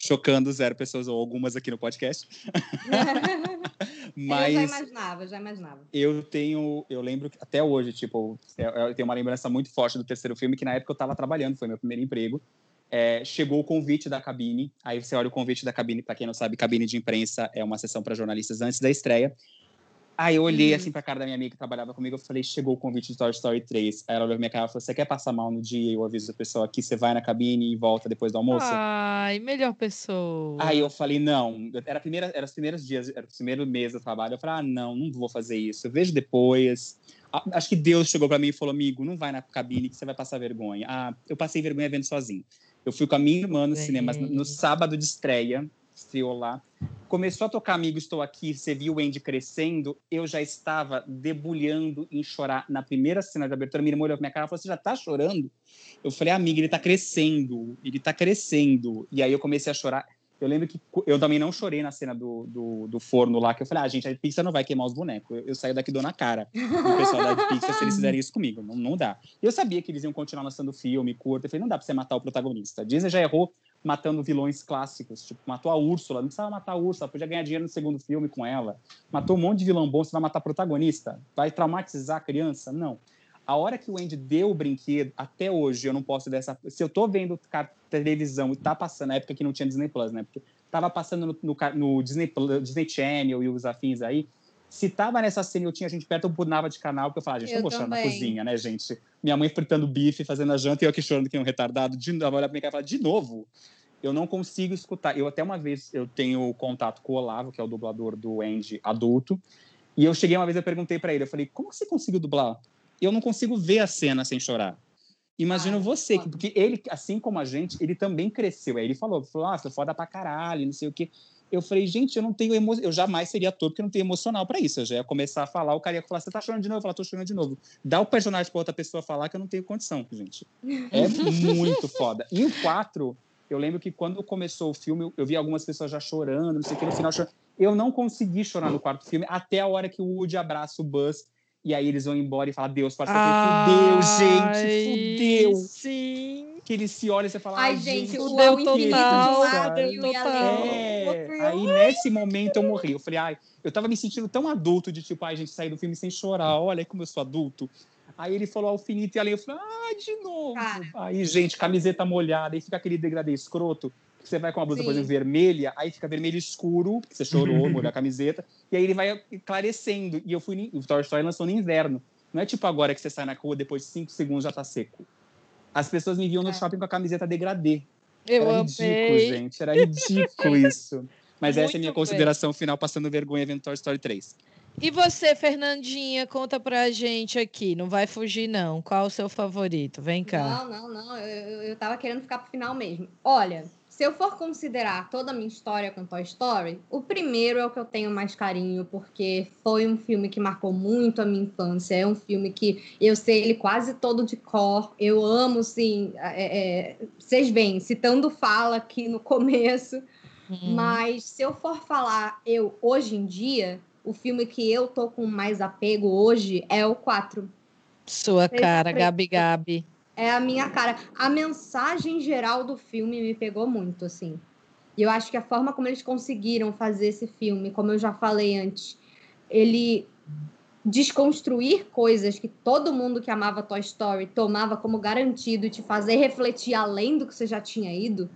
Chocando zero pessoas ou algumas aqui no podcast. Mas eu já imaginava, já imaginava. Eu tenho, eu lembro até hoje, tipo, eu, tenho uma lembrança muito forte do terceiro filme, que na época eu estava trabalhando, foi meu primeiro emprego. É, chegou o convite da cabine, aí você olha o convite da cabine, para quem não sabe, cabine de imprensa é uma sessão para jornalistas antes da estreia. Aí eu olhei uhum. assim pra cara da minha amiga que trabalhava comigo, eu falei, chegou o convite de Toy Story 3. Aí ela olhou pra minha cara e falou, você quer passar mal no dia? Eu aviso a pessoa aqui, você vai na cabine e volta depois do almoço? Ai, melhor pessoa. Aí eu falei, não. Era, primeira, era os primeiros dias, era o primeiro mês do trabalho. Eu falei, ah, não, não vou fazer isso. Eu vejo depois. Acho que Deus chegou para mim e falou, amigo, não vai na cabine que você vai passar vergonha. Ah, eu passei vergonha vendo sozinho. Eu fui com a minha irmã no cinema no sábado de estreia estreou lá. Começou a tocar Amigo Estou Aqui, você viu o Andy crescendo, eu já estava debulhando em chorar. Na primeira cena de abertura, minha irmã olhou pra minha cara e falou, você já tá chorando? Eu falei, amiga, ele tá crescendo, ele tá crescendo. E aí eu comecei a chorar. Eu lembro que eu também não chorei na cena do, do, do forno lá, que eu falei, ah, gente, a Pixar não vai queimar os bonecos. Eu, eu saio daqui dou na cara do pessoal da Pixar se eles fizerem isso comigo. Não, não dá. Eu sabia que eles iam continuar lançando filme, curto. Eu falei, não dá pra você matar o protagonista. A Disney já errou matando vilões clássicos. Tipo, matou a Úrsula, não precisava matar a Úrsula, podia ganhar dinheiro no segundo filme com ela. Matou um monte de vilão bom, você vai matar protagonista? Vai traumatizar a criança? Não. A hora que o Andy deu o brinquedo, até hoje eu não posso dessa. Se eu tô vendo televisão e tá passando, na época que não tinha Disney Plus, né? Porque tava passando no, no, no Disney, Disney Channel e os afins aí, se tava nessa cena e eu tinha gente perto, eu mudava de canal, porque eu falava, gente, eu não vou chorar na cozinha, né, gente? Minha mãe fritando bife, fazendo a janta, e eu aqui chorando que é um retardado. De novo, olhar pra cara e falar, de novo? Eu não consigo escutar. Eu até uma vez, eu tenho contato com o Olavo, que é o dublador do Andy adulto, e eu cheguei uma vez, eu perguntei para ele, eu falei, como você conseguiu dublar? Eu não consigo ver a cena sem chorar. Imagina ah, você, que, porque ele, assim como a gente, ele também cresceu. Aí ele falou, falou, ah, você é foda pra caralho, não sei o quê. Eu falei, gente, eu não tenho emoção, eu jamais seria ator porque eu não tenho emocional para isso. Eu já ia começar a falar, o cara ia falar, você tá chorando de novo? Eu falar, tô chorando de novo. Dá o personagem pra outra pessoa falar que eu não tenho condição, gente. É muito foda. E o 4, eu lembro que quando começou o filme, eu vi algumas pessoas já chorando, não sei o que, no final chorando. Eu não consegui chorar no quarto filme até a hora que o Woody abraça o Buzz e aí eles vão embora e falam, Deus, parceiro, fudeu, gente, fudeu. Sim. Que eles se olham e você fala, ai, gente, fudeu o total, de lado total. É, aí nesse momento eu morri. Eu falei, ai, eu tava me sentindo tão adulto de tipo, ai, gente, sair do filme sem chorar, olha como eu sou adulto. Aí ele falou ao finito e além, eu falei, ah, de novo. Cara. Aí, gente, camiseta molhada, aí fica aquele degradê escroto você vai com uma blusa, por exemplo, vermelha, aí fica vermelho escuro, porque você chorou, molhou a camiseta, e aí ele vai esclarecendo. E eu fui. O Toy Story lançou no inverno. Não é tipo agora que você sai na rua, depois de cinco segundos já tá seco. As pessoas me viam no é. shopping com a camiseta degradê. Eu Era amei. ridículo, gente. Era ridículo isso. Mas Muito essa é a minha consideração bem. final, passando vergonha vendo Toy Story 3. E você, Fernandinha, conta pra gente aqui. Não vai fugir, não. Qual o seu favorito? Vem cá. Não, não, não. Eu, eu tava querendo ficar pro final mesmo. Olha, se eu for considerar toda a minha história com Toy Story, o primeiro é o que eu tenho mais carinho, porque foi um filme que marcou muito a minha infância. É um filme que eu sei ele quase todo de cor. Eu amo, sim. É, é, vocês veem, citando fala aqui no começo. Uhum. Mas se eu for falar eu hoje em dia, o filme que eu tô com mais apego hoje é o 4. Sua cara, Gabi Gabi. É a minha cara. A mensagem geral do filme me pegou muito, assim. E eu acho que a forma como eles conseguiram fazer esse filme, como eu já falei antes, ele desconstruir coisas que todo mundo que amava Toy Story tomava como garantido e te fazer refletir além do que você já tinha ido.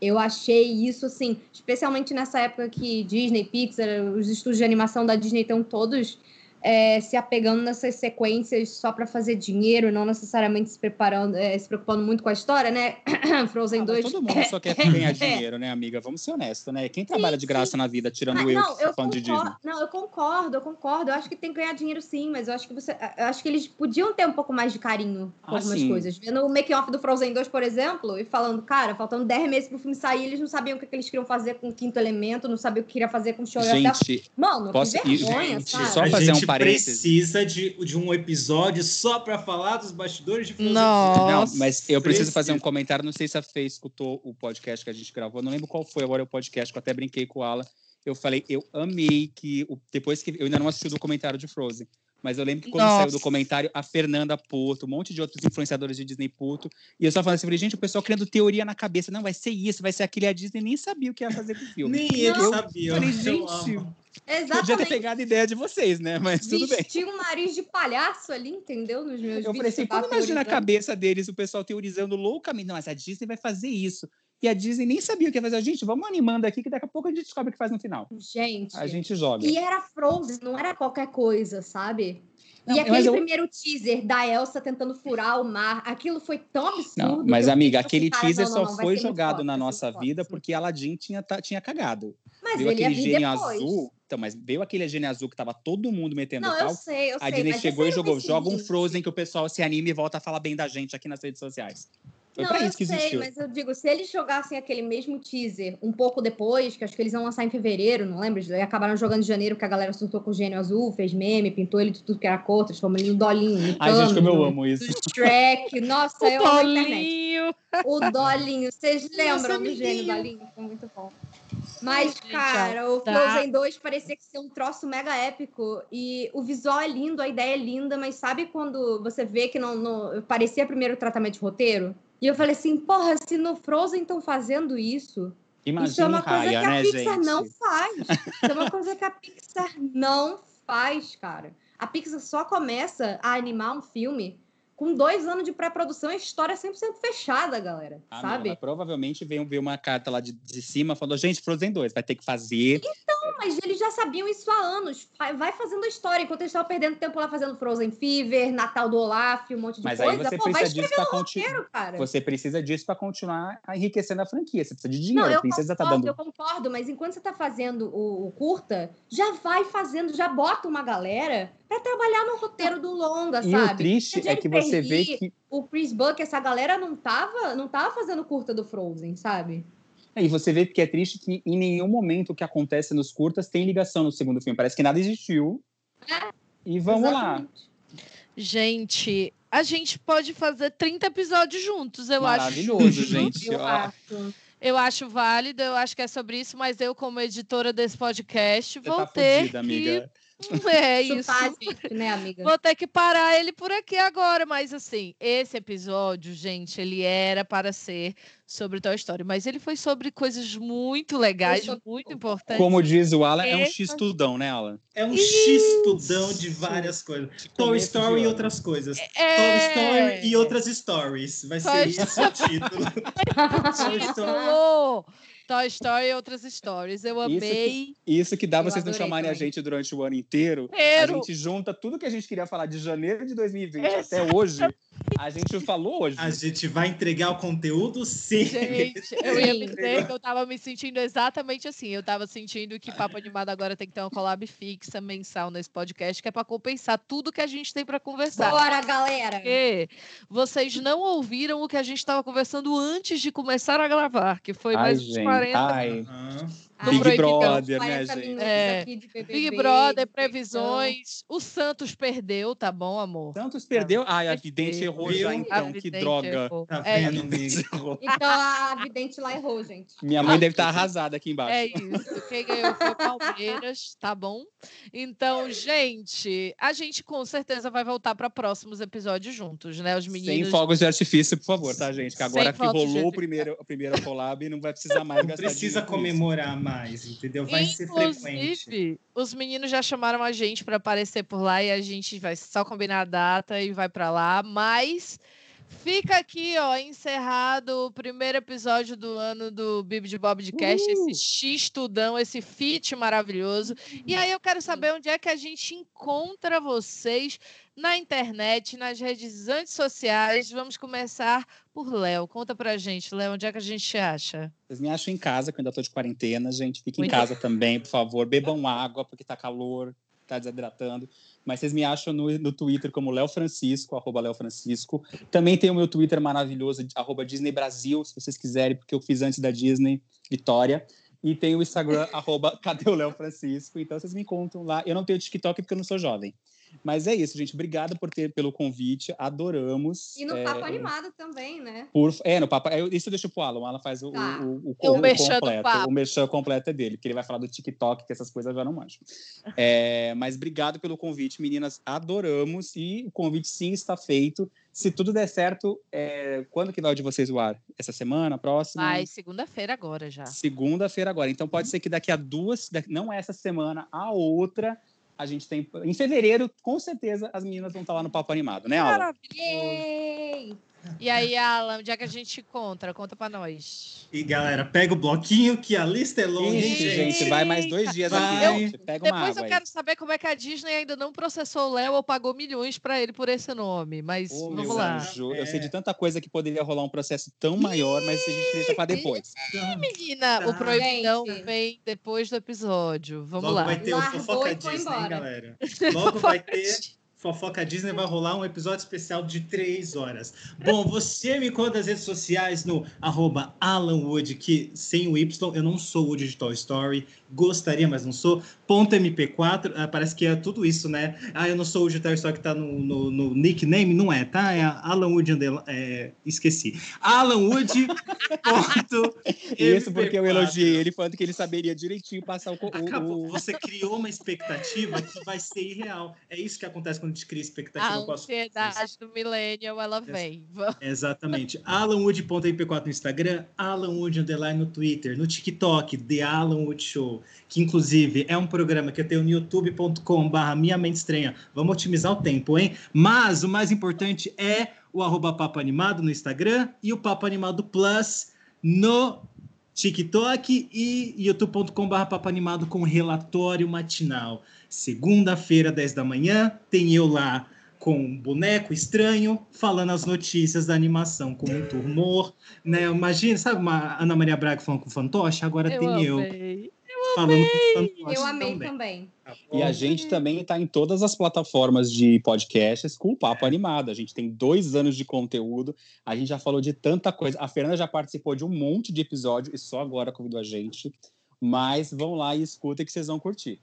Eu achei isso assim, especialmente nessa época que Disney, Pixar, os estúdios de animação da Disney estão todos é, se apegando nessas sequências só para fazer dinheiro, não necessariamente se preparando, é, se preocupando muito com a história, né? Frozen ah, 2. Todo mundo só quer ganhar dinheiro, né, amiga? Vamos ser honestos, né? Quem trabalha sim, de graça sim. na vida, tirando mas, eu, não, eu concordo, de Disney? Não, eu concordo, eu concordo. Eu acho que tem que ganhar dinheiro sim, mas eu acho que você. Eu acho que eles podiam ter um pouco mais de carinho com ah, algumas sim. coisas. Vendo o making-off do Frozen 2, por exemplo, e falando, cara, faltando 10 meses pro filme sair, eles não sabiam o que, eles queriam fazer com o quinto elemento, não sabiam o que queria fazer com o show. Gente, Mano, posso... que vergonha, gente, sabe? Só fazer um parênteses. precisa de, de um episódio só para falar dos bastidores de Frozen Não, mas eu preciso fazer um comentário. Não sei se a Fê escutou o podcast que a gente gravou. Não lembro qual foi agora o podcast, que eu até brinquei com o Alan. Eu falei, eu amei que depois que eu ainda não assisti o documentário de Frozen, mas eu lembro que quando Nossa. saiu o documentário, a Fernanda Porto, um monte de outros influenciadores de Disney Puto, e eu só falando assim, falei, gente, o pessoal criando teoria na cabeça, não, vai ser isso, vai ser aquilo, e a Disney nem sabia o que ia fazer com o filme. Nem ele sabia. Falei, gente, Exatamente. Podia ter pegado a ideia de vocês, né? Mas tudo bem. Tinha um nariz de palhaço ali, entendeu? Nos meus Eu falei assim, como imagina a cabeça deles, o pessoal teorizando loucamente. Não, mas a Disney vai fazer isso. E a Disney nem sabia o que ia fazer. Gente, vamos animando aqui, que daqui a pouco a gente descobre o que faz no final. Gente. A gente joga. E era Frozen, não era qualquer coisa, sabe? Não, e aquele eu... primeiro teaser da Elsa tentando furar o mar, aquilo foi tão absurdo. Não, mas, amiga, aquele cara, teaser não, só foi jogado na nossa vida porque Aladdin tinha, tinha cagado. Mas Viu aquele gênio depois. azul então, mas veio aquele gênio azul que tava todo mundo metendo não, pau. Eu sei, eu a Disney chegou e jogou, joga um Frozen que o pessoal se anime e volta a falar bem da gente aqui nas redes sociais. Foi não, pra eu isso que sei, existiu. mas eu digo, se eles jogassem aquele mesmo teaser um pouco depois, que acho que eles iam lançar em fevereiro, não lembro? E acabaram jogando em janeiro, que a galera surtou com o gênio azul, fez meme, pintou ele de tudo que era cor, transformou ele no Dolinho. Ai, gente, como eu amo isso. Shrek, nossa, o eu Dolinho. O Dolinho, vocês lembram do gênio Dolinho? Foi muito bom. Mas, cara, o tá. Frozen 2 parecia que ser um troço mega épico. E o visual é lindo, a ideia é linda, mas sabe quando você vê que não, não parecia primeiro tratamento de roteiro? E eu falei assim, porra, se no Frozen estão fazendo isso, Imagina isso é uma coisa Raya, que a né, Pixar gente? não faz. Isso é uma coisa que a Pixar não faz, cara. A Pixar só começa a animar um filme com dois anos de pré-produção, a história é 100% fechada, galera. Ah, sabe? Não, provavelmente veio, veio uma carta lá de, de cima falando: gente, Frozen 2, vai ter que fazer. Então, mas eles já sabiam isso há anos. Vai fazendo a história, enquanto eles estavam perdendo tempo lá fazendo Frozen Fever, Natal do Olaf, um monte de mas coisa. Aí você Pô, precisa disso para continuar. Você precisa disso para continuar enriquecendo a franquia. Você precisa de dinheiro. Não, eu concordo, tá dando... eu concordo, mas enquanto você está fazendo o, o curta, já vai fazendo, já bota uma galera para trabalhar no roteiro do longa, e sabe? E o triste é que você vê que o Chris Buck, essa galera não tava, não tava fazendo curta do Frozen, sabe? É, e você vê que é triste que em nenhum momento o que acontece nos curtas tem ligação no segundo filme. Parece que nada existiu. É, e vamos exatamente. lá. Gente, a gente pode fazer 30 episódios juntos, eu Maravilhoso, acho. Maravilhoso, gente. eu acho. Eu acho válido, eu acho que é sobre isso, mas eu, como editora desse podcast, Você vou tá ter fudida, que amiga. É isso. Gente, né, amiga? Vou ter que parar ele por aqui agora, mas assim, esse episódio, gente, ele era para ser sobre Toy Story, mas ele foi sobre coisas muito legais, sou... muito importantes. Como diz o Alan, é um X-tudão, né, Alan? É um X-tudão de várias coisas. Toy Story e outras coisas. É... Toy Story e outras stories. Vai ser isso o título. Toy Story. Toy Story e outras histórias. Eu amei. Isso que, isso que dá eu vocês não chamarem também. a gente durante o ano inteiro. A gente junta tudo que a gente queria falar de janeiro de 2020 Exato. até hoje. A gente falou hoje. A gente vai entregar o conteúdo sim. Gente, eu ia dizer que eu tava me sentindo exatamente assim. Eu tava sentindo que Papo Animado agora tem que ter uma collab fixa mensal nesse podcast, que é para compensar tudo que a gente tem para conversar. Bora, galera! Porque vocês não ouviram o que a gente estava conversando antes de começar a gravar, que foi mais Ai, uns 40 Ai. Big Brother, né, gente? É. Big Brother, previsões. O Santos perdeu, tá bom, amor? Santos perdeu? Ai, a vidente errou Viu? já, então. Que droga. Tá é então a vidente lá errou, gente. Minha mãe deve estar arrasada aqui embaixo. É isso. Quem ganhou foi o Palmeiras, tá bom? Então, gente, a gente com certeza vai voltar para próximos episódios juntos, né? Os meninos. Sem fogos de artifício, por favor, tá, gente? Que agora que rolou o primeiro, a primeira collab, não vai precisar mais gastar Precisa comemorar mais, entendeu? Vai Inclusive, ser frequente. Os meninos já chamaram a gente para aparecer por lá e a gente vai só combinar a data e vai para lá, mas Fica aqui, ó, encerrado o primeiro episódio do ano do Bibi de Bob de Cast, uh! esse X-tudão, esse fit maravilhoso. E aí eu quero saber onde é que a gente encontra vocês na internet, nas redes antissociais. Vamos começar por Léo. Conta pra gente, Léo, onde é que a gente acha? Vocês me acham em casa, que eu ainda tô de quarentena, gente. Fiquem em casa também, por favor. Bebam água, porque tá calor, tá desidratando. Mas vocês me acham no, no Twitter como Léo Francisco, arroba Léo Francisco. Também tem o meu Twitter maravilhoso, arroba Disney Brasil, se vocês quiserem, porque eu fiz antes da Disney, Vitória. E tem o Instagram, arroba Cadê o Léo Francisco? Então vocês me contam lá. Eu não tenho TikTok porque eu não sou jovem. Mas é isso, gente. Obrigado por ter pelo convite. Adoramos. E no é, Papo Animado também, né? Por, é, no Papo. É, isso eu deixo pro Alan. O Alan faz o, tá. o, o, o, o completo. O merchan completo é dele, porque ele vai falar do TikTok, que essas coisas já não manjo. É, mas obrigado pelo convite, meninas. Adoramos. E o convite sim está feito. Se tudo der certo, é, quando que vai o de vocês o ar? Essa semana, próxima? Vai, segunda-feira agora já. Segunda-feira agora. Então pode ser que daqui a duas, não essa semana, a outra, a gente tem. Em fevereiro, com certeza, as meninas vão estar lá no Papo Animado, né, Aula? Maravilha! E aí, Alan, onde é que a gente encontra? Conta pra nós. E galera, pega o bloquinho que a lista é longa, Isso, gente. Vai mais dois dias vai. aqui, gente. Pega Depois eu aí. quero saber como é que a Disney ainda não processou o Léo ou pagou milhões pra ele por esse nome. Mas oh, vamos lá. Anjo, é. Eu sei de tanta coisa que poderia rolar um processo tão maior, mas a gente deixa pra depois. Ih, menina, tá. o proibidão vem depois do episódio. Vamos Logo lá. vai ter o Fofoca Disney, galera. Logo vai ter Fofoca Disney vai rolar um episódio especial de três horas. Bom, você me conta nas redes sociais no arroba Alan Wood, que sem o Y, eu não sou Wood de Toy Story, gostaria, mas não sou. Ponto MP4, ah, parece que é tudo isso, né? Ah, eu não sou o de Toy Story que tá no, no, no, nickname, não é, tá? É Alan Wood, é, esqueci. Alan Wood, ponto Isso porque eu elogiei ele, falando que ele saberia direitinho passar o... Acabou. o... Você criou uma expectativa que vai ser irreal. É isso que acontece quando gente cria expectativa. A ansiedade do millennial, ela vem. Exatamente. AlanWood.mp4 no Instagram, AlanWood Underline no Twitter, no TikTok, The Alan Wood Show, que inclusive é um programa que eu tenho no youtube.com barra Minha Mente Estranha. Vamos otimizar o tempo, hein? Mas o mais importante é o arroba Papo Animado no Instagram e o Papo Animado Plus no TikTok e youtube.com.br Papo Animado com relatório matinal. Segunda-feira, 10 da manhã, tem eu lá com um boneco estranho, falando as notícias da animação com muito humor, né? Imagina, sabe uma Ana Maria Braga falando com o fantoche? Agora eu tem amei. eu. Eu falando amei. com o fantoche Eu amei também. também. Tá e a gente também está em todas as plataformas de podcasts com o Papo é. Animado. A gente tem dois anos de conteúdo, a gente já falou de tanta coisa. A Fernanda já participou de um monte de episódio e só agora convidou a gente. Mas vão lá e escutem que vocês vão curtir.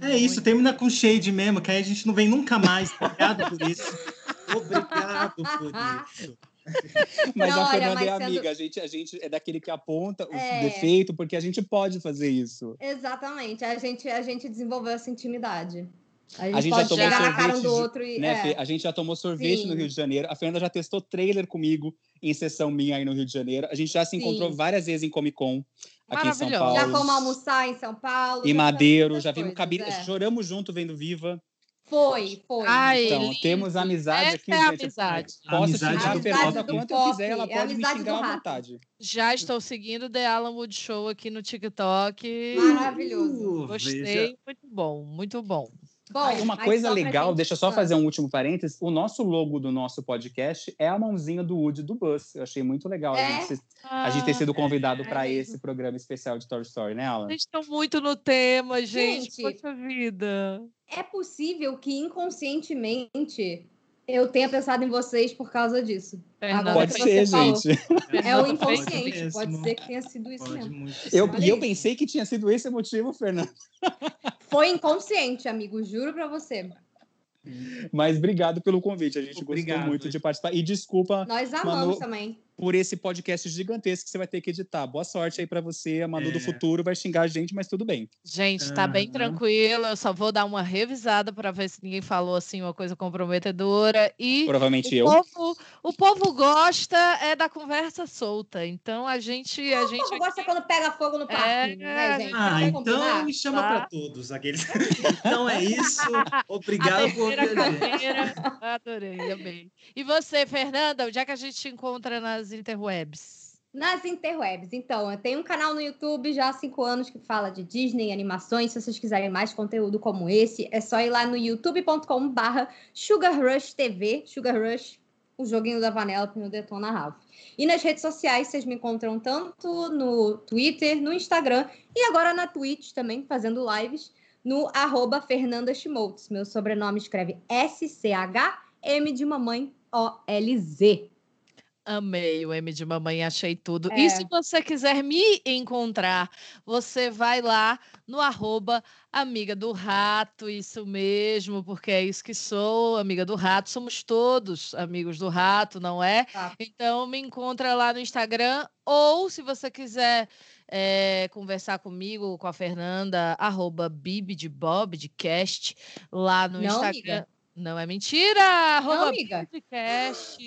É isso, termina com shade mesmo, que aí a gente não vem nunca mais. Obrigado por isso. Obrigado por isso. Mas não, a Fernanda é amiga, sendo... a, gente, a gente é daquele que aponta o é... defeito, porque a gente pode fazer isso. Exatamente, a gente, a gente desenvolveu essa intimidade. A gente, a gente pode chegar na cara um do outro e. Né, é. A gente já tomou sorvete Sim. no Rio de Janeiro. A Fernanda já testou trailer comigo em sessão minha aí no Rio de Janeiro. A gente já se Sim. encontrou várias vezes em Comic Con aqui em São Paulo. Já fomos almoçar em São Paulo. Em Madeiro, já vimos cabine. É. Choramos junto vendo Viva. Foi, foi. Ai, então, lindo. temos amizade aqui, é gente. Amizade. Posso amizade xingar a Fernanda quanto eu quiser, ela é pode me xingar à vontade. Já estou seguindo The Alan Wood Show aqui no TikTok. Maravilhoso. Gostei, Veja. muito bom, muito bom. Bom, uma coisa legal, deixa eu só fazer um último parênteses. O nosso logo do nosso podcast é a mãozinha do Woody do Buzz. Eu achei muito legal é? a, gente, a, gente, ter sido convidado é, para esse programa especial de Toy Story, né, Alan? Vocês estão muito no tema, gente. gente Poxa vida. É possível que inconscientemente eu tenha pensado em vocês por causa disso. Agora pode ser, gente. É o inconsciente. Pode ser que tenha sido isso pode mesmo. Eu, e eu pensei que tinha sido esse o motivo, Fernando. Foi inconsciente, amigo. Juro pra você. Mas obrigado pelo convite. A gente obrigado, gostou muito de participar. E desculpa. Nós amamos Manu, também por esse podcast gigantesco que você vai ter que editar. Boa sorte aí para você. A Manu é. do futuro vai xingar a gente, mas tudo bem. Gente, tá uhum. bem tranquilo. Eu só vou dar uma revisada para ver se ninguém falou assim uma coisa comprometedora. E provavelmente o eu. Povo, o povo gosta é da conversa solta. Então a gente. A o gente povo gosta quando pega fogo no parquinho, é... né, gente? Ah, então me chama tá? para todos aqueles. então é isso. Obrigado por. Adorei, amei. E você, Fernanda, onde é que a gente te encontra nas nas interwebs? Nas interwebs. Então, eu tenho um canal no YouTube já há cinco anos que fala de Disney, animações. Se vocês quiserem mais conteúdo como esse, é só ir lá no youtube.com/barra Sugar Rush TV. Sugar Rush, o joguinho da Vanellope no Detona Ralph. E nas redes sociais, vocês me encontram tanto no Twitter, no Instagram e agora na Twitch também, fazendo lives, no arroba Fernanda. Meu sobrenome escreve S-C-H-M de mamãe O-L-Z. Amei o M de mamãe, achei tudo. É. E se você quiser me encontrar, você vai lá no arroba amiga do rato, isso mesmo, porque é isso que sou, amiga do rato. Somos todos amigos do rato, não é? Tá. Então me encontra lá no Instagram, ou se você quiser é, conversar comigo, com a Fernanda, arroba Bibi de Bob de Cast, lá no não, Instagram. Amiga. Não é mentira! Arroba podcast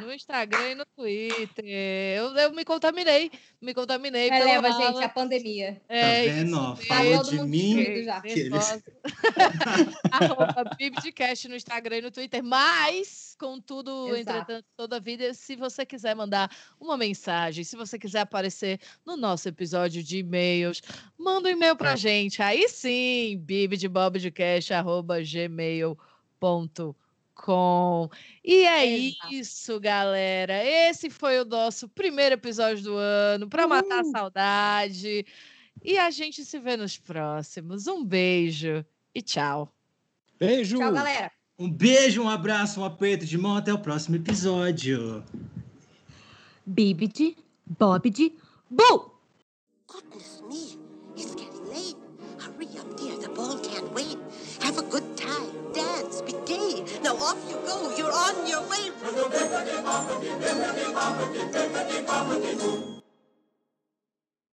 no Instagram e no Twitter. Eu, eu me contaminei. Me contaminei. Releva, gente, a pandemia. É, tá vendo? Falou de mim. Eles... Arroba Bibdcast no Instagram e no Twitter. Mas, contudo, Exato. entretanto, toda a vida, se você quiser mandar uma mensagem, se você quiser aparecer no nosso episódio de e-mails, manda um e-mail pra gente. Aí sim, bibdebobdcast.gmail.com com. E é Exato. isso, galera. Esse foi o nosso primeiro episódio do ano para matar a saudade. E a gente se vê nos próximos. Um beijo e tchau. Beijo. Tchau, galera. Um beijo, um abraço, um aperto de mão. Até o próximo episódio. Bibidi, Bobidi, Boo! Goodness me, it's getting late. Hurry up, dear. The ball can't wait. Have a good Dance. Be gay. Now off you go. You're on your way.